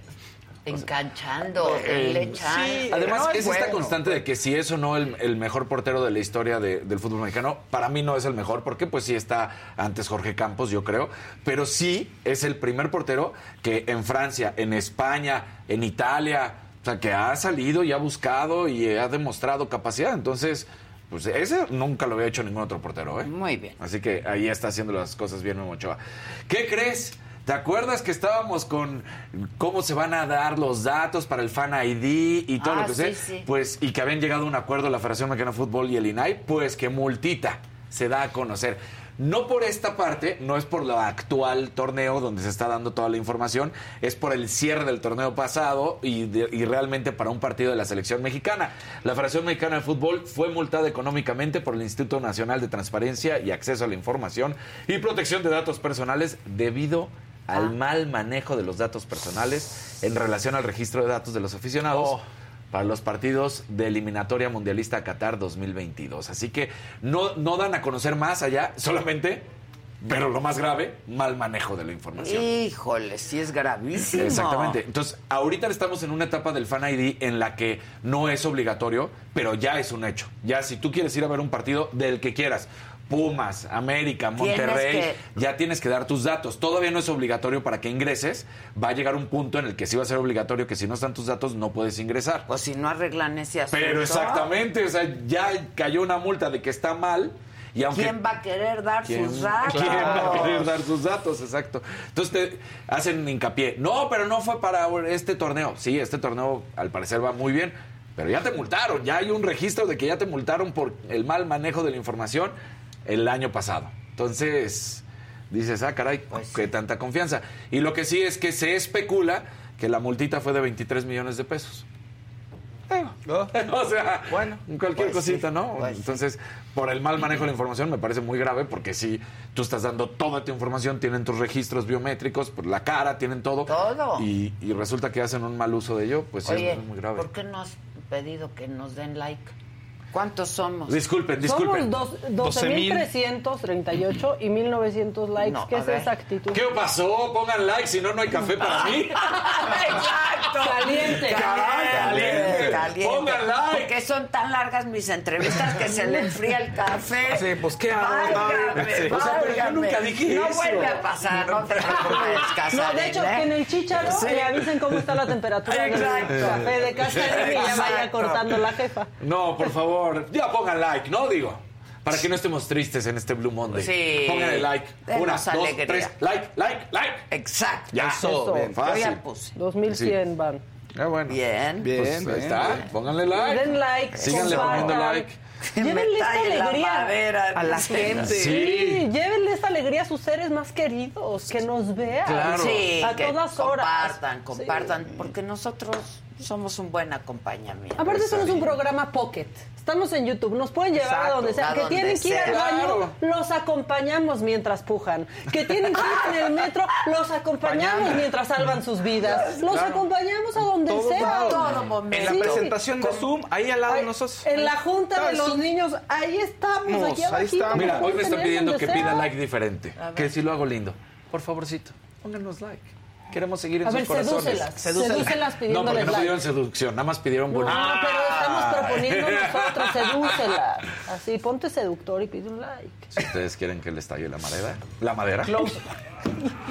enganchando, Eh, denle chance. Además, No, es esta constante de que si es o no el, el mejor portero de la historia de- del fútbol mexicano, para mí no es el mejor, porque pues sí está antes Jorge Campos, yo creo, pero sí es el primer portero que en Francia, en España, en Italia, o sea, que ha salido y ha buscado y ha demostrado capacidad. Entonces, pues ese nunca lo había hecho ningún otro portero, ¿eh? Muy bien. Así que ahí está haciendo las cosas bien Memo Ochoa. ¿Qué crees? ¿Te acuerdas que estábamos con cómo se van a dar los datos para el Fan ID y todo Ah, lo que sea? sí, sí. Pues, y que habían llegado a un acuerdo la Federación Mexicana de Fútbol y el INAI, pues que multita se da a conocer. No por esta parte, no es por el actual torneo donde se está dando toda la información, es por el cierre del torneo pasado y, de- y realmente para un partido de la selección mexicana. La Federación Mexicana de Fútbol fue multada económicamente por el Instituto Nacional de Transparencia y Acceso a la Información y Protección de Datos Personales debido al mal manejo de los datos personales en relación al registro de datos de los aficionados para los partidos de eliminatoria mundialista Qatar 2022. Así que no, no dan a conocer más allá, solamente, pero lo más grave, mal manejo de la información. Híjole, sí es gravísimo. Exactamente. Entonces, ahorita estamos en una etapa del Fan ID en la que no es obligatorio, pero ya es un hecho. Ya si tú quieres ir a ver un partido del que quieras, Pumas, América, Tienes Monterrey, que- ya tienes que dar tus datos. Todavía no es obligatorio para que ingreses. Va a llegar un punto en el que sí va a ser obligatorio que si no están tus datos no puedes ingresar. Pues si no arreglan ese asunto. Pero exactamente, o sea, ya cayó una multa de que está mal y aunque ¿Quién va a querer dar ¿Quién, sus datos? quién va a querer dar sus datos? Exacto. Entonces te hacen hincapié. No, pero no fue para este torneo. Sí, este torneo al parecer va muy bien, pero ya te multaron. Ya hay un registro de que ya te multaron por el mal manejo de la información el año pasado. Entonces dices, ah, caray, qué tanta confianza. Y lo que sí es que se especula que la multita fue de 23 millones de pesos. o sea, bueno, cualquier pues cosita, ¿no? pues. Entonces, por el mal manejo de la información me parece muy grave porque si tú estás dando toda tu información, tienen tus registros biométricos, por la cara, tienen todo. Todo. Y, y resulta que hacen un mal uso de ello, pues sí es muy grave. ¿por qué no has pedido que nos den like? ¿Cuántos somos? Disculpen, disculpen. Somos dos- 12.338 y 1.900 likes. No, ¿Qué es ver. esa actitud? ¿Qué pasó? Pongan like, si no, no hay café para mí. Exacto. Caliente. Caliente. Caliente. Pongan like. Porque son tan largas mis entrevistas que se le enfría el café. Sí, pues, ¿qué hago? Válgame, Sí. O sea, pero yo nunca dije no eso. vuelve a pasar, no te preocupes, No, Casarín, de hecho, ¿eh? que en el chicharo Sí. le avisen cómo está la temperatura Exacto. del café de Casarín y ya vaya cortando la jefa. No, por favor, ya pongan like, ¿no? Digo, para que no estemos tristes en este Blue Monday. Sí. Pongan el like. Denos Una, dos, alegría. tres, like, like, like. Exacto. Ya, Eso. bien, Yo fácil. ya puse. 2100 van. Ah, bueno. Bien. Pues ahí está, pónganle like. Den like, Síganle compartan. poniendo like. Llévenle esta la alegría madera, a la gente. Sí. llévenle esta alegría a sus seres más queridos, que nos vean. Claro. Sí, a que todas horas. compartan, compartan, porque nosotros somos un buen acompañamiento. Aparte somos un programa pocket. Estamos en YouTube, nos pueden llevar Exacto, a donde sea. a que donde tienen que ir al baño, los acompañamos mientras pujan. Que tienen que ir en el metro, los acompañamos mientras salvan sus vidas. Los Claro. acompañamos a donde sea. lados. todo momento. En la Sí. presentación de Zoom, ahí al lado de nosotros. En la junta de los Zoom. niños, ahí estamos, Vamos, aquí ahí estamos. nos Mira, hoy me están pidiendo que sea. pida like diferente. Que si lo hago lindo. Por favorcito, pónganos like. Queremos seguir en A sus ver, corazones. sedúcelas. Sedúcelas No, pidiéndoles porque no like. pidieron seducción, nada más pidieron No, bonito. pero estamos proponiendo nosotros, sedúcela. Así, ponte seductor y pide un like. Si ustedes quieren que les talle la madera. ¿La madera? Close.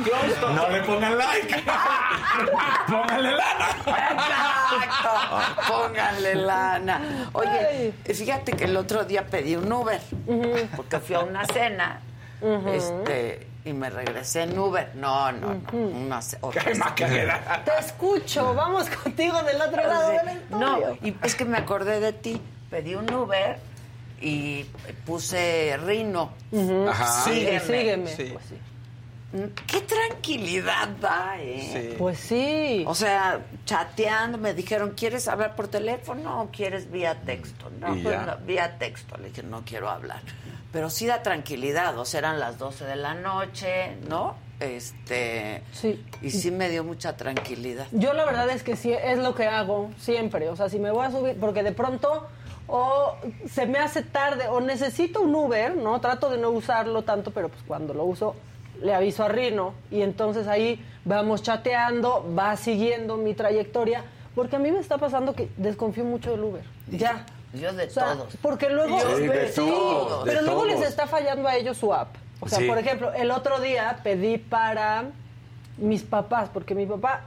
Close. No le pongan like. Pónganle lana. Exacto. Pónganle lana. Oye, fíjate que el otro día pedí un Uber porque fui a una cena. Este, y me regresé en Uber. No, no, no. Una ce- otra Qué cena. maquera. Te escucho, vamos contigo del otro lado del estudio. No, y es que me acordé de ti. Pedí un Uber y puse Rino. Ajá. Sígueme, sígueme. Sí. Pues sí. Qué tranquilidad da, ¿eh? Sí. Pues sí. O sea, chateando, me dijeron, ¿quieres hablar por teléfono o quieres vía texto? No, pues no, vía texto. Le dije, no quiero hablar. Pero sí da tranquilidad, o sea, eran las 12 de la noche, ¿no? Este, Sí. y sí me dio mucha tranquilidad. Yo la verdad es que sí, es lo que hago siempre. O sea, si me voy a subir, porque de pronto o se me hace tarde o necesito un Uber, ¿no? Trato de no usarlo tanto, pero pues cuando lo uso le aviso a Rino y entonces ahí vamos chateando, va siguiendo mi trayectoria, porque a mí me está pasando que desconfío mucho del Uber. Ya. Yo de O sea, todos. Porque luego, Sí, de sí, todos, de pero luego les está fallando a ellos su app. O sea, Sí. por ejemplo, el otro día pedí para mis papás, porque mi papá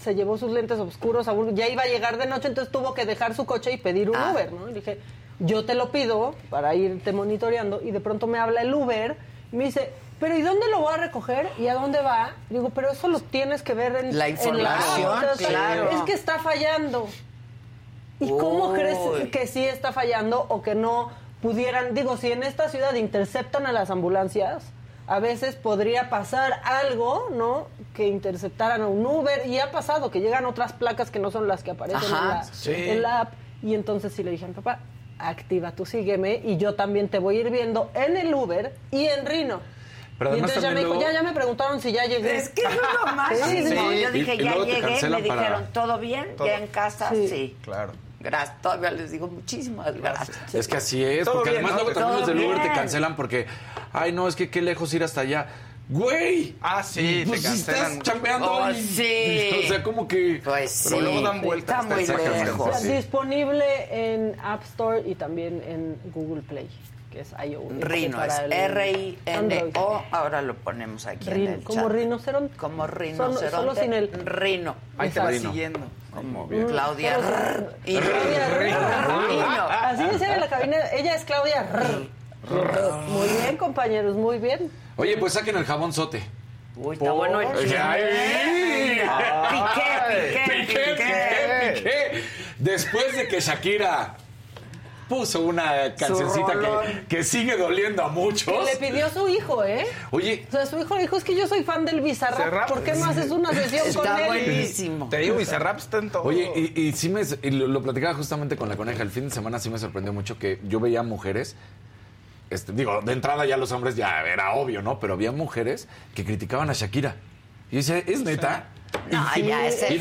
se llevó sus lentes oscuros, a un- ya iba a llegar de noche, entonces tuvo que dejar su coche y pedir un Ah. Uber, ¿no? Y dije, yo te lo pido para irte monitoreando, y de pronto me habla el Uber y me dice, pero ¿y dónde lo voy a recoger? ¿Y a dónde va? Digo, pero eso lo tienes que ver en La en información, o sea, claro. Es que está fallando. ¿Y cómo crees que sí está fallando o que no pudieran? Digo, si en esta ciudad interceptan a las ambulancias, a veces podría pasar algo, ¿no? Que interceptaran a un Uber y ha pasado que llegan otras placas que no son las que aparecen en la, sí. en la app. Y entonces sí le dije a mi papá, activa tú sígueme y yo también te voy a ir viendo en el Uber y en Rino. Pero y entonces ya me, dijo, luego- ya, ya me preguntaron si ya llegué. Es que lo más Sí, sí. Yo dije, Y- ya llegué, me para- dijeron, ¿todo bien? Todo. ¿Ya en casa? Sí. Sí. Claro. Gracias, todavía les digo muchísimas gracias. Es que así es, Todo porque bien, además ¿no? luego también los del Uber te cancelan porque, ay, no, es que qué lejos ir hasta allá. Güey. Ah, sí, pues te si cancelan. estás chambeando Oh, sí. O sea, como que... Pues Pero sí. luego dan vueltas. Está muy lejos. O sea, Sí. disponible en App Store y también en Google Play, que es iOS. Rino, es R-I-N-O. Ahora lo ponemos aquí en Rino, el como chat. rinoceronte. Como Solo, rinoceronte. solo sin el... Rino. Ahí te va siguiendo. Como Claudia. Y Claudia. Así decía en la cabina, ella es Claudia. Muy bien, compañeros, muy bien. Oye, pues saquen el jabón sote. Uy, está bueno el. Piqué, piqué, Piqué, piqué, piqué. Después de que Shakira puso una cancioncita que, que sigue doliendo a Que muchos. le pidió su hijo, ¿eh? Oye, O sea, su hijo le dijo, es que yo soy fan del Bizarrap. ¿por qué no haces una sesión con Está él? buenísimo. Te digo, Bizarrap está en todo. Oye, y, y sí me y lo, lo platicaba justamente con la coneja. El fin de semana sí me sorprendió mucho que yo veía mujeres. Este, digo, de entrada ya los hombres ya era obvio, ¿no? Pero había mujeres que criticaban a Shakira. Y yo decía, ¿es neta? No, Y- ya es el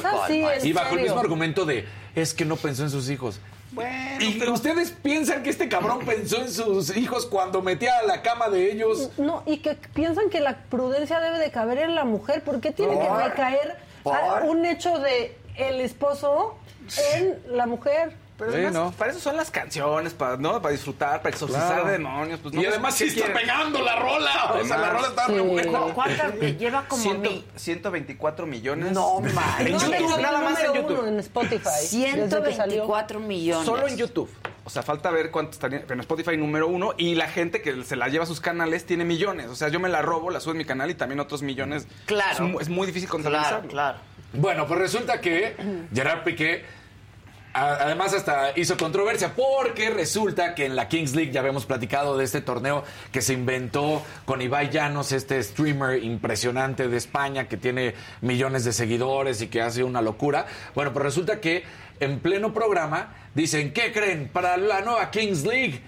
Y bajo el mismo argumento de, es que no pensó en sus hijos. Bueno, ¿Y ustedes piensan que este cabrón pensó en sus hijos cuando metía a la cama de ellos? No, y que piensan que la prudencia debe de caber en la mujer. ¿Por qué tiene que recaer un hecho de el esposo en la mujer? Pero Sí, además, ¿no? para eso son las canciones, para, ¿no? Para disfrutar, para exorcizar Claro. demonios. Pues, no, y además sí ¿qué está quieren? pegando la rola. O sea, la rola está sí. buena. ¿Cuántas? Lleva como Ciento- mi... 124 millones. No, man. En No, YouTube, nada más en YouTube. uno en Spotify. desde que salió. 124 millones. Solo en YouTube. O sea, falta ver cuánto estaría. Pero en Spotify número uno. Y la gente que se la lleva a sus canales tiene millones. O sea, yo me la robo, la subo en mi canal y también otros millones. Claro. Es, mu- es muy difícil contabilizarlo. Claro, claro. Bueno, pues resulta que Gerard Piqué además hasta hizo controversia porque resulta que en la Kings League ya habíamos platicado de este torneo que se inventó con Ibai Llanos, este streamer impresionante de España que tiene millones de seguidores y que hace una locura. Bueno, pues resulta que en pleno programa dicen, ¿qué creen? Para la nueva Kings League.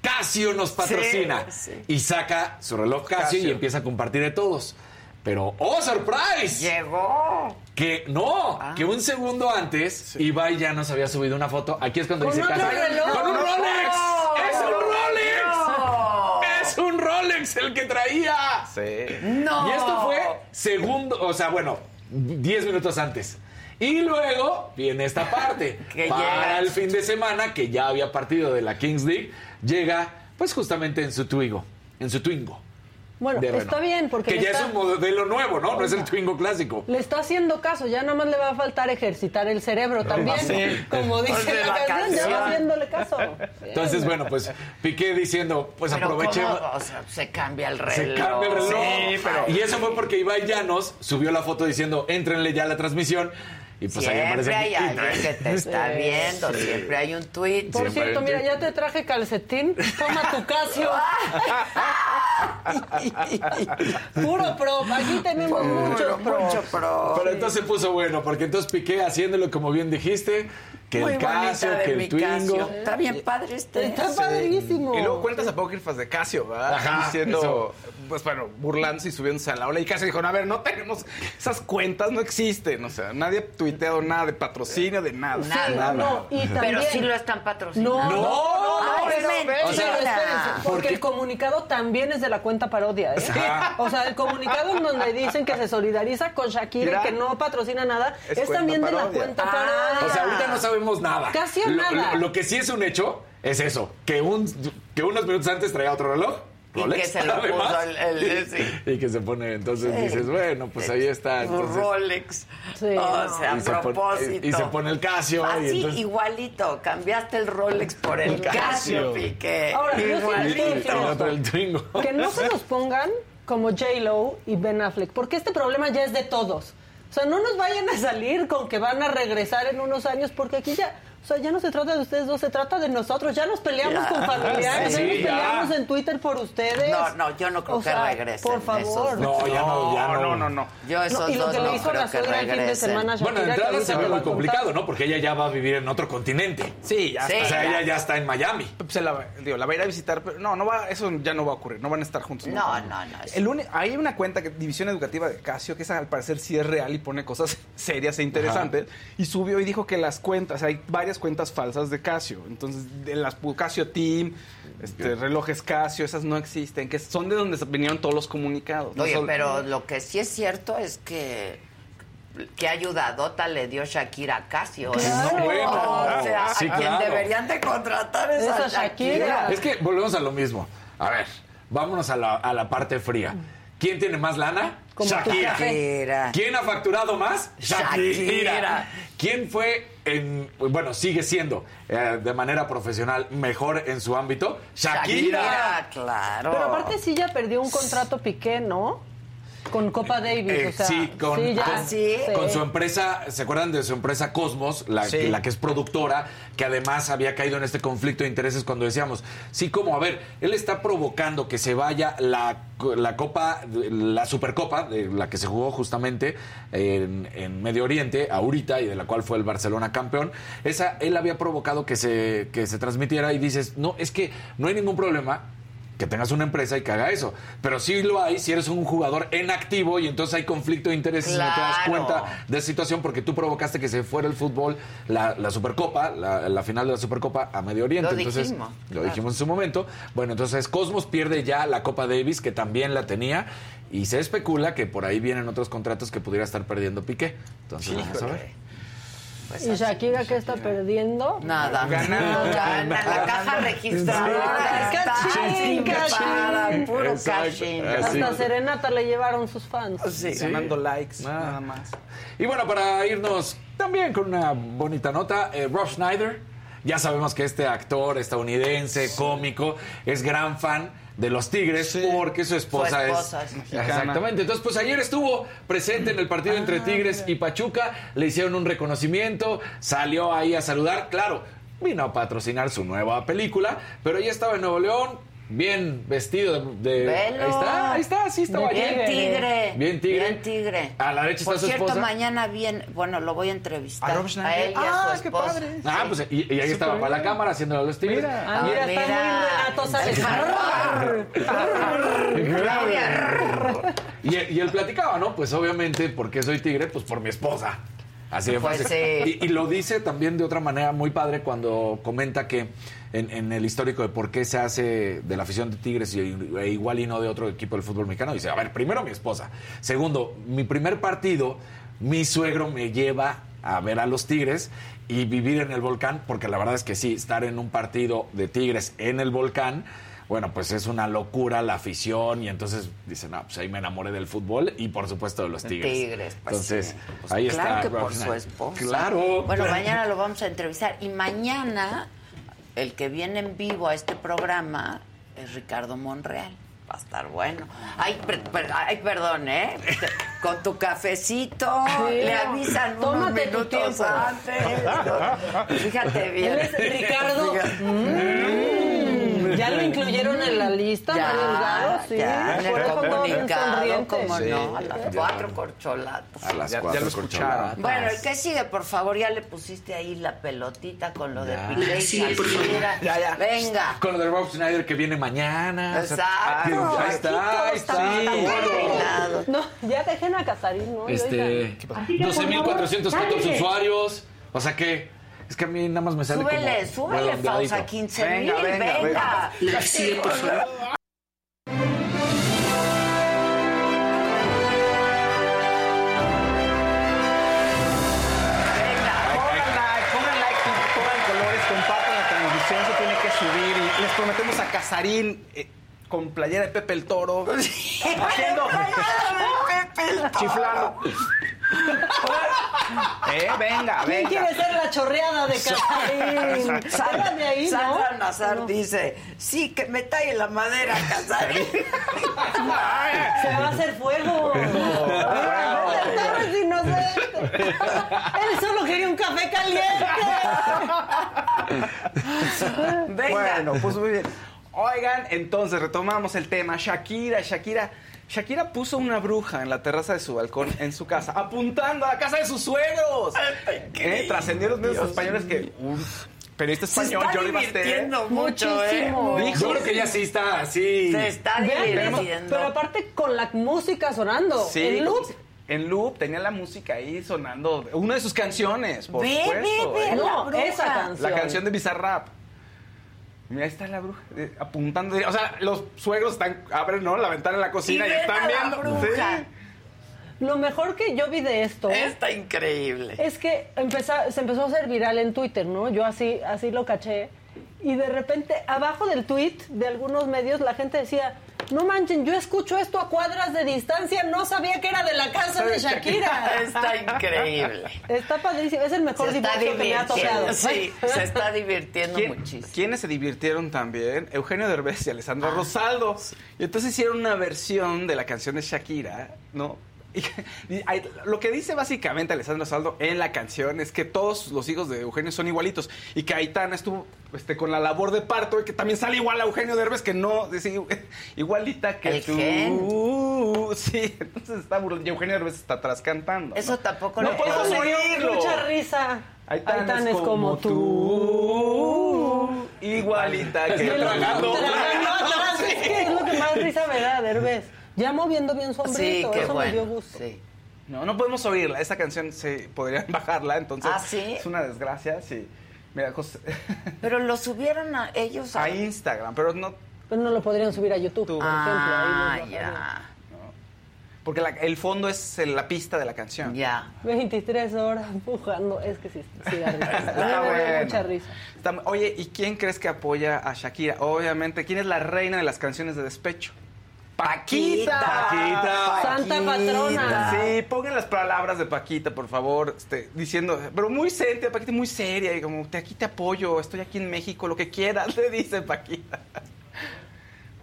Casio nos patrocina. Sí, sí. Y saca su reloj Casio, y empieza a compartir de todos. Pero, ¡oh, surprise! Llegó. Que no, Ah. que un segundo antes Ibai ya nos había subido una foto. Aquí es cuando dice reloj. ¡Con un No. Rolex! ¡Es un Rolex! No. ¡Es un Rolex el que traía! Sí. No. Y esto fue segundo, o sea, bueno, 10 minutos antes. Y luego viene esta parte. Que Para el fin de semana, que ya había partido de la Kings League, llega pues justamente en su Twingo. En su Twingo. Bueno, de está bien, porque Que ya está- es un modelo nuevo, ¿no? No es el Twingo clásico. Le está haciendo caso, ya nada más le va a faltar ejercitar el cerebro también. Sí. Como dice la, la canción, ya canción. va haciéndole caso. Entonces, bueno, pues Piqué diciendo, pues Pero aprovechemos. ¿cómo? O sea, se cambia el reloj. Se cambia el reloj. Sí, pero- Y eso fue porque Ibai Llanos subió la foto diciendo, éntrenle ya a la transmisión. Y pues ahí aparece Siempre hay alguien que te está Sí. viendo, siempre hay un tweet. Por Siempre cierto, mira, ya te traje calcetín. Toma tu Casio. Puro pro. Aquí tenemos muchos pro. Mucho pro. Pero entonces se puso bueno, porque entonces Piqué haciéndolo como bien dijiste, que Muy el Casio, que el Twingo. Casio. Está bien padre este. Está Sí. padrísimo. Y luego cuentas apócrifas de Casio, ¿verdad? Ajá, Diciendo, eso. pues bueno, burlándose y subiéndose a la ola. Y Casio dijo, no, a ver, no tenemos, esas cuentas no existen. O sea, nadie ha tuiteado nada de patrocinio, de nada. Nada. No, y también... Pero sí lo están patrocinando. No, no, no, no, pero, espérense, porque el comunicado también es de la cuenta parodia, ¿eh? Ajá. O sea, el comunicado en donde dicen que se solidariza con Shakira y que no patrocina nada, Es también de la parodia. cuenta Ah. parodia. O sea, ahorita no sabemos nada. Casi a lo, nada. Lo, lo que sí es un hecho es eso, que, un, que unos minutos antes traía otro reloj. Y Rolex, que se lo puso el- el- sí. Y que se pone, entonces dices, bueno, pues ahí está. Entonces, Rolex. Sí, o sea, a y se pone- propósito. y se pone el Casio, y Así, entonces- igualito. Cambiaste el Rolex por el Casio. Piqué. Ahora, y, y Igualito. el el. Que no se nos pongan como J-Lo y Ben Affleck, porque este problema ya es de todos. O sea, no nos vayan a salir con que van a regresar en unos años, porque aquí ya, o sea, ya no se trata de ustedes dos, se trata de nosotros. Ya nos peleamos Ya. con familiares, Sí, ya nos ya. peleamos en Twitter por ustedes. No, no, yo no creo O que sea, regresen Por favor. esos No, ya no, ya no. no, no, no. Yo esos No, y lo dos que le hizo la suegra el fin de semana a Bueno, de Shakira, entrada se ve muy complicado, ¿no? Porque ella ya va a vivir en otro continente. Sí, ya Sí. O está. sea, ya. ella ya está en Miami. Se la, va- digo, la va a ir a visitar, pero no, no va, eso ya no va a ocurrir, no van a estar juntos. No, no, no, El uni- hay una cuenta, que, División Educativa de Casio, que esa, al parecer sí es real y pone cosas serias e interesantes, y subió y dijo que las cuentas, hay varias cuentas falsas de Casio, entonces de las Casio Team, este, relojes Casio, esas no existen, que son de donde vinieron todos los comunicados. no Oye, solo- pero lo que sí es cierto es que qué ayudadota le dio Shakira a Casio. ¿eh? Claro. No, bueno. O sea, Sí, a quien claro. deberían de contratar es a Shakira. Shakira. Es que volvemos a lo mismo. A ver, vámonos a la, a la parte fría. ¿Quién tiene más lana? Como. Shakira. ¿Quién ha facturado más? Shakira. ¿Quién fue en, bueno, sigue siendo eh, de manera profesional mejor en su ámbito? Shakira. Shakira, claro. Pero aparte sí ya perdió un contrato Piqué, ¿no? Con Copa Davis, Eh, o sea, sí, con, sí, ya. con- Sí. con su empresa, ¿se acuerdan de su empresa Cosmos? La, Sí. que, la que es productora, que además había caído en este conflicto de intereses cuando decíamos, sí, como, a ver, él está provocando que se vaya la, la Copa, la Supercopa, de la que se jugó justamente en, en Medio Oriente, ahorita, y de la cual fue el Barcelona campeón. Esa, él había provocado que se, que se transmitiera y dices, no, es que no hay ningún problema que tengas una empresa y que haga eso. Pero sí lo hay si eres un jugador en activo y entonces hay conflicto de intereses y no te das cuenta de esa situación porque tú provocaste que se fuera el fútbol, la, la Supercopa, la, la final de la Supercopa a Medio Oriente. Lo entonces, dijimos, lo claro. dijimos en su momento. Bueno, entonces Cosmos pierde ya la Copa Davis, que también la tenía, y se especula que por ahí vienen otros contratos que pudiera estar perdiendo Piqué. Entonces, vamos a ver. Pues ¿Y Shakira qué está perdiendo? Nada, Ganando. Gana la caja registradora. Cachín, cachín. puro cachín. Hasta Serenata le llevaron sus fans. Sí. ganando likes, Ah. nada más. Y bueno, para irnos también con una bonita nota, eh, Rob Schneider, ya sabemos que este actor estadounidense, cómico, es gran fan de los Tigres porque su esposa, Su esposa es es mexicana. exactamente. Entonces, pues ayer estuvo presente en el partido Ah, entre Tigres y Pachuca, le hicieron un reconocimiento, salió ahí a saludar, claro, vino a patrocinar su nueva película, pero ya estaba en Nuevo León. Bien vestido de, de- Velo. ahí está, ahí está, sí estaba Bien allí. tigre. Bien tigre. Bien tigre. A la derecha Por está su cierto, esposa. mañana bien, bueno, lo voy a entrevistar. ¿A Rob A Schneider? él y a Ah, su qué padre. Ah, pues y, y ahí estaba para la cámara haciéndolo a los tigres. Mira. Ah, mira, Ah, está muy mira. Y, y él platicaba, ¿no? Pues obviamente, porque soy tigre? Pues por mi esposa. Así de Pues fácil. sí. Y, y lo dice también de otra manera muy padre cuando comenta que en, en el histórico de por qué se hace de la afición de Tigres y, e igual y no de otro equipo del fútbol mexicano, dice, a ver, primero mi esposa. Segundo, mi primer partido, mi suegro me lleva a ver a los Tigres y vivir en el volcán, porque la verdad es que sí, estar en un partido de Tigres en el volcán, bueno, pues es una locura la afición y entonces dicen, no, pues ahí me enamoré del fútbol y por supuesto de los Tigres. Tigres, pues entonces, sí. Pues ahí claro está. que por su esposa. Claro. Bueno, claro. mañana lo vamos a entrevistar. Y mañana, el que viene en vivo a este programa es Ricardo Monreal. Va a estar bueno. Ay, per- per- ay, perdón, ¿eh? Con tu cafecito, Sí. le avisan unos minutos antes. Fíjate bien. Ricardo. Fíjate. Mm, ya Ya lo incluyeron en la lista, Ya, Mario Delgado, sí. ya, en el Por eso todo bien comunicado, sonriente. cómo Sí. no, a las Ya. cuatro corcholatas. A las Ya- ya cuatro corcholatas. Bueno, el que sigue, por favor, ya le pusiste ahí la pelotita con lo de Ya. Piqué y Sí, por favor. Shakira. Ya, ya. Venga. Con lo de Rob Schneider que viene mañana. o sea, Exacto. ah, ahí está, ahí está bueno. No, ya dejen a Casarín, ¿no? Este, oigan. 12.414 Cállate. usuarios. O sea que, es que a mí nada más me sale Súbele, como súbele, redondeadito. Fausa, 15 mil, Venga, venga. venga, venga. Que sigue, por favor. Pongan like, pongan like, pongan colores, compartan la transmisión, se tiene que subir. Y les prometemos a Casarín eh, con playera de Pepe el Toro. haciendo. Chiflando. Eh, venga, ¿Quién venga. quiere ser la chorreada de Casarín? Sandra, de ahí, ¿no? Sandra Nazar dice, sí, que me talle la madera, Casarín. Se va a hacer fuego. Torres inocente. Él solo quería un café caliente. Bueno, pues muy bien. Oigan, entonces retomamos el tema. Shakira, Shakira. Shakira puso una bruja en la terraza de su balcón en su casa, apuntando a la casa de sus suegros. ¿Eh? Trascendió los medios Dios españoles que un periodista Se español, está Jordi Basté, divirtiendo mucho, Muchísimo. ¿eh? dijo Yo creo que ya sí está así. Se está divirtiendo. Pero aparte con la música sonando. Sí, en loop. En loop tenía la música ahí sonando, una de sus canciones, por Ve, supuesto. ve, ve, ¿eh? la No, bruja. esa canción. La canción de Bizarrap. Mira, ahí está la bruja, eh, apuntando. O sea, los suegros están, abren, ¿no? La ventana en la cocina y, están viendo. bruja. Sí. Lo mejor que yo vi de esto Está increíble. es que empezó- se empezó a hacer viral en Twitter, ¿no? Yo así, así lo caché. Y de repente, abajo del tweet de algunos medios, la gente decía, no manchen, yo escucho esto a cuadras de distancia, no sabía que era de la casa de Shakira. Está increíble. Está padrísimo, es el mejor divorcio que me ha tocado. sí, se está divirtiendo ¿Quién- muchísimo. ¿Quiénes se divirtieron también? Eugenio Derbez y Alessandra Rosaldo. Y entonces hicieron una versión de la canción de Shakira, ¿no? Lo que dice básicamente Alessandra Rosaldo en la canción es que todos los hijos de Eugenio son igualitos y que Aitana estuvo este, con la labor de parto y que también sale igual a Eugenio Derbez, que no, es igualita que El tú. gen. Sí, entonces está burlando. Y Eugenio Derbez está atrás cantando. Eso ¿no? tampoco no lo puedo oírlo. Mucha risa. Aitana, Aitana es como tú. Igualita que otro tragando. que es lo que más risa me da, Derbez. Ya moviendo bien su hombrito, eso me dio gusto. No, no podemos oírla. Esa canción se podrían bajarla, entonces. ¿Ah, sí? Es una desgracia, sí. Mira, José- Pero lo subieron a ellos a... a Instagram, pero no. Pero no lo podrían subir a YouTube, por Ah, ejemplo. Ahí los ya. Porque la- el fondo es la pista de la canción. Ya. 23 horas empujando. Es que sí, sí da risa. A mí Está bueno. mucha risa. Está- oye, ¿y quién crees que apoya a Shakira? Obviamente, ¿quién es la reina de las canciones de despecho? Paquita. Paquita. Santa patrona. Sí, pongan las palabras de Paquita, por favor, este, diciendo, pero muy seria, Paquita muy seria, y como, te, aquí te apoyo, estoy aquí en México, lo que quieras, le dice Paquita.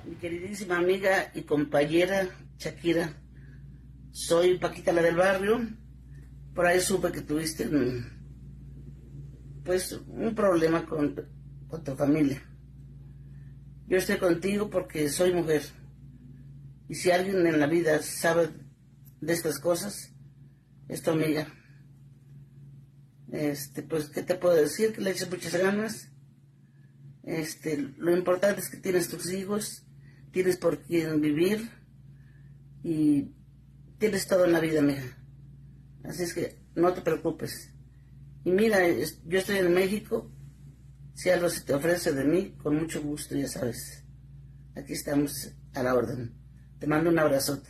Mi queridísima amiga y compañera Shakira, soy Paquita la del barrio. Por ahí supe que tuviste un, pues un problema con, con tu familia. Yo estoy contigo porque soy mujer. Y si alguien en la vida sabe de estas cosas, es tu amiga. Este, pues, ¿qué te puedo decir? Que le eches muchas ganas. Este, lo importante es que tienes tus hijos, tienes por quién vivir y tienes todo en la vida, mija. Así es que no te preocupes. Y mira, yo estoy en México. Si algo se te ofrece de mí, con mucho gusto, ya sabes. Aquí estamos a la orden. Te mando un abrazote.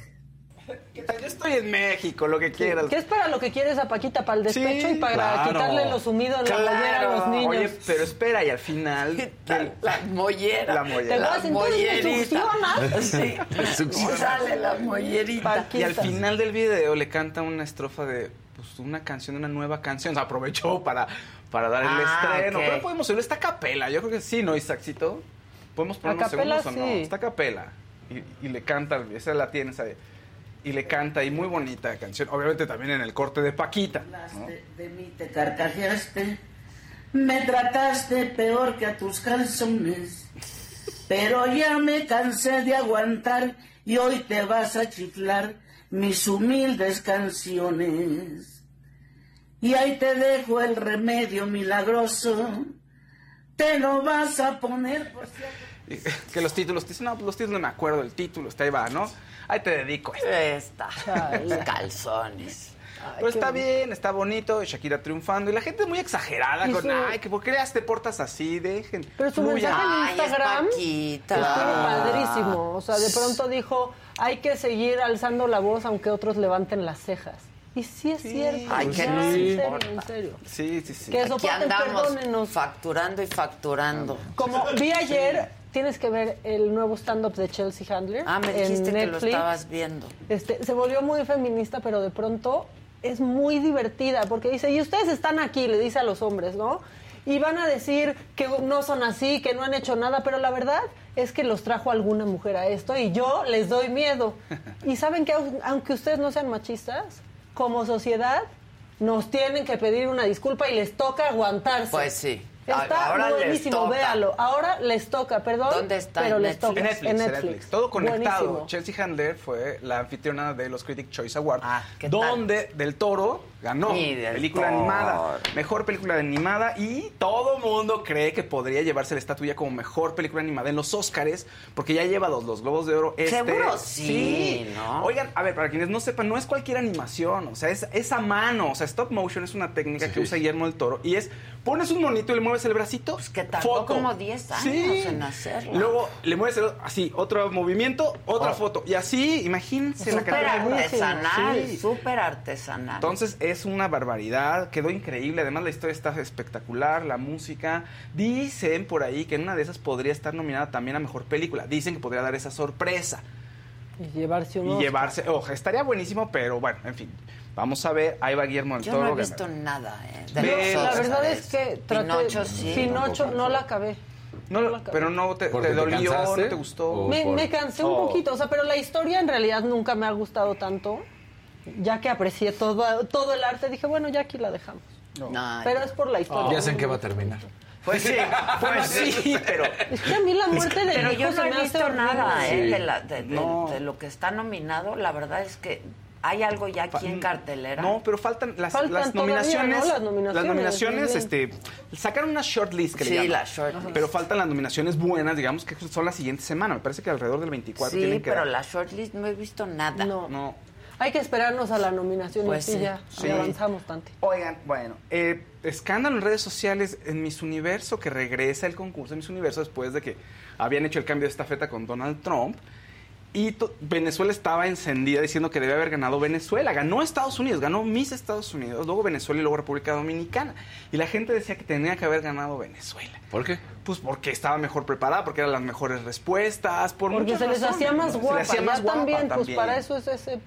Yo estoy en México, lo que quieras. ¿Qué es para lo que quieres a Paquita? ¿Para el despecho y para claro. quitarle lo sumido en la Claro. mollera a los niños? Oye, pero espera, y al final... La mollera. La mollera. ¿Te? Entonces me succionas. Sí. Sale la mollerita. Y al final del video le canta una estrofa de pues, una canción, una nueva canción. O sea, aprovechó para, para dar el Ah, estreno. ok. Pero podemos oírlo. Está a capela. Yo creo que sí, ¿no, Isaacito? ¿Podemos poner A unos capela, segundos o no? sí. Está a capela. Y, le canta, esa la tienes ahí. Y le canta, y muy bonita canción. Obviamente también en el corte de Paquita. ¿no? De, de mí te carcajeaste, me trataste peor que a tus calzones. Pero ya me cansé de aguantar y hoy te vas a chiflar mis humildes canciones. Y ahí te dejo el remedio milagroso. Te lo vas a poner por Y- Que los títulos, dicen, no, pues los títulos no me acuerdo del título, está ahí va, ¿no? Ahí te dedico esto. Esta. Calzones. Pero está bien, está bonito, Shakira triunfando y la gente muy exagerada con, su- ay, que por qué te portas así, dejen. Pero su fluya". mensaje en Ay, es Instagram Paquita. estuvo Ah. padrísimo. O sea, de pronto dijo, hay que seguir alzando la voz aunque otros levanten las cejas. Y sí es cierto. Ay, que no en serio, en serio. Sí, sí, sí. Que Aquí soporten, andamos perdónenos. facturando y facturando. Como vi ayer, tienes que ver el nuevo stand-up de Chelsea Handler. Ah, me en dijiste que lo Netflix. estabas viendo. Este, se volvió muy feminista, pero de pronto es muy divertida, porque dice, y ustedes están aquí, le dice a los hombres, ¿no? Y van a decir que no son así, que no han hecho nada, pero la verdad es que los trajo alguna mujer a esto y yo les doy miedo. Y saben que au- aunque ustedes no sean machistas, como sociedad nos tienen que pedir una disculpa y les toca aguantarse. Pues sí. Está Ahora buenísimo, véalo. Ahora les toca, perdón. ¿Dónde está? Pero ¿En les Netflix? toca. En Netflix, En en Netflix. Netflix. Todo conectado. Buenísimo. Chelsea Handler fue la anfitriona de los Critic Choice Awards, Ah, ¿qué tal? donde Del Toro ganó película animada, mejor película animada y todo mundo cree que podría llevarse la estatuilla como mejor película animada en los Óscares porque ya lleva dos, los Globos de Oro. Este, Seguro sí, ¿no? Oigan, a ver, para quienes no sepan, no es cualquier animación, o sea, es, es a mano, o sea, stop motion es una técnica que usa Guillermo del Toro y es pones un monito y le mueves el bracito, Pues que tardó como 10 años en hacerla. Luego le mueves el- así, otro movimiento, otra Oh. foto. Y así, imagínense la cantidad de- artesanal, Sí. súper artesanal. Entonces es una barbaridad, quedó increíble, además la historia está espectacular, la música. Dicen por ahí que en una de esas podría estar nominada también a Mejor Película. Dicen que podría dar esa sorpresa Y llevarse un y llevarse, ojo, estaría buenísimo, pero bueno, en fin. Vamos a ver, ahí va Guillermo del Yo Toro. no he visto nada, ¿eh? de Ve- La verdad es que traté... Pinocho sí. Pinocho no la acabé. No, pero no te, ¿Porque te te dolió, cansaste? no te gustó. ¿O Me, por- me cansé un Oh. poquito, o sea, pero la historia en realidad nunca me ha gustado tanto. Ya que aprecié todo, todo el arte, dije, bueno, ya aquí la dejamos. Pero es por la historia. Ya sé en qué va a terminar. Pues sí, Pues sí, pero Es que a mí la muerte de Pero hijo yo no he visto nada, ¿eh? Sí. De, la- de- de- No. de lo que está nominado, la verdad es que hay algo ya aquí en cartelera. No, pero faltan las, Faltan las todavía, nominaciones. ¿no? Las nominaciones, las nominaciones, este, sacaron una shortlist que le Sí, llaman. la shortlist. Pero faltan las nominaciones buenas, digamos que son la siguiente semana. Me parece que alrededor del 24 sí, tienen que pero dar. la shortlist no he visto nada. No. No. Hay que esperarnos a la nominación Pues y sí. ya, Sí. avanzamos tanto. Oigan, bueno, eh, escándalo en redes sociales en Miss Universo, que regresa el concurso de Miss Universo después de que habían hecho el cambio de estafeta con Donald Trump. Y to- Venezuela estaba encendida diciendo que debe haber ganado Venezuela. Ganó Estados Unidos, ganó Miss Estados Unidos, luego Venezuela y luego República Dominicana. Y la gente decía que tenía que haber ganado Venezuela. ¿Por qué? Pues porque estaba mejor preparada, porque eran las mejores respuestas, por Porque se les razones, hacía más ¿no? Se les guapa. hacía más guapa también, pues también. para eso es ese...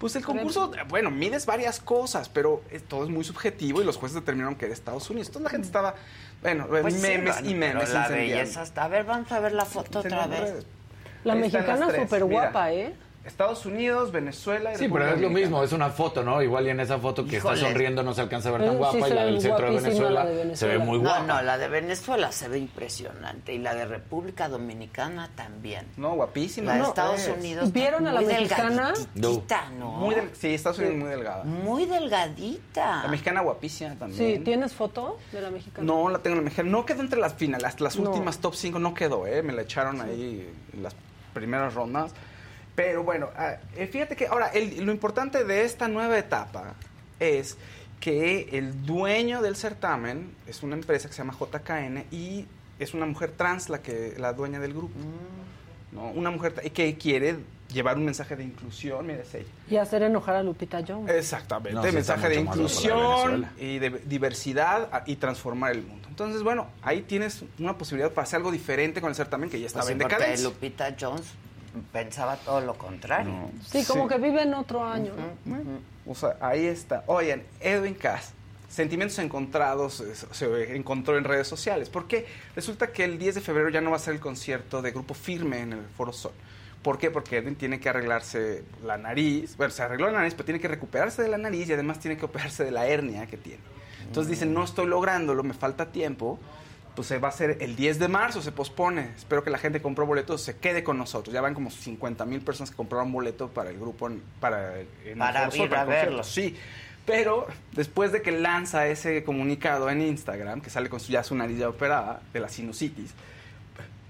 Pues el concurso, bueno, mides varias cosas, pero eh, todo es muy subjetivo y los jueces determinaron que era Estados Unidos. Entonces la gente estaba, bueno, Pues sí, memes bueno, y memes. pero la belleza está. A ver, vamos a ver la foto otra vez. redes. La Ahí mexicana súper guapa. ¿eh? Estados Unidos, Venezuela y Sí, pero es lo Dominicana. mismo, es una foto, ¿no? Igual y en esa foto que Híjole. está sonriendo no se alcanza a ver Eh, tan sí guapa y se la ve del centro de guapísima Venezuela, la de se ve Venezuela. muy No, guapa. no, la de Venezuela se ve impresionante y la de República Dominicana también. No, guapísima. La de No, Estados. Unidos. ¿Vieron a la muy mexicana? delgaditita, ¿no? Muy del- sí, Estados Unidos muy delgada. Muy delgadita. La mexicana guapísima también. Sí, ¿tienes foto de la mexicana? No, la tengo en la mexicana. No quedó entre las finales, las No. últimas top 5 no quedó, ¿eh? Me la echaron ahí en las primeras rondas. Pero bueno, ah, eh, fíjate que ahora el- lo importante de esta nueva etapa es que el dueño del certamen es una empresa que se llama JKN y es una mujer trans la que la dueña del grupo. ¿no? Una mujer tra- que quiere llevar un mensaje de inclusión, mira, es ella. Y hacer enojar a Lupita Jones. Exactamente, No, mensaje de inclusión y de diversidad a- y transformar el mundo. Entonces, bueno, ahí tienes una posibilidad para hacer algo diferente con el certamen que ya estaba Pues en decadencia. Lupita Jones pensaba todo lo contrario. Sí, como que vive en otro año. ¿no? O sea, ahí está. Oigan, Edwin Cass, sentimientos encontrados eh, se encontró en redes sociales. Porque resulta que el 10 de febrero ya no va a ser el concierto de Grupo Firme en el Foro Sol. ¿Por qué? Porque Edwin tiene que arreglarse la nariz. Bueno, se arregló la nariz, pero tiene que recuperarse de la nariz y además tiene que operarse de la hernia que tiene. Entonces dicen, no estoy lográndolo, me falta tiempo. Pues se va a hacer el 10 de marzo, se pospone. Espero que la gente que compró boletos se quede con nosotros. Ya van como 50 mil personas que compraron boleto para el grupo, en- para, el- en el Para Foro Sol, ir a el concierto. verlo. Sí, pero después de que lanza ese comunicado en Instagram, que sale con su, ya su nariz ya operada, de la sinusitis,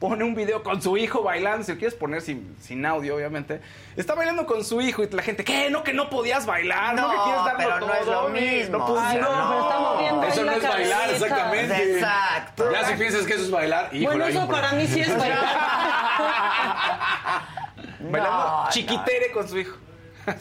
pone un video con su hijo bailando, si lo quieres poner sin, sin audio, obviamente, está bailando con su hijo y la gente, ¿qué? ¿No que no podías bailar? ¿No, No, que quieres darlo pero no es todo? lo mismo. No, pues, Ay, no. no, pero está moviendo Eso no es bailar, cabeza. exactamente. Exacto. Ya si piensas que eso es bailar, híjole, Bueno, eso para mí sí es bailar. Bailando No, chiquitere con su hijo.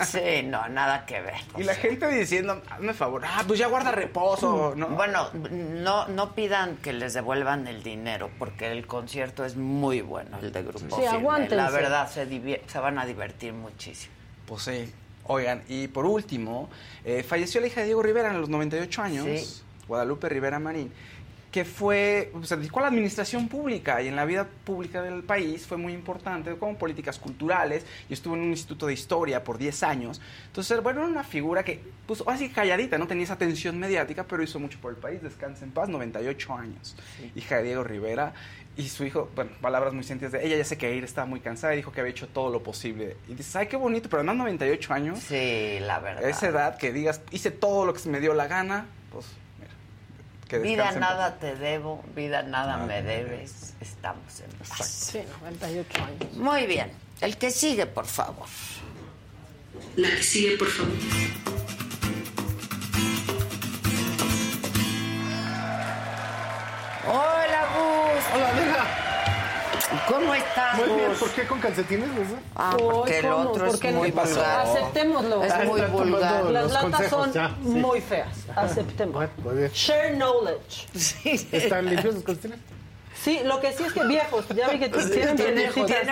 Sí, no, nada que ver. Y la gente diciendo, hazme favor, ah, pues ya guarda reposo, ¿no? Bueno, no, no pidan que les devuelvan el dinero, porque el concierto es muy bueno, el de Grupo Sí, aguántense. La verdad, se, van a divertir muchísimo. Pues sí. Oigan, y por último, eh, falleció la hija de Diego Rivera a los 98 años, Sí. Guadalupe Rivera Marín, que fue, se dedicó a la administración pública y en la vida pública del país fue muy importante, con políticas culturales, y estuvo en un instituto de historia por 10 años. Entonces, bueno, era una figura que, pues, así calladita, no tenía esa atención mediática, pero hizo mucho por el país, descansa en paz, 98 años. Hija de Diego Rivera, y su hijo, bueno, palabras muy sentidas de ella, ya sé que ir estaba muy cansada y dijo que había hecho todo lo posible. Y dices, ay, qué bonito, pero andando 98 años. Sí, la verdad. Esa edad que digas, hice todo lo que se me dio la gana, pues. Que Vida nada te debo, vida nada me debes. Estamos en paz. Sí, 98 años. Muy bien. El que sigue, por favor. La que sigue, por favor. Hola, Gus. Hola. ¿Cómo estás, Muy bien, Gus? ¿por qué con calcetines? no sé? Ah, porque el otro es muy vulgar. Aceptémoslo. Es muy vulgar. Las latas consejos, son ya, sí. muy feas. Aceptemos. Muy bien. Share knowledge. ¿Están limpios los calcetines? Sí, lo que sí es que viejos, ya vi que tienen tienen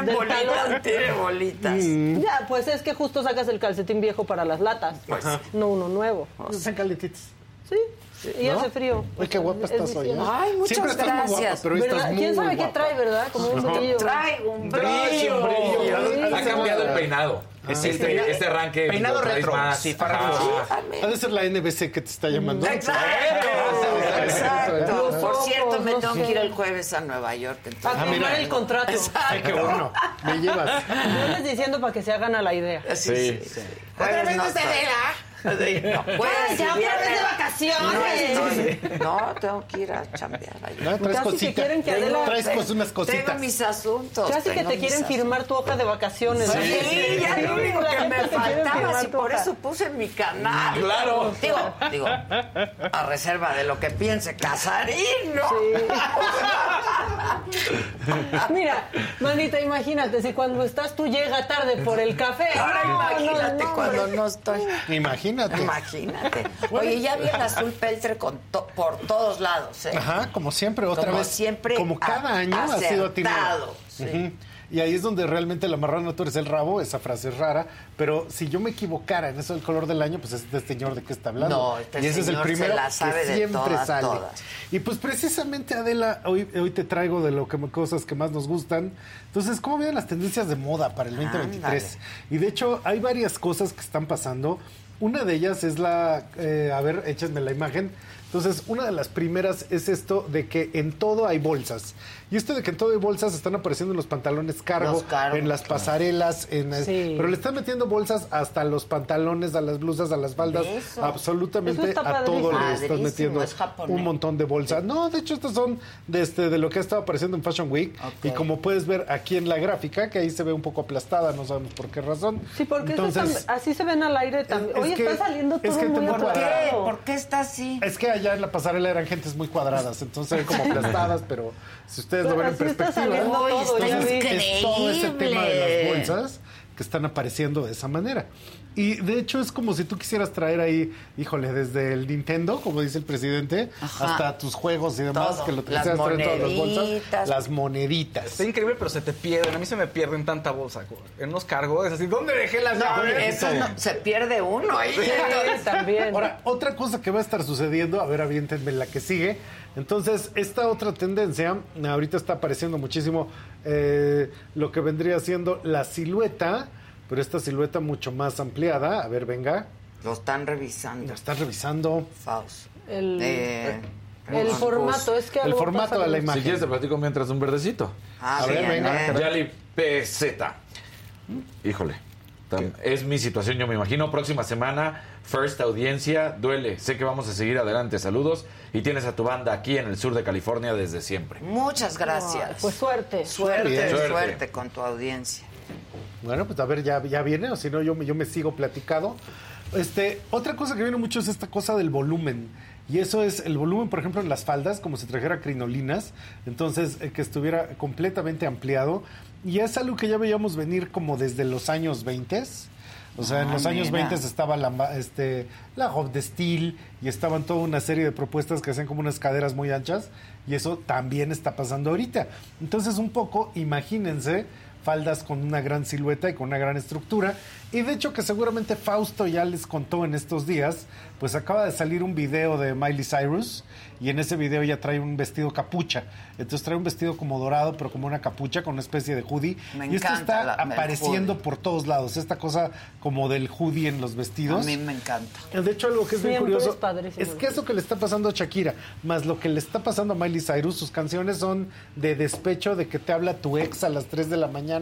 del bolitas, talón. tiene bolitas. Mm. Ya, pues es que justo sacas el calcetín viejo para las latas, Ajá. no uno nuevo. Están calentitos. Sí, y ¿No? hace frío. Uy, qué guapa Es estás hoy, ¿eh? Ay, muchas Siempre estás muy guapa, gracias. pero hoy estás muy ¿Quién sabe qué guapa. trae, verdad? Como un brillo. Trae un brillo. brillo. Ha Sí. cambiado el peinado. Es Sí, este, peina- este arranque. peinado retro, más. sí, para retro. Ha de ser la NBC que te está llamando. Exacto. Los Por cierto, me tengo que ir el jueves a Nueva York. A Entonces, firmar el contrato. Ay, qué bueno. Me llevas. Yo les diciendo para que se hagan a la idea. Sí, sí. sí. ¿Otra vez no se vela? No, y ya otra vez de vacaciones. No, estoy- no, tengo que ir a chambear allá. No, traes Casi que cositas. quieren que Adela- Traes cos- unas cositas. Tengo mis asuntos. Casi que te quieren asuntos. firmar tu hoja de vacaciones. Sí, ¿no? ya lo único que me faltaba, si por eso puse mi canal. Claro. Digo, digo, a reserva de lo que piense Casarín, ¿no? Mira, manita, imagínate, si cuando estás tú llega tarde por el café. Ahora No, no, imagínate no, cuando no estoy. Imagínate. Imagínate. Oye, ya vi el azul peltre con to- por todos lados, ¿eh? Ajá, como siempre, otra Como vez. siempre, Como cada a- año ha sido atinado. sí. Y ahí es donde realmente la marrana tú eres el rabo, esa frase es rara, pero si yo me equivocara en eso del color del año, pues este señor de qué está hablando. No, este y ese es el primero la sabe que siempre todas, sale. todas. Y pues precisamente Adela, hoy, hoy te traigo de lo que cosas que más nos gustan. Entonces, ¿cómo vienen las tendencias de moda para el 2023? Y de hecho, hay varias cosas que están pasando. Una de ellas es la, eh, a ver, échenme la imagen. Entonces, una de las primeras es esto de que en todo hay bolsas. Y esto de que en todo hay bolsas están apareciendo en los pantalones cargo, Los cargos, en las pasarelas, en Sí. pero le están metiendo bolsas hasta los pantalones, a las blusas, a las faldas, Eso. absolutamente a todo le están Padrísimo, metiendo es un montón de bolsas. No, de hecho estas son de, este, de lo que ha estado apareciendo en Fashion Week y como puedes ver aquí en la gráfica, que ahí se ve un poco aplastada, no sabemos por qué razón. Sí, porque eso Entonces, así se ven al aire también. es Hoy que- está saliendo es todo que muy tengo ¿Por qué? ¿Por qué está así? es que allá en la pasarela eran gentes muy cuadradas, entonces se ven como aplastadas, pero si ustedes lo Pero ven en perspectiva, todo, entonces es todo ese tema de las bolsas que están apareciendo de esa manera. Y de hecho es como si tú quisieras traer ahí, híjole, desde el Nintendo, como dice el presidente, Ajá. hasta tus juegos y demás, Todo. que lo Las quisieras traer en todas las bolsas. moneditas. Las moneditas. Está increíble, pero se te pierden. A mí se me pierden tanta bolsa. En unos cargos, es así, ¿dónde dejé las No, llaves? eso no, se pierde uno ahí. Sí, también. Ahora, otra cosa que va a estar sucediendo, a ver, aviéntenme la que sigue. Entonces, esta otra tendencia, ahorita está apareciendo muchísimo eh, lo que vendría siendo la silueta, pero esta silueta mucho más ampliada. A ver, venga. Lo están revisando. La estás revisando. Faust. El- Eh, El formato, es que El formato de la imagen. Si quieres te platico mientras un verdecito. Ah, A ver, bien, venga. ¿eh? Yali PZ. Híjole. Es mi situación, yo me imagino. Próxima semana, First Audiencia, duele. Sé que vamos a seguir adelante. Saludos. Y tienes a tu banda aquí en el sur de California desde siempre. Muchas gracias. Ay, pues suerte. Suerte, suerte, Suerte. con tu audiencia. Bueno, pues a ver, ya, ya viene, o si no, yo, me- yo me sigo platicado. Este, otra cosa que viene mucho es esta cosa del volumen. Y eso es el volumen, por ejemplo, en las faldas, como si trajera crinolinas. Entonces, eh, que estuviera completamente ampliado. Y es algo que ya veíamos venir como desde los años 20. O sea, en Ah, los años mira. 20 estaba la, este, la Hope de Steel y estaban toda una serie de propuestas que hacían como unas caderas muy anchas. Y eso también está pasando ahorita. Entonces, un poco, imagínense faldas con una gran silueta y con una gran estructura. Y de hecho que seguramente Fausto ya les contó en estos días, pues acaba de salir un video de Miley Cyrus y en ese video ya trae un vestido capucha. Entonces trae un vestido como dorado, pero como una capucha con una especie de hoodie. Me y esto está la- apareciendo por todos lados, esta cosa como del hoodie en los A vestidos. mí me encanta. De hecho, algo que es bien Siempre curioso es es que eso que le está pasando a Shakira, más lo que le está pasando a Miley Cyrus, sus canciones son de despecho, de que te habla tu ex a las 3 de la mañana,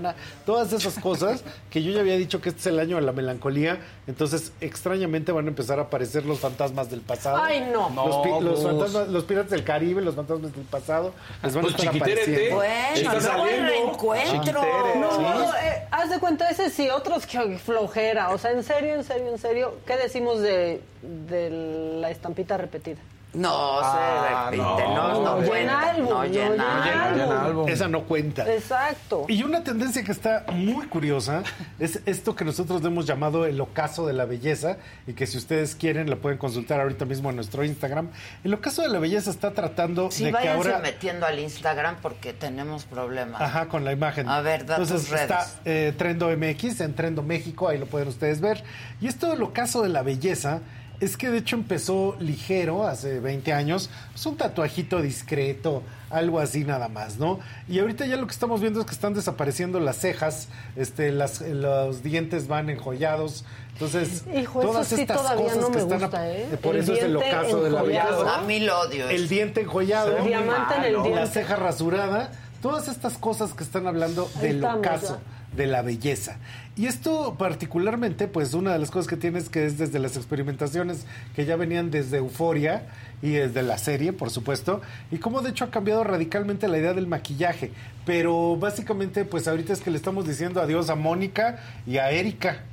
todas esas cosas que yo ya había dicho que este es el año de la melancolía, entonces extrañamente van a empezar a aparecer los fantasmas del pasado. Ay, no. Los, No, los fantasmas, los piratas del Caribe, los fantasmas del pasado, les van Pues a estar apareciendo. Bueno, saliendo. reencuentro. Chiquitere, No, Sí. no, eh, haz de cuenta, ese sí, otros que flojera. O sea, en serio, en serio, en serio, ¿qué decimos de, de la estampita repetida? No Ah, se repite, no. no, no, No llena álbum, no no llena álbum. Llena álbum. Esa no cuenta. Exacto. Y una tendencia que está muy curiosa es esto que nosotros le hemos llamado el ocaso de la belleza y que si ustedes quieren lo pueden consultar ahorita mismo en nuestro Instagram. El ocaso de la belleza está tratando Sí, de que váyanse ahora... metiendo al Instagram porque tenemos problemas. Ajá, con la imagen. A ver, da Entonces tus redes. está eh, Trendo MX en Trendo México, ahí lo pueden ustedes ver. Y esto del ocaso de la belleza es que de hecho empezó ligero, hace 20 años, es un tatuajito discreto, algo así nada más, ¿no? Y ahorita ya lo que estamos viendo es que están desapareciendo las cejas, este, las, los dientes van enjollados. Entonces, Hijo, eso todas sí estas cosas no que están... gusta, ¿eh? Por El eso es el diente ocaso de la enjollado. belleza. A mí lo odio. El diente enjollado. El diamante en el La diente. ceja rasurada. Todas estas cosas que están hablando Ahí del estamos, ocaso, de la belleza. Y esto particularmente, pues una de las cosas que tienes que es desde las experimentaciones que ya venían desde Euforia y desde la serie, por supuesto, y cómo de hecho ha cambiado radicalmente la idea del maquillaje. Pero básicamente, pues ahorita es que le estamos diciendo adiós a Mónica y a Erika,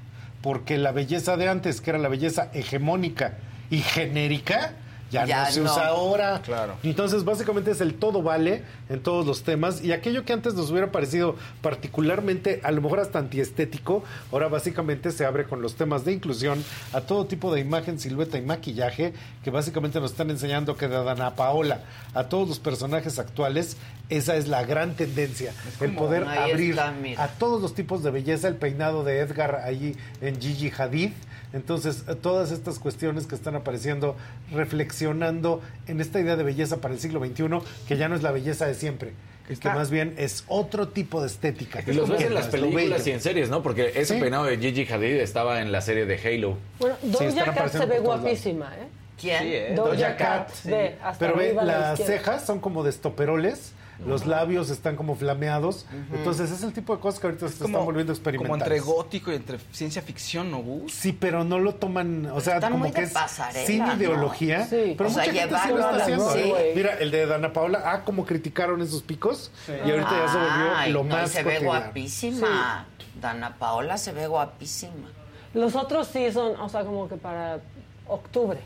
porque la belleza de antes, que era la belleza hegemónica y genérica, ya, Ya no se no. usa ahora. Claro. Entonces, básicamente es el todo vale en todos los temas. Y aquello que antes nos hubiera parecido particularmente, a lo mejor hasta antiestético, ahora básicamente se abre con los temas de inclusión a todo tipo de imagen, silueta y maquillaje, que básicamente nos están enseñando que de Dana Paola a todos los personajes actuales, esa es la gran tendencia. el poder abrir está, a todos los tipos de belleza, el peinado de Edgar ahí en Gigi Hadid. Entonces, eh, todas estas cuestiones que están apareciendo, reflexionando en esta idea de belleza para el siglo XXI, que ya no es la belleza de siempre, que está- más bien es otro tipo de estética. Y los ves Que en las películas y en series, ¿no? Porque ese Sí. peinado de Gigi Hadid estaba en la serie de Halo. Bueno, Doja Cat se ve lados. guapísima, ¿eh? ¿Quién? Sí, ¿eh? Doja, Doja Cat, Cat, ve, hasta Pero ve, la las izquierda. cejas son como de estoperoles, los labios están como flameados. Entonces, es el tipo de cosas que ahorita se están volviendo como experimentales. entre gótico y entre ciencia ficción, ¿no, Gus? Sí, pero no lo toman, o sea, Están como muy que de es pasarela, sin ¿no? ideología, Sí. pero O sea, mucha gente sí lo llevarlo está a la- haciendo. sí. Mira, el de Dana Paula, ah, como criticaron esos picos y ahorita ya se volvió lo no, más se ve guapísima. Dana Paola se ve guapísima. Los otros sí son, o sea, como que para octubre.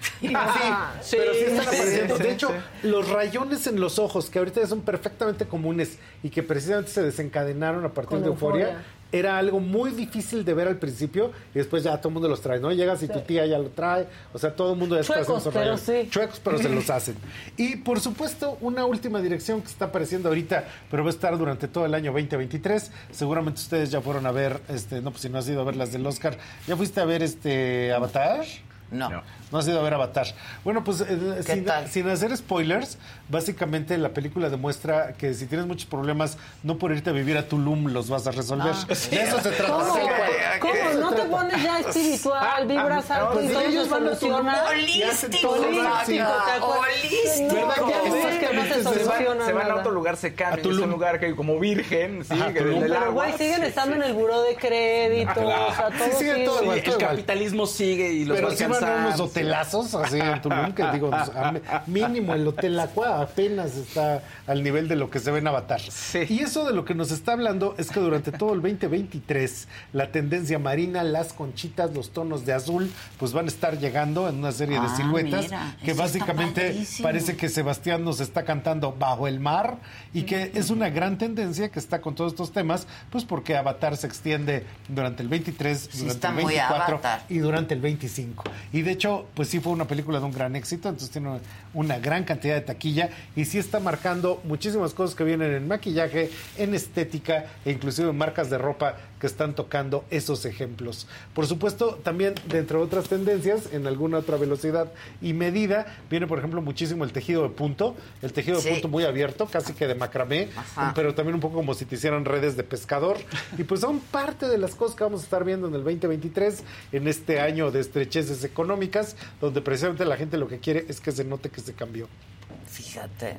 Sí, Ajá. pero sí están sí, apareciendo. sí, de hecho, sí. los rayones en los ojos, que ahorita ya son perfectamente comunes y que precisamente se desencadenaron a partir Con de Euforia, Euforia. era algo muy difícil de ver al principio y después ya todo el mundo los trae, ¿no? Llegas y tu tía ya lo trae, o sea, todo el mundo ya está Chuecos, haciendo esos pero rayones. sí. Chuecos, pero se los hacen. Y por supuesto, una última dirección que está apareciendo ahorita, pero va a estar durante todo el año 2023. Seguramente ustedes ya fueron a ver, este, no, pues si no has ido a ver las del Oscar, ¿ya fuiste a ver este Avatar? No. No has ido a ver Avatar. Bueno, pues eh, ¿Qué sin, sin hacer spoilers, básicamente la película demuestra que si tienes muchos problemas, no por irte a vivir a Tulum los vas a resolver. Ah. De eso se trata. ¿Cómo? ¿Cómo? ¿Qué? ¿No te pones ya espiritual, vibras alto pues y todo ellos se van soluciona? Holístico, Holístico. Holístico. No, ¿Verdad que ¿cómo no se Se van, soluciona se van a otro lugar, se A cambian. Es un lugar que como virgen, sí, Ajá, que Tulum. del Pero, agua. siguen estando en el buró de crédito, Claro. o sea, todo Sí, sigue el capitalismo sigue y los va a alcanzar. Hotelazos así en Tulum que digo, pues, mínimo el Hotel Aqua apenas está al nivel de lo que se ve en Avatar. Y eso de lo que nos está hablando es que durante todo el 2023 la tendencia marina, las conchitas, los tonos de azul, pues van a estar llegando en una serie de Ah, siluetas mira, que básicamente parece que Sebastián nos está cantando bajo el mar y que es una gran tendencia que está con todos estos temas, pues porque Avatar se extiende durante el 23, Sí, durante el muy 24 Avatar. y durante el 25. Y de hecho, pues sí fue una película de un gran éxito, entonces tiene una gran cantidad de taquilla y sí está marcando muchísimas cosas que vienen en maquillaje, en estética e inclusive en marcas de ropa que están tocando esos ejemplos. Por supuesto, también dentro de otras tendencias, en alguna otra velocidad y medida, viene por ejemplo muchísimo el tejido de punto, el tejido Sí. de punto muy abierto, casi que de macramé, Ajá. pero también un poco como si te hicieran redes de pescador. Y pues son parte de las cosas que vamos a estar viendo en el 2023, en este año de estrecheces económicas, donde precisamente la gente lo que quiere es que se note que se cambió. Fíjate.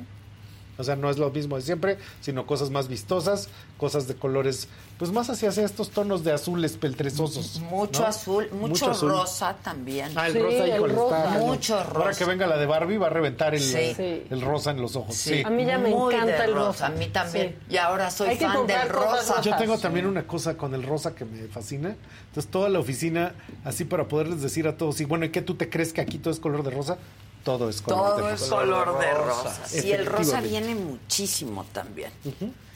O sea, no es lo mismo de siempre, sino cosas más vistosas, cosas de colores, pues más hacia estos tonos de azules peltrezosos. Mucho ¿no? azul, mucho, azul. rosa también. Ah, el rosa, híjole, está cañón. Mucho rosa. Ahora que venga la de Barbie va a reventar el, Sí. el rosa en los ojos. Sí. Sí. A mí ya me Muy encanta el rosa, rosa. a mí también. Sí. Y ahora soy Hay que fan comprar del rosa. Yo tengo también una cosa con el rosa que me fascina. Entonces, toda la oficina, así para poderles decir a todos, y bueno, ¿y qué tú te crees que aquí todo es color de rosa? Todo es color de Todo rosa. es color de rosa. Y el rosa viene muchísimo también.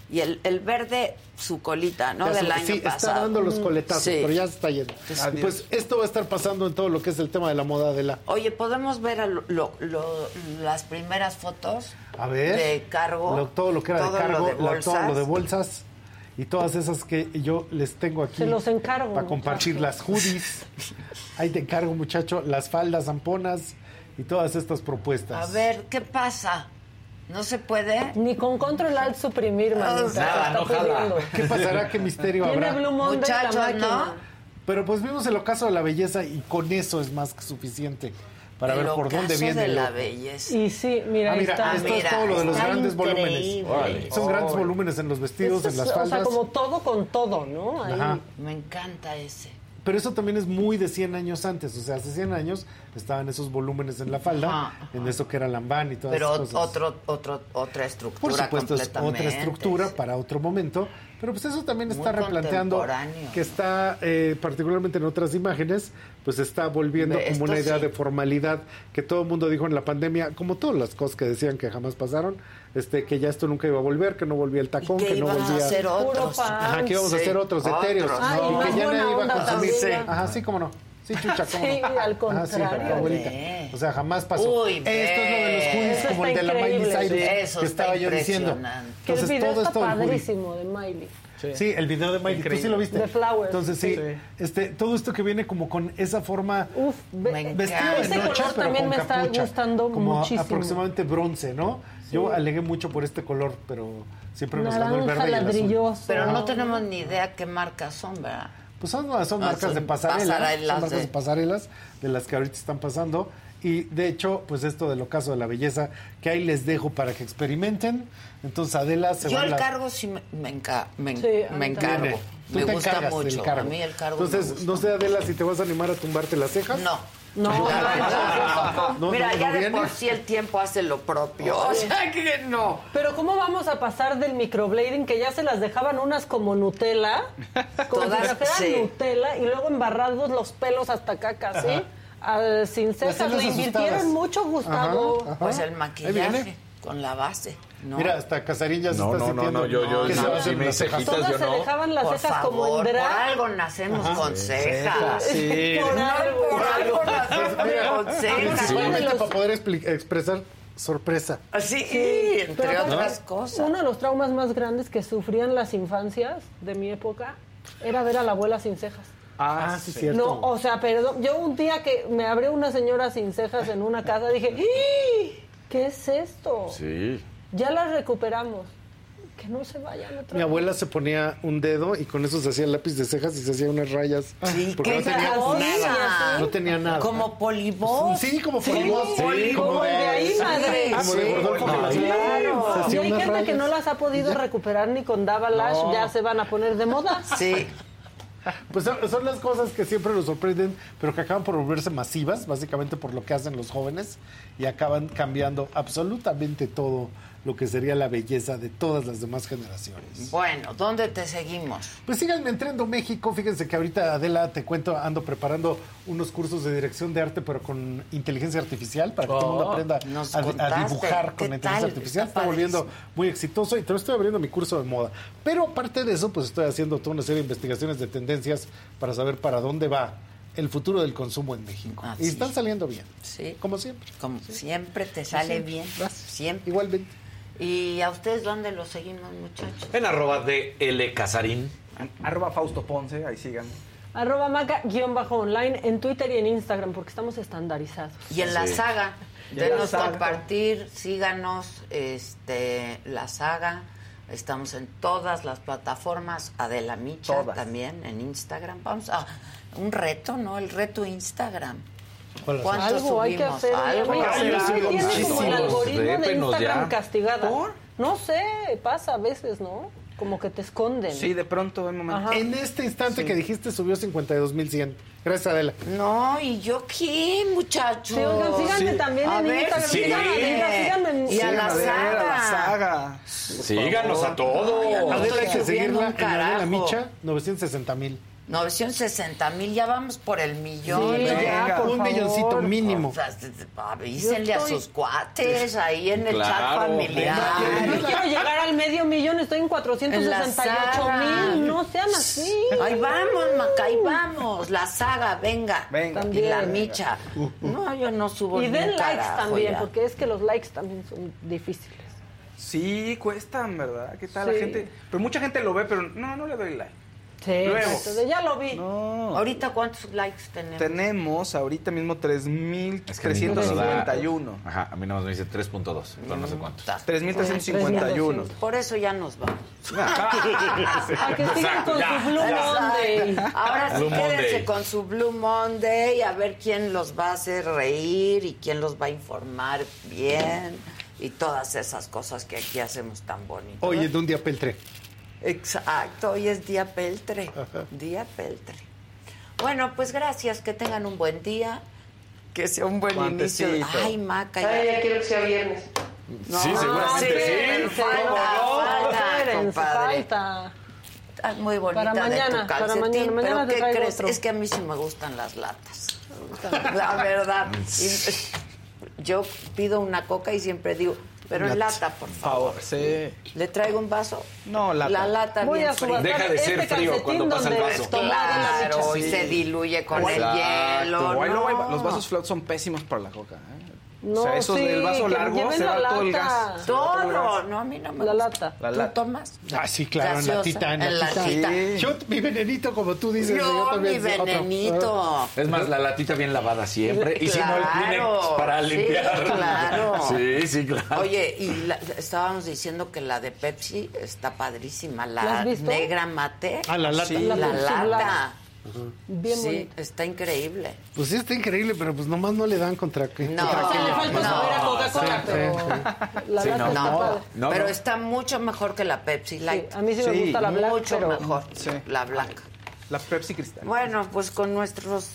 Y el, el verde, su colita, ¿no? Ya Del se- año sí, pasado. está dando los coletazos, Sí. pero ya se está yendo. Y pues esto va a estar pasando en todo lo que es el tema de la moda de la... Oye, ¿podemos ver a lo- lo- lo- las primeras fotos A ver. de cargo? Lo- todo lo que era todo de cargo, lo de la- todo bolsas. lo de bolsas y todas esas que yo les tengo aquí. Se los encargo, Para compartir las hoodies. Ahí te encargo, muchacho, las faldas, zamponas y todas estas propuestas. A ver, ¿qué pasa? ¿No se puede? Ni con control alt suprimir, manita. Nada, no jala. ¿Qué pasará? ¿Qué misterio Tiene habrá? Blue Monday la Muchachos. ¿no? Pero pues vimos el ocaso de la belleza y con eso es más que suficiente para El ver por dónde viene de la belleza. Y sí, mira, Ah, ahí mira, está. esto Mira, es todo lo de los grandes increíble. volúmenes. Son grandes volúmenes en los vestidos, en las o faldas. sea, como todo con todo, ¿no? Ahí. Me encanta ese. Pero eso también es muy de 100 años antes. O sea, hace 100 años estaban esos volúmenes en la falda, Ajá, en eso que era lambán y todas Pero esas cosas. otro, otro, otra estructura Por supuesto, es otra estructura para otro momento. Pero pues eso también Muy está replanteando que está, eh, particularmente en otras imágenes, pues está volviendo como una idea sí. de formalidad que todo el mundo dijo en la pandemia, como todas las cosas que decían que jamás pasaron, este que ya esto nunca iba a volver, que no volvía el tacón, que que, no iban a volvía... hacer otros. Ajá, que íbamos a Sí, hacer otros etéreos. otros. Ay, y que ya nadie iba a consumir. Ajá, sí, cómo no. Sí, chucha, cómo Sí, no. al Ajá, sí, contrario. abuelita. O sea, jamás pasó. Uy, Esto es lo de los Eso como el de la Miley. Cyrus Sí, eso que estaba yo diciendo. impresionante. Que el Entonces, video todo está padrísimo de Miley. Sí. el video de Miley, ¿tú sí lo viste? De Flowers. Entonces sí, Sí. este, todo esto que viene como con esa forma Uf, vestido de Ese noche, color pero también con me está capucha, gustando como muchísimo. aproximadamente bronce, ¿no? Yo alegué mucho por este color, pero siempre nos ganó el verde y el azul. Pero no tenemos ni idea qué marcas son, ¿verdad? Pues son, son Ah, marcas son de pasarela, pasarelas son marcas de- de pasarelas de las que ahorita están pasando. Y de hecho, pues esto del ocaso de la belleza, que ahí les dejo para que experimenten. Entonces Adela se Yo va a el la- cargo sí me, me, enca- me, Sí, me encargo. Me te gusta mucho. A mí el cargo me Entonces, gusta. no sé, Adela, si te vas a animar a tumbarte las cejas. No. No, No, Mira, no, ya no de viene. por sí el tiempo hace lo propio. O sea que no. Pero ¿cómo vamos a pasar del microblading que ya se las dejaban unas como Nutella? Como Todas, si sí. Nutella y luego embarrados los pelos hasta acá casi. Al- sin cejas. cejas Le invirtieron asustadas. mucho, Gustavo. Ajá, ajá. Pues el Ahí maquillaje viene. Con la base. ¿no? Mira, hasta Casarín ya se No, está no, no, sintiendo no, yo- yo- que se no, sí cejitas, Todas yo se no. dejaban las por cejas favor, como en por drag. algo nacemos con cejas. Sí. Por algo. Por algo nacemos con cejas. Principalmente para poder expli- expresar sorpresa. Sí, Pero entre otras cosas. Uno de los traumas más grandes que sufrían las infancias de mi época era ver a la abuela sin cejas. Ah, sí, cierto. No, o sea, perdón. Yo un día que me abrió una señora sin cejas en una casa, dije, ¡Ih! ¿Qué es esto? Sí. Ya las recuperamos. Que no se vayan otra Mi vez. abuela se ponía un dedo y con eso se hacía lápiz de cejas y se hacía unas rayas. Sí, porque qué no tenía cosa. nada. No tenía nada. Como polibos. Sí, como Sí, polibos. Sí, polibos, como de ahí, madre. Como de Rodolfo Sí, claro. Y hay gente que no las ha podido recuperar ni con Davalash, No. ya se van a poner de moda. Sí. Pues son, las cosas que siempre nos sorprenden, pero que acaban por volverse masivas, básicamente por lo que hacen los jóvenes, y acaban cambiando absolutamente todo lo que sería la belleza de todas las demás generaciones. Bueno, ¿dónde te seguimos? Pues síganme en Trendo México. Fíjense que ahorita, Adela, te cuento, ando preparando unos cursos de dirección de arte, pero con inteligencia artificial, para que todo el mundo Oh, aprenda a, dibujar ¿Qué con inteligencia tal? artificial. Está Está volviendo muy exitoso y te lo estoy abriendo mi curso de moda. Pero aparte de eso, pues estoy haciendo toda una serie de investigaciones de tendencias para saber para dónde va el futuro del consumo en México. Ah, y sí. están saliendo bien. Sí. Como siempre. Como siempre te sale bien. Gracias. Siempre. Igualmente. ¿Y a ustedes dónde los seguimos, muchachos? En arroba de L Casarín. Arroba Fausto Ponce, ahí sigan. Arroba maca guion bajo online en Twitter y en Instagram porque estamos estandarizados. Y en la saga, denos compartir, síganos, este, la saga. Estamos en todas las plataformas, Adela Micha Todas. también en Instagram. Vamos a un reto, ¿no? El reto Instagram. ¿Cuánto Algo hay que subimos? hacer. Algo. Mira, Ay, yo Ay, sigo tiene como el algoritmo de Instagram ya. castigada. ¿Por? No sé, pasa a veces, ¿no? Como que te esconden. Sí, de pronto hay momentos. Ajá. En este instante que dijiste subió 52.100. Gracias, Adela. No, ¿y yo qué, muchachos? Sí, oigan, síganme Sí. también A en ver, Instagram. sí. Síganme, en- Y a la a ver, a la saga. saga. Síganos a todos. Adela hay que seguirla Adela. Micha, 960 mil. 960 mil, ya vamos por el millón. Sí, ¿no? ya, por un favor. milloncito mínimo. O sea, avísenle a sus cuates ahí en el Claro, chat familiar. Yo quiero llegar al medio millón, estoy en 468 mil. No sean así. Ahí vamos, Maca, ahí vamos. La saga, venga. Venga. Y la micha. No, yo no subo Y den likes carajo también, ya. porque es que los likes también son difíciles. Sí, cuestan, ¿verdad? ¿Qué tal Sí. la gente? Pero mucha gente lo ve, pero no, no le doy like. Sí, Luego. ya lo vi. No. Ahorita, ¿cuántos likes tenemos? Tenemos ahorita mismo Es que 3.351. Ajá, a mí nada más me dice 3.2, pero no sé cuántos. 3.351. Por eso ya nos vamos. A que sigan con ya, su Blue ya. Monday. Ahora sí Blue quédense Monday. con su Blue Monday a ver quién los va a hacer reír y quién los va a informar bien y todas esas cosas que aquí hacemos tan bonitas. Oye, de un día peltre. Exacto, hoy es día peltre. Día peltre. Bueno, pues gracias, que tengan un buen día, que sea un buen inicio. Ay, Maca. Ay, ya- ya quiero que sea viernes. No, Sí, seguramente sí. espérense, Falta, no, falta, compadre. falta. Estás muy bonita Para de tu para calcetín, mañana, mañana pero ¿qué crees? otro. Es que a mí sí me gustan las latas. La verdad. Y yo pido una coca y siempre digo, pero en Lata. por favor. Favor, sí. ¿Le traigo un vaso? No, lata. La lata Voy bien a fría. Deja de ser este frío cuando pasa el vaso. Claro, y Sí. se diluye con Exacto. el hielo. No. los vasos flautas son pésimos para la coca. ¿eh? No, o sea, esos sí, del vaso largo se la va todo el lata. gas. Todo el Todo. gas. No, a mí no me La lata. La ¿Tú lata. tomas? Ah, sí, claro, en latita, en en latita. latita. Sí. Yo, mi venenito, como tú dices. Yo, mi también, otro. venenito. Es más, la latita bien lavada siempre. Y si no, el Claro, Kleenex para sí, limpiar. claro. Sí, sí, claro. Oye, y la- estábamos diciendo que la de Pepsi está padrísima, ¿La la has visto? negra mate. Ah, la lata. Sí. La, La lata. Bien sí, está increíble. Pues sí, está increíble, pero pues nomás no le dan contra qué. No, contra le falta no, saber a Coca-Cola, sí, pero sí, la Sí, no, está No, pero está mucho mejor que la Pepsi Sí, Light. a mí sí me gusta la black, mucho pero mejor. Sí. La Black. La Pepsi Cristal. Bueno, pues con nuestros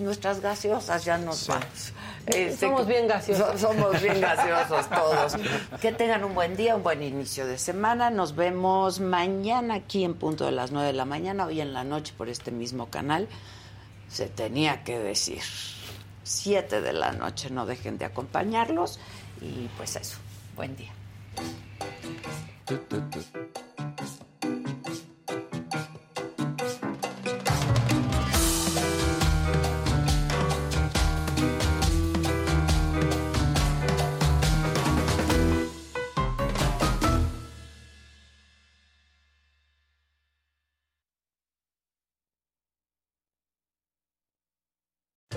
nuestras gaseosas ya nos vamos. Este, Somos bien gaseosos. so- Somos bien gaseosos todos. Que tengan un buen día, un buen inicio de semana. Nos vemos mañana aquí en punto de las 9 de la mañana, hoy en la noche por este mismo canal. Se tenía que decir. 7 de la noche, no dejen de acompañarlos. Y pues eso, buen día.